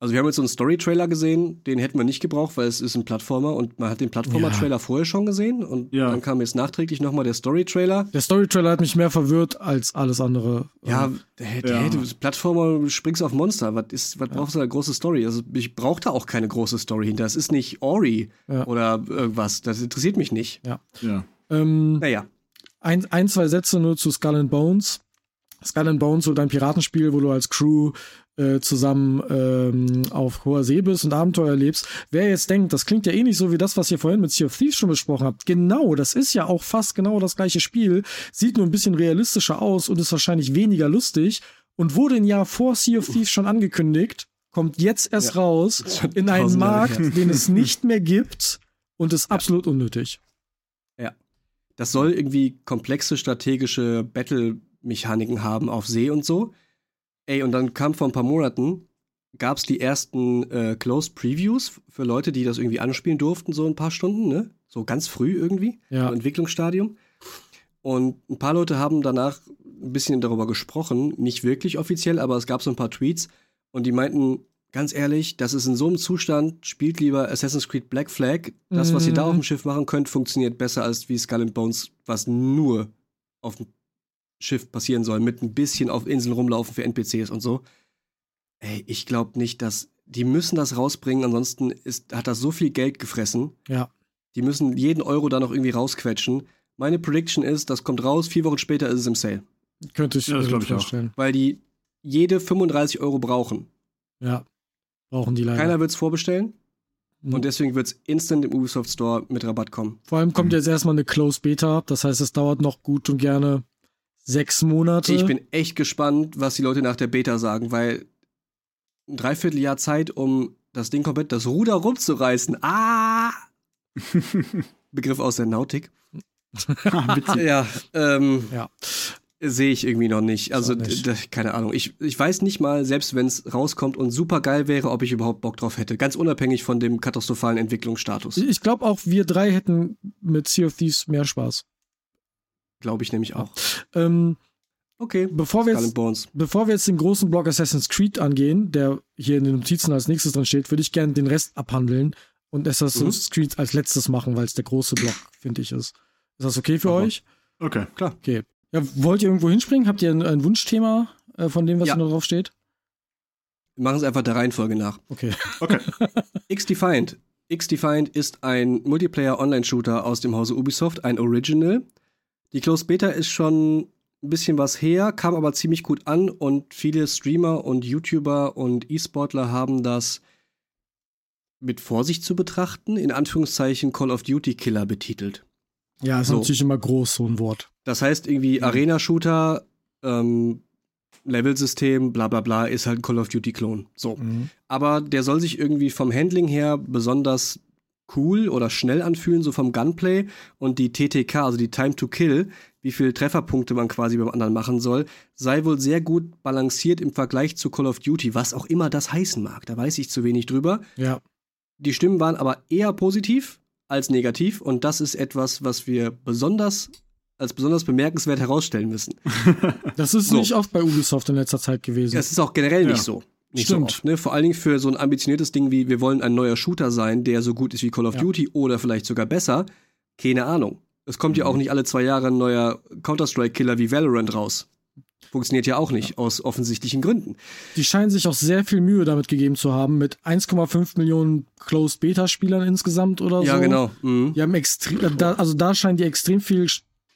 Also wir haben jetzt so einen Story-Trailer gesehen, den hätten wir nicht gebraucht, weil es ist ein Plattformer und man hat den Plattformer-Trailer ja. vorher schon gesehen und ja. dann kam jetzt nachträglich nochmal der Story-Trailer. Der Story-Trailer hat mich mehr verwirrt als alles andere. Ja, hey, ja. Hey, du Plattformer, springst auf Monster, was ist, was brauchst du da große Story? Also ich brauche da auch keine große Story hinter. Es ist nicht Ori oder irgendwas, das interessiert mich nicht. Ja. ja. Ähm, naja. Ein, ein, zwei Sätze nur zu Skull and Bones. Skull and Bones so dein Piratenspiel, wo du als Crew äh, zusammen ähm, auf hoher See bist und Abenteuer erlebst. Wer jetzt denkt, das klingt ja ähnlich so wie das, was ihr vorhin mit Sea of Thieves schon besprochen habt. Genau, das ist ja auch fast genau das gleiche Spiel, sieht nur ein bisschen realistischer aus und ist wahrscheinlich weniger lustig und wurde ein Jahr vor Sea of Thieves schon angekündigt, kommt jetzt erst ja, raus in einen Markt, den es nicht [laughs] mehr gibt und ist ja. absolut unnötig. Ja. Das soll irgendwie komplexe strategische Battle-Mechaniken haben auf See und so. Ey, und dann kam vor ein paar Monaten, gab es die ersten äh, Closed Previews für Leute, die das irgendwie anspielen durften, so ein paar Stunden, ne? So ganz früh irgendwie, ja. im Entwicklungsstadium. Und ein paar Leute haben danach ein bisschen darüber gesprochen, nicht wirklich offiziell, aber es gab so ein paar Tweets und die meinten, ganz ehrlich, das ist in so einem Zustand, spielt lieber Assassin's Creed Black Flag. Das, was ihr da auf dem mhm. Schiff machen könnt, funktioniert besser als wie Skull and Bones, was nur auf dem Schiff passieren soll, mit ein bisschen auf Inseln rumlaufen für NPCs und so. Ey, ich glaube nicht, dass die müssen das rausbringen, ansonsten ist, hat das so viel Geld gefressen. Ja. Die müssen jeden Euro da noch irgendwie rausquetschen. Meine Prediction ist, das kommt raus, vier Wochen später ist es im Sale. Könnte ich, ja, das ich vorstellen. Auch. Weil die jede 35 Euro brauchen. Ja, brauchen die leider. Keiner wird es vorbestellen. Mhm. Und deswegen wird es instant im Ubisoft Store mit Rabatt kommen. Vor allem kommt mhm. jetzt erstmal eine Close Beta. Das heißt, es dauert noch gut und gerne sechs Monate. Ich bin echt gespannt, was die Leute nach der Beta sagen, weil ein Dreivierteljahr Zeit, um das Ding komplett das Ruder rumzureißen. Ah! [laughs] Begriff aus der Nautik. [laughs] ja, ähm, ja. Sehe ich irgendwie noch nicht. Also, nicht. keine Ahnung. Ich, ich weiß nicht mal, selbst wenn es rauskommt und super geil wäre, ob ich überhaupt Bock drauf hätte. Ganz unabhängig von dem katastrophalen Entwicklungsstatus. Ich glaube auch, wir drei hätten mit Sea of Thieves mehr Spaß. Glaube ich nämlich auch. Ähm, okay. Bevor wir, jetzt, bevor wir jetzt den großen Block Assassin's Creed angehen, der hier in den Notizen als nächstes drin steht, würde ich gerne den Rest abhandeln und Assassin's mhm. Creed als letztes machen, weil es der große Block, finde ich, ist. Ist das okay für Aber. euch? Okay, klar. Okay. Ja, wollt ihr irgendwo hinspringen? Habt ihr ein, ein Wunschthema äh, von dem, was ja. da drauf steht? Wir machen es einfach der Reihenfolge nach. Okay. okay. [laughs] X-Defiant. X-Defiant ist ein Multiplayer-Online-Shooter aus dem Hause Ubisoft, ein Original, die Closed Beta ist schon ein bisschen was her, kam aber ziemlich gut an und viele Streamer und YouTuber und E-Sportler haben das mit Vorsicht zu betrachten, in Anführungszeichen Call of Duty Killer betitelt. Ja, ist so. natürlich immer groß, so ein Wort. Das heißt irgendwie mhm. Arena-Shooter, ähm, Level-System, bla bla bla, ist halt ein Call of Duty-Klon. So. Mhm. Aber der soll sich irgendwie vom Handling her besonders cool oder schnell anfühlen, so vom Gunplay. Und die TTK, also die Time to Kill, wie viele Trefferpunkte man quasi beim anderen machen soll, sei wohl sehr gut balanciert im Vergleich zu Call of Duty, was auch immer das heißen mag. Da weiß ich zu wenig drüber. Ja. Die Stimmen waren aber eher positiv als negativ und das ist etwas, was wir besonders als besonders bemerkenswert herausstellen müssen. [laughs] [laughs] Das ist so. nicht oft bei Ubisoft in letzter Zeit gewesen. Es ist auch generell ja. nicht so nicht Stimmt. so oft. Ne? Vor allen Dingen für so ein ambitioniertes Ding wie, wir wollen ein neuer Shooter sein, der so gut ist wie Call of ja. Duty oder vielleicht sogar besser. Keine Ahnung. Es kommt mhm. ja auch nicht alle zwei Jahre ein neuer Counter-Strike-Killer wie Valorant raus. Funktioniert ja auch nicht, ja. aus offensichtlichen Gründen. Die scheinen sich auch sehr viel Mühe damit gegeben zu haben, mit 1,5 Millionen Closed Beta-Spielern insgesamt oder ja, so. Ja, genau. Mhm. Die haben extrem, da, also da scheinen die extrem viel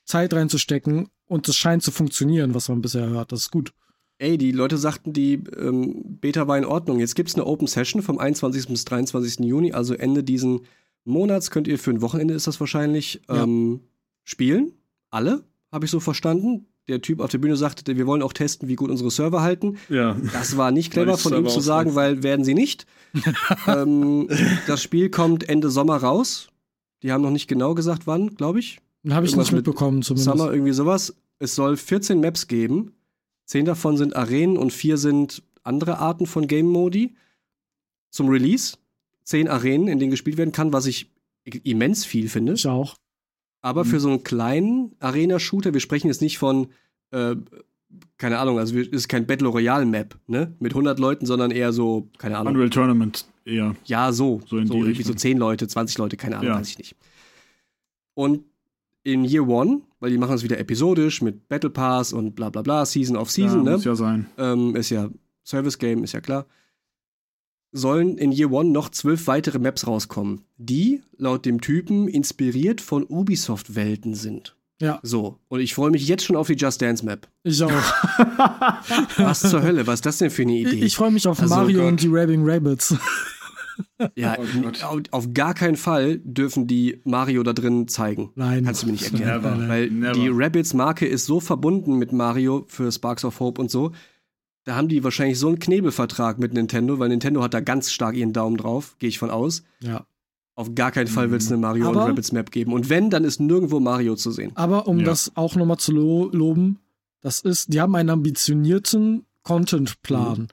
Zeit reinzustecken und es scheint zu funktionieren, was man bisher hört. Das ist gut. Ey, die Leute sagten, die ähm, Beta war in Ordnung. Jetzt gibt es eine Open Session vom 21. bis 23. Juni, also Ende diesen Monats könnt ihr für ein Wochenende ist das wahrscheinlich ähm, ja. spielen. Alle, habe ich so verstanden der Typ auf der Bühne sagte, wir wollen auch testen, wie gut unsere Server halten. Ja. Das war nicht clever von ihm zu sagen, weil werden sie nicht. [laughs] ähm, das Spiel kommt Ende Sommer raus. Die haben noch nicht genau gesagt, wann, glaube ich. Habe ich nicht mitbekommen, mit zumindest. Summer, irgendwie sowas. Es soll 14 Maps geben. Zehn davon sind Arenen und vier sind andere Arten von Game Modi. Zum Release. Zehn Arenen, in denen gespielt werden kann, was ich immens viel finde. Ich auch. Aber mhm. für so einen kleinen Arena-Shooter, wir sprechen jetzt nicht von, äh, keine Ahnung, also es ist kein Battle Royale Map, ne, mit 100 Leuten, sondern eher so, keine Ahnung. Unreal Tournament eher. Ja, so. So, in so die irgendwie so 10 Leute, 20 Leute, keine Ahnung, ja. weiß ich nicht. Und in Year One, weil die machen es wieder episodisch mit Battle Pass und bla bla bla, Season of Season, ja, ne? Muss ja sein. Ähm, ist ja Service Game, ist ja klar sollen in Year One noch zwölf weitere Maps rauskommen, die laut dem Typen inspiriert von Ubisoft-Welten sind. Ja. So. Und ich freue mich jetzt schon auf die Just Dance Map. Ich auch. [laughs] was zur Hölle? Was ist das denn für eine Idee? Ich, ich freue mich auf also, Mario Gott. und die Rabbing Rabbits. [laughs] ja, oh auf gar keinen Fall dürfen die Mario da drin zeigen. Nein. Kannst du mir nicht erklären. Never, weil never. die Rabbits-Marke ist so verbunden mit Mario für Sparks of Hope und so, da haben die wahrscheinlich so einen Knebelvertrag mit Nintendo, weil Nintendo hat da ganz stark ihren Daumen drauf, gehe ich von aus. Ja. Auf gar keinen Fall wird es eine Mario aber, und Rabbids Map geben. Und wenn, dann ist nirgendwo Mario zu sehen. Aber um ja. das auch nochmal zu lo loben, das ist, die haben einen ambitionierten Contentplan mhm.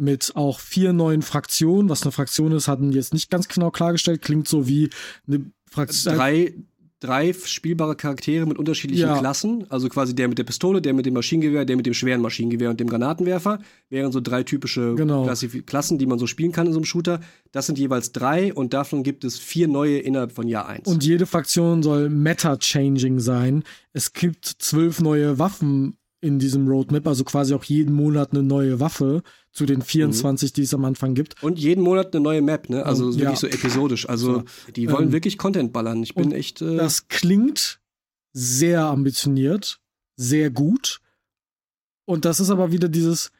Mit auch vier neuen Fraktionen. Was eine Fraktion ist, hatten jetzt nicht ganz genau klargestellt. Klingt so wie eine Fraktion. Drei, drei spielbare Charaktere mit unterschiedlichen Ja. Klassen. Also quasi der mit der Pistole, der mit dem Maschinengewehr, der mit dem schweren Maschinengewehr und dem Granatenwerfer. Wären so drei typische Genau. Klassen, die man so spielen kann in so einem Shooter. Das sind jeweils drei und davon gibt es vier neue innerhalb von Jahr 1. Und jede Fraktion soll meta-changing sein. Es gibt zwölf neue Waffen in diesem Roadmap, also quasi auch jeden Monat eine neue Waffe zu den 24, die es am Anfang gibt. Und jeden Monat eine neue Map, ne? Also Und- wirklich ja. so episodisch. Also die wollen Ähm, wirklich Content ballern. Ich bin echt. Äh, Das klingt sehr ambitioniert, sehr gut. Und das ist aber wieder dieses,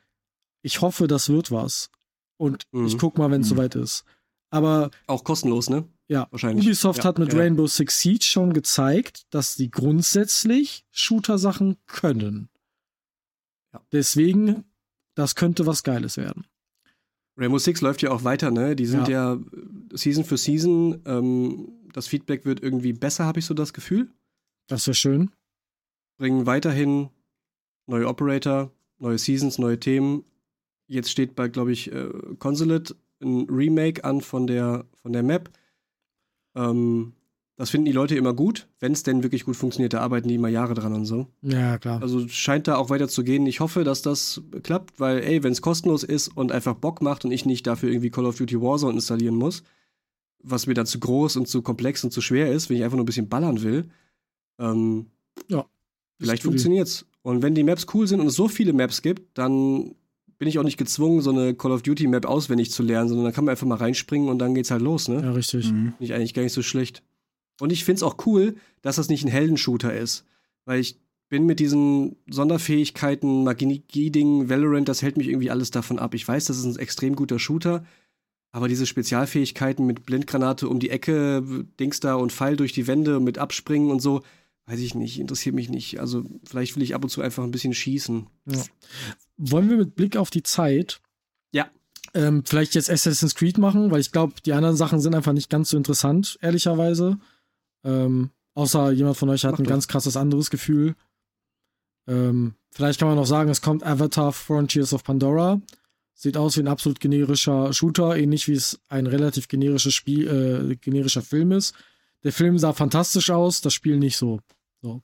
ich hoffe, das wird was. Und Mhm. ich guck mal, wenn es Mhm. soweit ist. Aber auch kostenlos, ne? ja, Wahrscheinlich. Ubisoft Ja, hat mit ja. Rainbow Six Siege schon gezeigt, dass sie grundsätzlich Shooter-Sachen können. Ja. Deswegen, das könnte was Geiles werden. Rainbow Six läuft ja auch weiter, ne? Die sind ja, äh, Season für Season. Ähm, das Feedback wird irgendwie besser, habe ich so das Gefühl. Das wäre schön. Bringen weiterhin neue Operator, neue Seasons, neue Themen. Jetzt steht bei, glaube ich, äh, Consulate ein Remake an von der, von der Map. Ähm, das finden die Leute immer gut. Wenn es denn wirklich gut funktioniert, da arbeiten die immer Jahre dran und so. Ja, klar. Also scheint da auch weiter zu gehen. Ich hoffe, dass das klappt, weil, ey, wenn es kostenlos ist und einfach Bock macht und ich nicht dafür irgendwie Call of Duty Warzone installieren muss, was mir dann zu groß und zu komplex und zu schwer ist, wenn ich einfach nur ein bisschen ballern will, ähm, Ja. vielleicht funktioniert's. Und wenn die Maps cool sind und es so viele Maps gibt, dann bin ich auch nicht gezwungen, so eine Call of Duty Map auswendig zu lernen, sondern dann kann man einfach mal reinspringen und dann geht's halt los, ne? Ja, richtig. Mhm. Finde ich eigentlich gar nicht so schlecht. Und ich finde es auch cool, dass das nicht ein Heldenshooter ist. Weil ich bin mit diesen Sonderfähigkeiten, Magie-Ding, Valorant, das hält mich irgendwie alles davon ab. Ich weiß, das ist ein extrem guter Shooter, aber diese Spezialfähigkeiten mit Blindgranate um die Ecke, Dings da und Pfeil durch die Wände mit Abspringen und so, weiß ich nicht, interessiert mich nicht. Also vielleicht will ich ab und zu einfach ein bisschen schießen. Wollen wir mit Blick auf die Zeit Ja. ähm, vielleicht jetzt Assassin's Creed machen, weil ich glaube, die anderen Sachen sind einfach nicht ganz so interessant, ehrlicherweise. Ähm, außer jemand von euch hat Mach ein doch. ganz krasses anderes Gefühl. Ähm, vielleicht kann man noch sagen, es kommt Avatar Frontiers of Pandora. Sieht aus wie ein absolut generischer Shooter, ähnlich wie es ein relativ generisches Spiel, äh, generischer Film ist. Der Film sah fantastisch aus, das Spiel nicht so. Ja,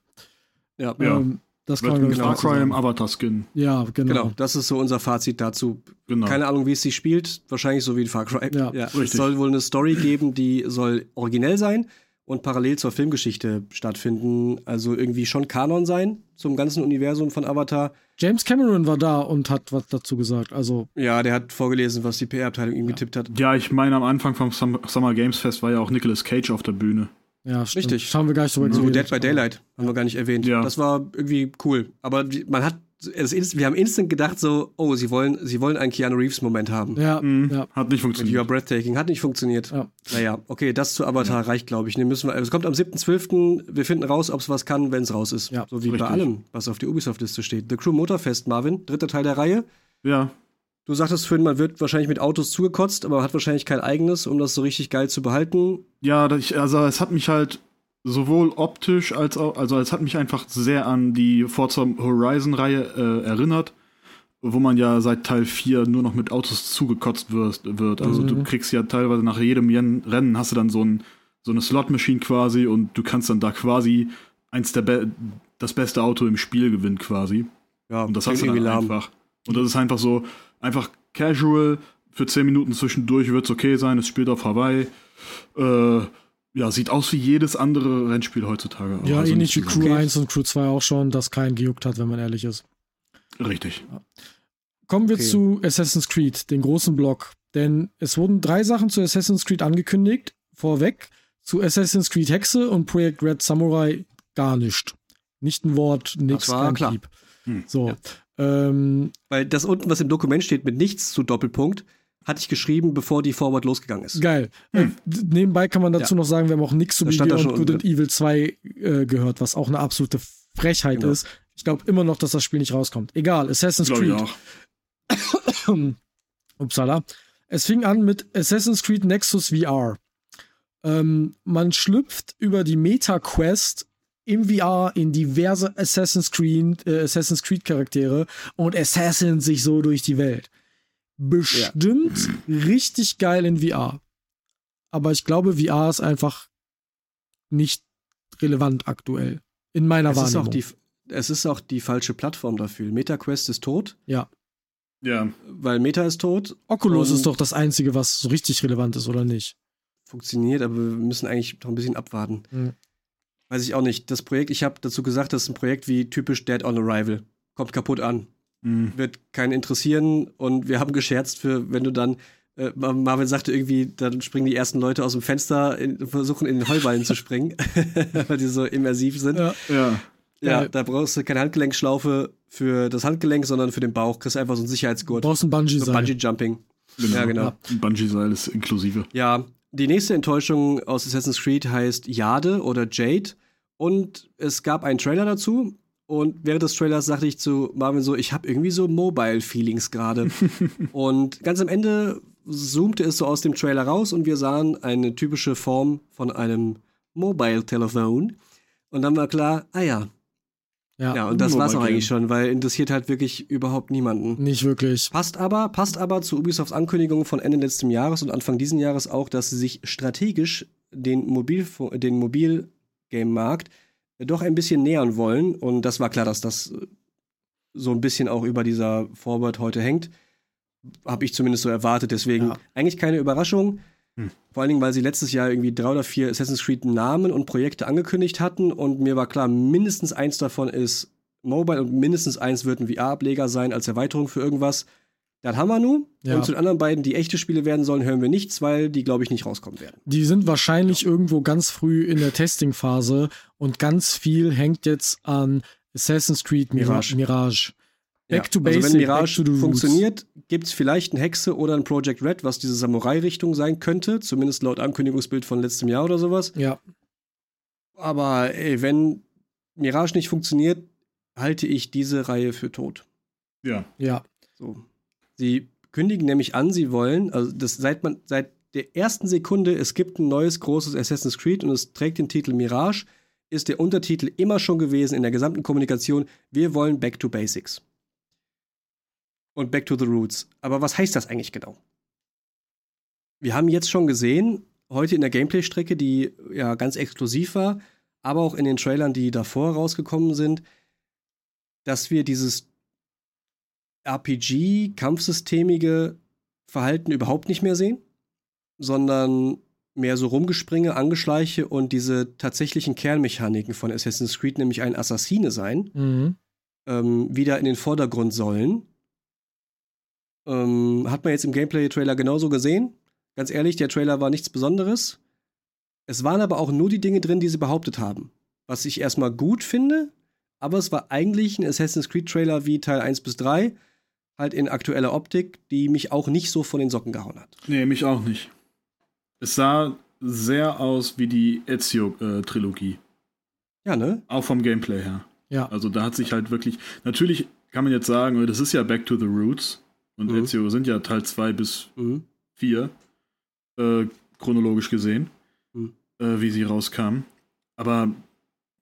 Ja. Ähm, das kann Wird man glaub Far so Cry im. Avatar-Skin. Ja, genau. genau. Das ist so unser Fazit dazu. Genau. Keine Ahnung, wie es sich spielt. Wahrscheinlich so wie in Far Cry. Ja, es richtig. soll wohl eine Story geben, die soll originell sein und parallel zur Filmgeschichte stattfinden. Also irgendwie schon Kanon sein zum ganzen Universum von Avatar. James Cameron war da und hat was dazu gesagt. Also ja, der hat vorgelesen, was die PR-Abteilung ihm ja. getippt hat. Ja, ich meine, am Anfang vom Summer Games Fest war ja auch Nicolas Cage auf der Bühne. Ja, stimmt. Richtig. Schauen wir gar nicht so So Dead by Daylight haben wir gar nicht erwähnt. Ja. Das war irgendwie cool. Aber man hat wir haben instant gedacht so, oh, sie wollen, sie wollen einen Keanu Reeves Moment haben. Ja, mhm. ja. hat nicht funktioniert. Mit You Breathtaking hat nicht funktioniert. Ja. Naja, okay, das zu Avatar ja. reicht, glaube ich. Ne, müssen wir, es kommt am 7.12. Wir finden raus, ob es was kann, wenn es raus ist. Ja, so wie richtig. bei allem, was auf der Ubisoft-Liste steht. The Crew Motorfest, Marvin, dritter Teil der Reihe. Ja. Du sagtest vorhin, man wird wahrscheinlich mit Autos zugekotzt, aber man hat wahrscheinlich kein eigenes, um das so richtig geil zu behalten. Ja, also es hat mich halt sowohl optisch als auch, also es hat mich einfach sehr an die Forza Horizon-Reihe äh, erinnert, wo man ja seit Teil 4 nur noch mit Autos zugekotzt wird. wird. Also mhm. du kriegst ja teilweise nach jedem Rennen hast du dann so, ein, so eine Slot-Machine quasi und du kannst dann da quasi eins der Be das beste Auto im Spiel gewinnen quasi. Ja, und das hast du dann einfach. Und das ist einfach so, einfach casual, für 10 Minuten zwischendurch wird es okay sein, es spielt auf Hawaii. Äh, ja, sieht aus wie jedes andere Rennspiel heutzutage. Ja, also ähnlich wie Crew okay. 1 und Crew 2 auch schon, das keinen gejuckt hat, wenn man ehrlich ist. Richtig. Ja. Kommen wir okay. zu Assassin's Creed, den großen Block. Denn es wurden drei Sachen zu Assassin's Creed angekündigt. Vorweg zu Assassin's Creed Hexe und Projekt Red Samurai gar nicht. Nicht ein Wort, nichts, kein klar. Hm. So. Ja. Ähm, Weil das unten, was im Dokument steht, mit nichts zu Doppelpunkt, hatte ich geschrieben, bevor die Forward losgegangen ist. Geil. Hm. Äh, nebenbei kann man dazu ja. noch sagen, wir haben auch nichts zu Beyond Good and Evil 2 äh, gehört, was auch eine absolute Frechheit genau. ist. Ich glaube immer noch, dass das Spiel nicht rauskommt. Egal, Assassin's Creed. [coughs] Upsala. Es fing an mit Assassin's Creed Nexus VR. Ähm, man schlüpft über die Meta-Quest im VR in diverse Assassin's Creed, äh, Assassin's Creed Charaktere und assassin sich so durch die Welt bestimmt ja. richtig geil in VR. Aber ich glaube, VR ist einfach nicht relevant aktuell. In meiner es Wahrnehmung. Ist die, es ist auch die falsche Plattform dafür. MetaQuest ist tot. Ja. Ja. Weil Meta ist tot. Oculus ist doch das Einzige, was so richtig relevant ist, oder nicht? Funktioniert, aber wir müssen eigentlich noch ein bisschen abwarten. Hm. Weiß ich auch nicht. Das Projekt, ich habe dazu gesagt, das ist ein Projekt wie typisch Dead on Arrival. Kommt kaputt an. Mhm. Wird keinen interessieren. Und wir haben gescherzt für, wenn du dann äh, Marvin sagte irgendwie, dann springen die ersten Leute aus dem Fenster, in, versuchen in den Heuballen zu springen, [laughs] weil die so immersiv sind. Ja. ja. Ja, da brauchst du keine Handgelenkschlaufe für das Handgelenk, sondern für den Bauch. Kriegst einfach so ein Sicherheitsgurt. Du brauchst ein Bungee-Seil. So Bungee-Jumping. Genau. Ja, genau. Ein Bungee-Seil ist inklusive. Ja, die nächste Enttäuschung aus Assassin's Creed heißt Jade oder Jade. Und es gab einen Trailer dazu. Und während des Trailers sagte ich zu Marvin so, ich habe irgendwie so Mobile-Feelings gerade. [laughs] und ganz am Ende zoomte es so aus dem Trailer raus und wir sahen eine typische Form von einem Mobile-Telefon. Und dann war klar, ah ja. Ja, ja und das war es auch eigentlich schon, weil interessiert halt wirklich überhaupt niemanden. Nicht wirklich. Passt aber, passt aber zu Ubisofts Ankündigung von Ende letzten Jahres und Anfang diesen Jahres auch, dass sie sich strategisch den Mobil, den Mobil-Game-Markt doch ein bisschen nähern wollen. Und das war klar, dass das so ein bisschen auch über dieser Forward heute hängt. Habe ich zumindest so erwartet. Deswegen ja. eigentlich keine Überraschung. Hm. Vor allen Dingen, weil sie letztes Jahr irgendwie drei oder vier Assassin's Creed Namen und Projekte angekündigt hatten. Und mir war klar, mindestens eins davon ist Mobile und mindestens eins wird ein VR-Ableger sein als Erweiterung für irgendwas. Das haben wir nun. Ja. Und zu den anderen beiden, die echte Spiele werden sollen, hören wir nichts, weil die, glaube ich, nicht rauskommen werden. Die sind wahrscheinlich ja. irgendwo ganz früh in der Testing-Phase und ganz viel hängt jetzt an Assassin's Creed Mirage. Mirage. Back ja. to Basic, also wenn Mirage funktioniert, gibt es vielleicht ein Hexe oder ein Project Red, was diese Samurai-Richtung sein könnte, zumindest laut Ankündigungsbild von letztem Jahr oder sowas. Ja. Aber ey, wenn Mirage nicht funktioniert, halte ich diese Reihe für tot. Ja. Ja. So. Sie kündigen nämlich an, sie wollen, also das seit man seit der ersten Sekunde, es gibt ein neues großes Assassin's Creed und es trägt den Titel Mirage, ist der Untertitel immer schon gewesen in der gesamten Kommunikation, wir wollen Back to Basics. Und Back to the Roots. Aber was heißt das eigentlich genau? Wir haben jetzt schon gesehen, heute in der Gameplay-Strecke, die ja ganz exklusiv war, aber auch in den Trailern, die davor rausgekommen sind, dass wir dieses RPG-kampfsystemige Verhalten überhaupt nicht mehr sehen, sondern mehr so Rumgespringe, Angeschleiche und diese tatsächlichen Kernmechaniken von Assassin's Creed, nämlich ein Assassine sein, Mhm. ähm, wieder in den Vordergrund sollen. Ähm, hat man jetzt im Gameplay-Trailer genauso gesehen. Ganz ehrlich, der Trailer war nichts Besonderes. Es waren aber auch nur die Dinge drin, die sie behauptet haben. Was ich erstmal gut finde, aber es war eigentlich ein Assassin's Creed-Trailer wie Teil 1 bis 3, halt in aktueller Optik, die mich auch nicht so von den Socken gehauen hat. Nee, mich auch nicht. Es sah sehr aus wie die Ezio-Trilogie. Ja, ne? Auch vom Gameplay her. Ja. Also da hat sich halt wirklich. Natürlich kann man jetzt sagen, das ist ja Back to the Roots. Und Mhm. Ezio sind ja Teil 2 bis Mhm. 4, äh, chronologisch gesehen, Mhm. äh, wie sie rauskamen. Aber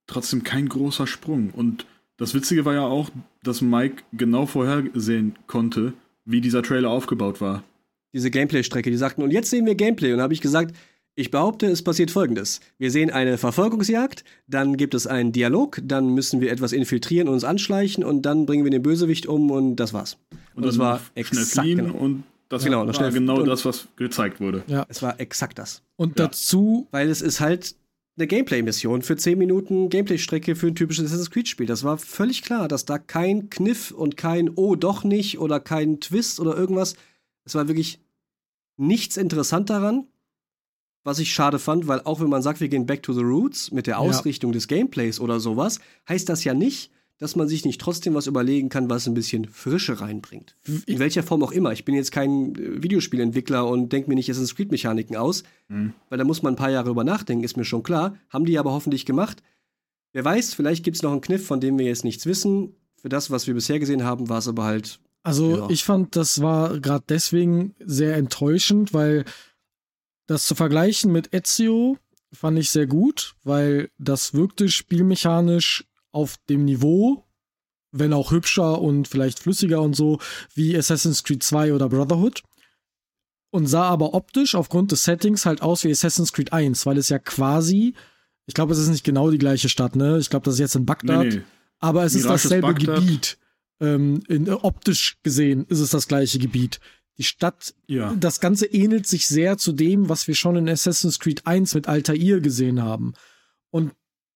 trotzdem kein großer Sprung. Und das Witzige war ja auch, dass Mike genau vorhersehen konnte, wie dieser Trailer aufgebaut war. diese Gameplay-Strecke. Die sagten, und jetzt sehen wir Gameplay. Und da habe ich gesagt, ich behaupte, es passiert folgendes. Wir sehen eine Verfolgungsjagd, dann gibt es einen Dialog, dann müssen wir etwas infiltrieren und uns anschleichen und dann bringen wir den Bösewicht um und das war's. Und, das dann war schnell exakt fliehen genau. und das Genau, war genau und- das, was gezeigt wurde. Es war exakt das. Und Ja. dazu, Weil es ist halt eine Gameplay-Mission für 10 Minuten Gameplay-Strecke für ein typisches Assassin's Creed-Spiel. Das war völlig klar, dass da kein Kniff und kein Oh, doch nicht oder kein Twist oder irgendwas. Es war wirklich nichts interessant daran, was ich schade fand, weil auch wenn man sagt, wir gehen back to the roots mit der Ja. Ausrichtung des Gameplays oder sowas, heißt das ja nicht, dass man sich nicht trotzdem was überlegen kann, was ein bisschen Frische reinbringt. In welcher Form auch immer. Ich bin jetzt kein äh, Videospielentwickler und denke mir nicht Assassin's Creed-Mechaniken aus, weil da muss man ein paar Jahre über nachdenken, ist mir schon klar. Haben die aber hoffentlich gemacht. Wer weiß, vielleicht gibt es noch einen Kniff, von dem wir jetzt nichts wissen. Für das, was wir bisher gesehen haben, war es aber halt. also Ja. ich fand, das war gerade deswegen sehr enttäuschend, weil das zu vergleichen mit Ezio fand ich sehr gut, weil das wirkte spielmechanisch auf dem Niveau, wenn auch hübscher und vielleicht flüssiger und so, wie Assassin's Creed 2 oder Brotherhood. Und sah aber optisch aufgrund des Settings halt aus wie Assassin's Creed 1, weil es ja quasi, ich glaube, es ist nicht genau die gleiche Stadt, ne? Ich glaube, das ist jetzt in Bagdad. Nee, nee. Aber es ist Mirage ist dasselbe Bagdad. Gebiet. Ähm, in, äh, optisch gesehen ist es das gleiche Gebiet. Die Stadt, Ja. das Ganze ähnelt sich sehr zu dem, was wir schon in Assassin's Creed 1 mit Altair gesehen haben. Und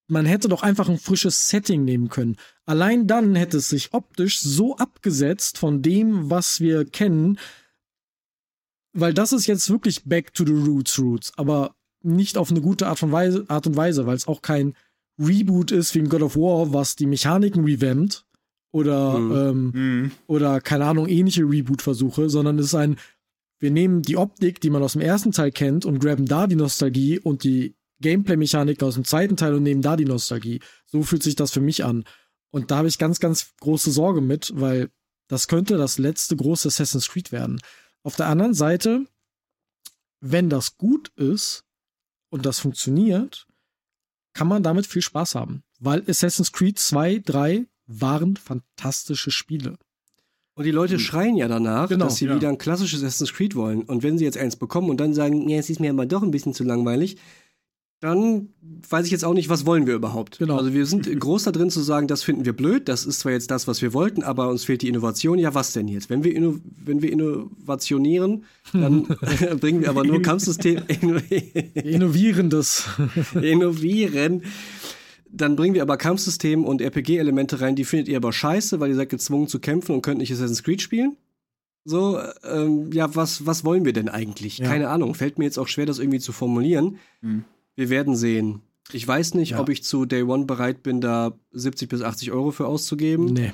man hätte doch einfach ein frisches Setting nehmen können. Allein dann hätte es sich optisch so abgesetzt von dem, was wir kennen, weil das ist jetzt wirklich back to the roots roots, aber nicht auf eine gute Art, von Weise, Art und Weise, weil es auch kein Reboot ist wie in God of War, was die Mechaniken revampt oder Mhm. ähm, Mhm. oder keine Ahnung, ähnliche Reboot-Versuche, sondern es ist ein, wir nehmen die Optik, die man aus dem ersten Teil kennt und graben da die Nostalgie und die Gameplay-Mechanik aus dem zweiten Teil und nehmen da die Nostalgie. So fühlt sich das für mich an. Und da habe ich ganz, ganz große Sorge mit, weil das könnte das letzte große Assassin's Creed werden. Auf der anderen Seite, wenn das gut ist und das funktioniert, kann man damit viel Spaß haben. Weil Assassin's Creed 2, 3 waren fantastische Spiele. Und die Leute schreien ja danach, Genau, dass sie ja. wieder ein klassisches Assassin's Creed wollen. Und wenn sie jetzt eins bekommen und dann sagen, ja, es ist mir aber doch ein bisschen zu langweilig, dann weiß ich jetzt auch nicht, was wollen wir überhaupt. Genau. Also wir sind groß da drin zu sagen, das finden wir blöd, das ist zwar jetzt das, was wir wollten, aber uns fehlt die Innovation. Ja, was denn jetzt? Wenn wir, inno wenn wir innovationieren, dann [laughs] [laughs] bringen wir aber nur Kampfsystem Innovierendes. [laughs] innovieren. Dann bringen wir aber Kampfsystem und RPG-Elemente rein, die findet ihr aber scheiße, weil ihr seid gezwungen zu kämpfen und könnt nicht Assassin's Creed spielen. So, ähm, ja, was, was wollen wir denn eigentlich? Ja. Keine Ahnung. Fällt mir jetzt auch schwer, das irgendwie zu formulieren. Hm. Wir werden sehen. Ich weiß nicht, Ja. ob ich zu Day One bereit bin, da 70 bis 80 Euro für auszugeben. nee.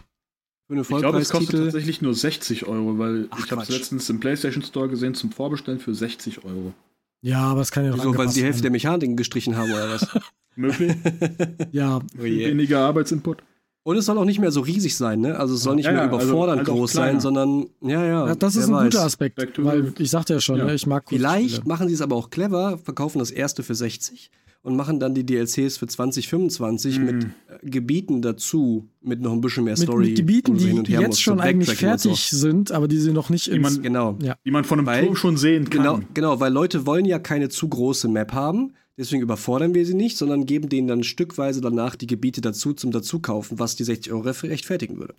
Für einen Ich glaube, es kostet Vollpreistitel. tatsächlich nur 60 Euro, weil Ach, ich habe es letztens im PlayStation Store gesehen zum Vorbestellen für 60 Euro. Ja, aber es kann ja noch Wieso, weil sie die Hälfte der werden. Mechaniken gestrichen haben oder was? [laughs] Möglich? [laughs] Ja, Oh. Weniger Arbeitsinput. Und es soll auch nicht mehr so riesig sein, ne? Also es soll nicht Ja, mehr ja, also überfordernd halt auch groß sein, sondern ja, ja. ja das ist ein weiß. guter Aspekt, weil ich sagte ja schon, Ja. ne, ich mag Vielleicht Kurzspiele. machen sie es aber auch clever, verkaufen das erste für 60 und machen dann die DLCs für 20, 25 Mhm. mit äh, Gebieten dazu, mit noch ein bisschen mehr mit, Story. mit Gebieten, wo sie die hin und her jetzt muss, schon so eigentlich fertig sind, aber die sie noch nicht Die man- Genau. Ja. Die man von einem Weil- Turm schon sehen kann. Genau, genau, weil Leute wollen ja keine zu große Map haben, deswegen überfordern wir sie nicht, sondern geben denen dann stückweise danach die Gebiete dazu zum Dazukaufen, was die 60 Euro rechtfertigen würde.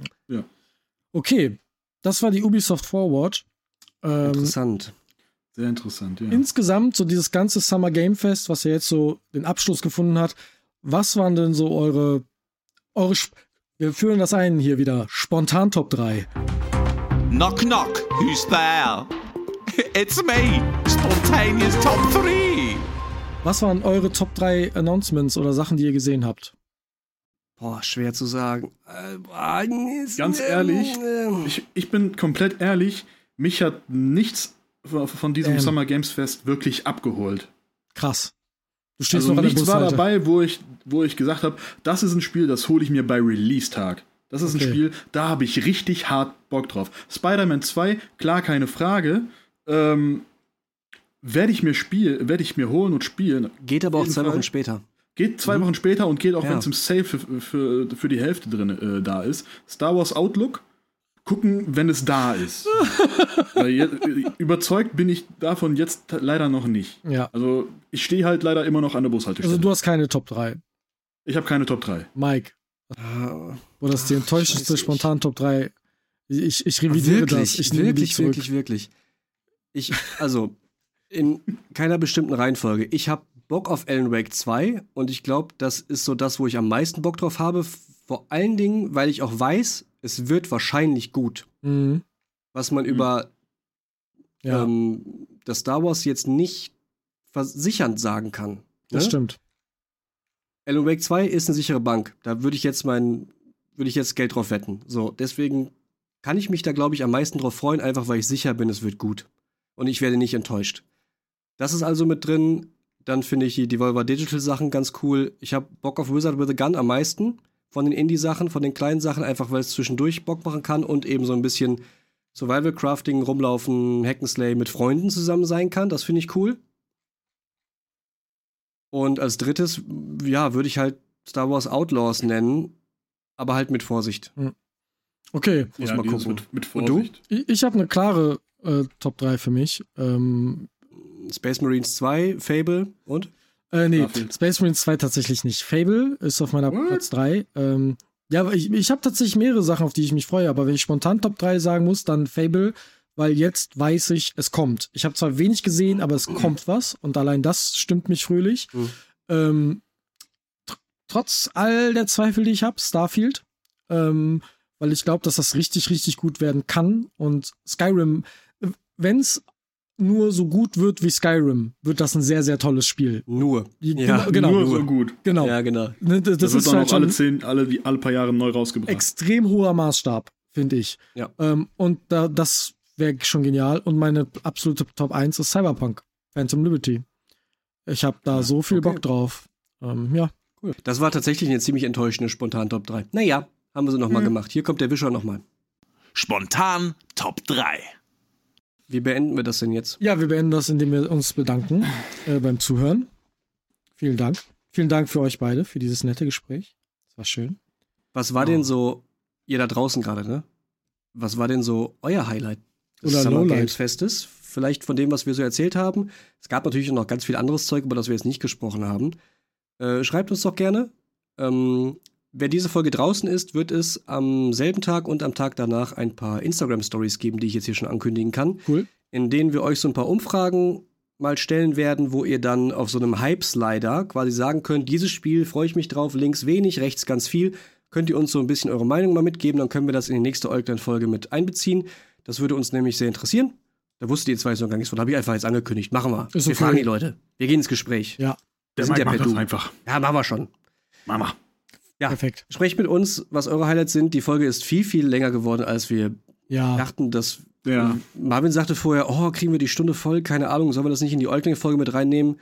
Okay, das war die Ubisoft Forward. Ähm, Interessant. Sehr interessant, ja. Insgesamt, so dieses ganze Summer Game Fest, was ja jetzt so den Abschluss gefunden hat, was waren denn so eure, eure, wir führen das ein hier wieder, spontan Top 3. Knock knock, who's there? [laughs] It's me, Spontaneous Top 3. Was waren eure Top 3 Announcements oder Sachen, die ihr gesehen habt? Boah, schwer zu sagen. Äh, Ganz ehrlich, Ich, ich bin komplett ehrlich, mich hat nichts von diesem Ähm. Summer Games Fest wirklich abgeholt. Krass. Du stehst Also noch an der nichts war dabei, wo ich, wo ich gesagt habe, das ist ein Spiel, das hole ich mir bei Release-Tag. Das ist Okay. ein Spiel, da habe ich richtig hart Bock drauf. Spider-Man 2, klar, keine Frage. Ähm, werde ich mir spielen, werde ich mir holen und spielen. Geht aber auch zwei Fall. Wochen später. Geht zwei Wochen später und geht auch, Ja. wenn es im Sale für, für, für die Hälfte drin äh, da ist. Star Wars Outlook. Gucken, wenn es da ist. [laughs] Äh, überzeugt bin ich davon jetzt leider noch nicht. Ja. Also ich stehe halt leider immer noch an der Bushaltestelle. Also du hast keine Top 3. ich habe keine Top 3. Mike, Ah, wo das die enttäuschendste scheiße, ich- spontan Top 3. Ich, ich revidiere wirklich, das. Ich wirklich, wirklich, wirklich. Ich, also, in keiner bestimmten Reihenfolge. Ich habe Bock auf Alan Wake 2 und ich glaube, das ist so das, wo ich am meisten Bock drauf habe. Vor allen Dingen, weil ich auch weiß, es wird wahrscheinlich gut. Mhm. Was man über Ja, ähm, das Star Wars jetzt nicht versichernd sagen kann. das ne? stimmt. Alan Wake 2 ist eine sichere Bank. Da würde ich jetzt mein, würde ich jetzt Geld drauf wetten. So, deswegen kann ich mich da, glaube ich, am meisten drauf freuen, einfach weil ich sicher bin, es wird gut. Und ich werde nicht enttäuscht. Das ist also mit drin. Dann finde ich die Devolver Digital Sachen ganz cool. Ich habe Bock auf Wizard with a Gun am meisten von den Indie-Sachen, von den kleinen Sachen, einfach weil es zwischendurch Bock machen kann und eben so ein bisschen Survival Crafting, rumlaufen, Hack'n'Slay mit Freunden zusammen sein kann. Das finde ich cool. Und als drittes, ja, würde ich halt Star Wars Outlaws nennen, aber halt mit Vorsicht. Okay, Muss Ja, mal gucken. Mit, mit Und du? Vorsicht. ich, ich habe eine klare äh, Top 3 für mich. Ähm, Space Marines 2, Fable und? Äh, nee, Starfield. Space Marines 2 tatsächlich nicht. Fable ist auf meiner What? Platz 3. Ähm, ja, ich, ich habe tatsächlich mehrere Sachen, auf die ich mich freue, aber wenn ich spontan Top 3 sagen muss, dann Fable, weil jetzt weiß ich, es kommt. Ich habe zwar wenig gesehen, aber es kommt was und allein das stimmt mich fröhlich. Mhm. Ähm, tr trotz all der Zweifel, die ich habe, Starfield, ähm, weil ich glaube, dass das richtig, richtig gut werden kann und Skyrim, wenn es nur so gut wird wie Skyrim, wird das ein sehr, sehr tolles Spiel. Nur. Genau, genau. Nur so gut. Genau. Ja, genau. Ne, Das, Das, das wird ist dann halt auch alle zehn, alle, alle paar Jahre neu rausgebracht. extrem hoher Maßstab, finde ich. Ja. Ähm, und da, das wäre schon genial. Und meine absolute Top 1 ist Cyberpunk, Phantom Liberty. Ich habe da so viel okay. Bock drauf. Ähm, ja. Cool. Das war tatsächlich eine ziemlich enttäuschende spontan Top 3. Naja, haben wir sie nochmal Mhm. gemacht. Hier kommt der Wischer nochmal. Spontan Top 3. Wie beenden wir das denn jetzt? ja, wir beenden das, indem wir uns bedanken äh, beim Zuhören. Vielen Dank. Vielen Dank für euch beide, für dieses nette Gespräch. Das war schön. Was war denn so, ihr da draußen gerade, ne? Was war denn so euer Highlight des Oder Summer Lowlight. Games Festes? Vielleicht von dem, was wir so erzählt haben. Es gab natürlich noch ganz viel anderes Zeug, über das wir jetzt nicht gesprochen haben. Äh, schreibt uns doch gerne. Ähm, wer diese Folge draußen ist, wird es am selben Tag und am Tag danach ein paar Instagram-Stories geben, die ich jetzt hier schon ankündigen kann. Cool. in denen wir euch so ein paar Umfragen mal stellen werden, wo ihr dann auf so einem Hype-Slider quasi sagen könnt, dieses Spiel freue ich mich drauf, links wenig, rechts ganz viel. Könnt ihr uns so ein bisschen eure Meinung mal mitgeben, dann können wir das in die nächste Eugland-Folge mit einbeziehen. Das würde uns nämlich sehr interessieren. Da wusstet ihr zwei so gar nichts von, habe ich einfach jetzt angekündigt. Machen wir. Ist Wir okay. fragen die Leute. Wir gehen ins Gespräch. Ja, Wir sind ja Mike per macht das Du. einfach. Ja, machen wir schon. Mama. Ja. perfekt. Sprecht mit uns, was eure Highlights sind. Die Folge ist viel, viel länger geworden, als wir Ja, dachten, dass Ja. Marvin sagte vorher, oh, kriegen wir die Stunde voll, keine Ahnung, sollen wir das nicht in die Eugling-Folge mit reinnehmen?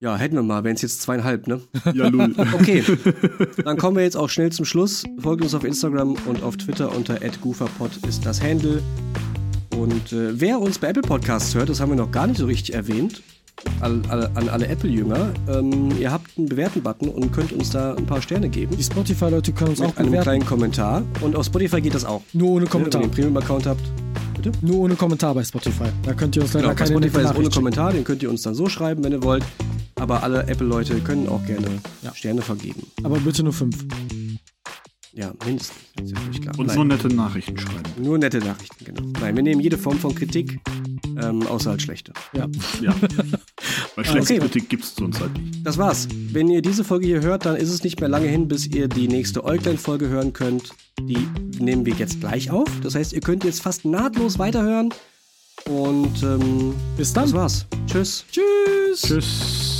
Ja, hätten wir mal, wären es jetzt zweieinhalb, ne? Ja, Lul. [laughs] Okay, dann kommen wir jetzt auch schnell zum Schluss. Folgt uns auf Instagram und auf Twitter unter @gooferpod ist das Handle. Und äh, wer uns bei Apple Podcasts hört, das haben wir noch gar nicht so richtig erwähnt, an, alle- an alle Apple-Jünger, ähm, ihr habt einen Bewerten-Button und könnt uns da ein paar Sterne geben. die Spotify-Leute können uns auch Mit einem bewerten. kleinen Kommentar. Und auf Spotify geht das auch. Nur ohne Wenn ihr Kommentar. einen Premium-Account habt. Nur ohne Kommentar bei Spotify. Da könnt ihr uns leider Genau, keine Spotify ist ohne. Kommentar, den könnt ihr uns dann so schreiben, wenn ihr wollt. Aber alle Apple-Leute können auch gerne Ja. Sterne vergeben. Aber bitte nur fünf. Ja, mindestens. Ja völlig klar. Und Nein, so nette Nachrichten schreiben. nur nette Nachrichten, genau. Nein, wir nehmen jede Form von Kritik. Äh, Ähm, außer halt schlechte. Ja. Ja. [laughs] Weil schlechte Okay. Kritik gibt's sonst halt nicht. Das war's. Wenn ihr diese Folge hier hört, dann ist es nicht mehr lange hin, bis ihr die nächste Äuglein-Folge hören könnt. Die nehmen wir jetzt gleich auf. Das heißt, ihr könnt jetzt fast nahtlos weiterhören. Und ähm, Bis dann. das war's. Tschüss. Tschüss. Tschüss.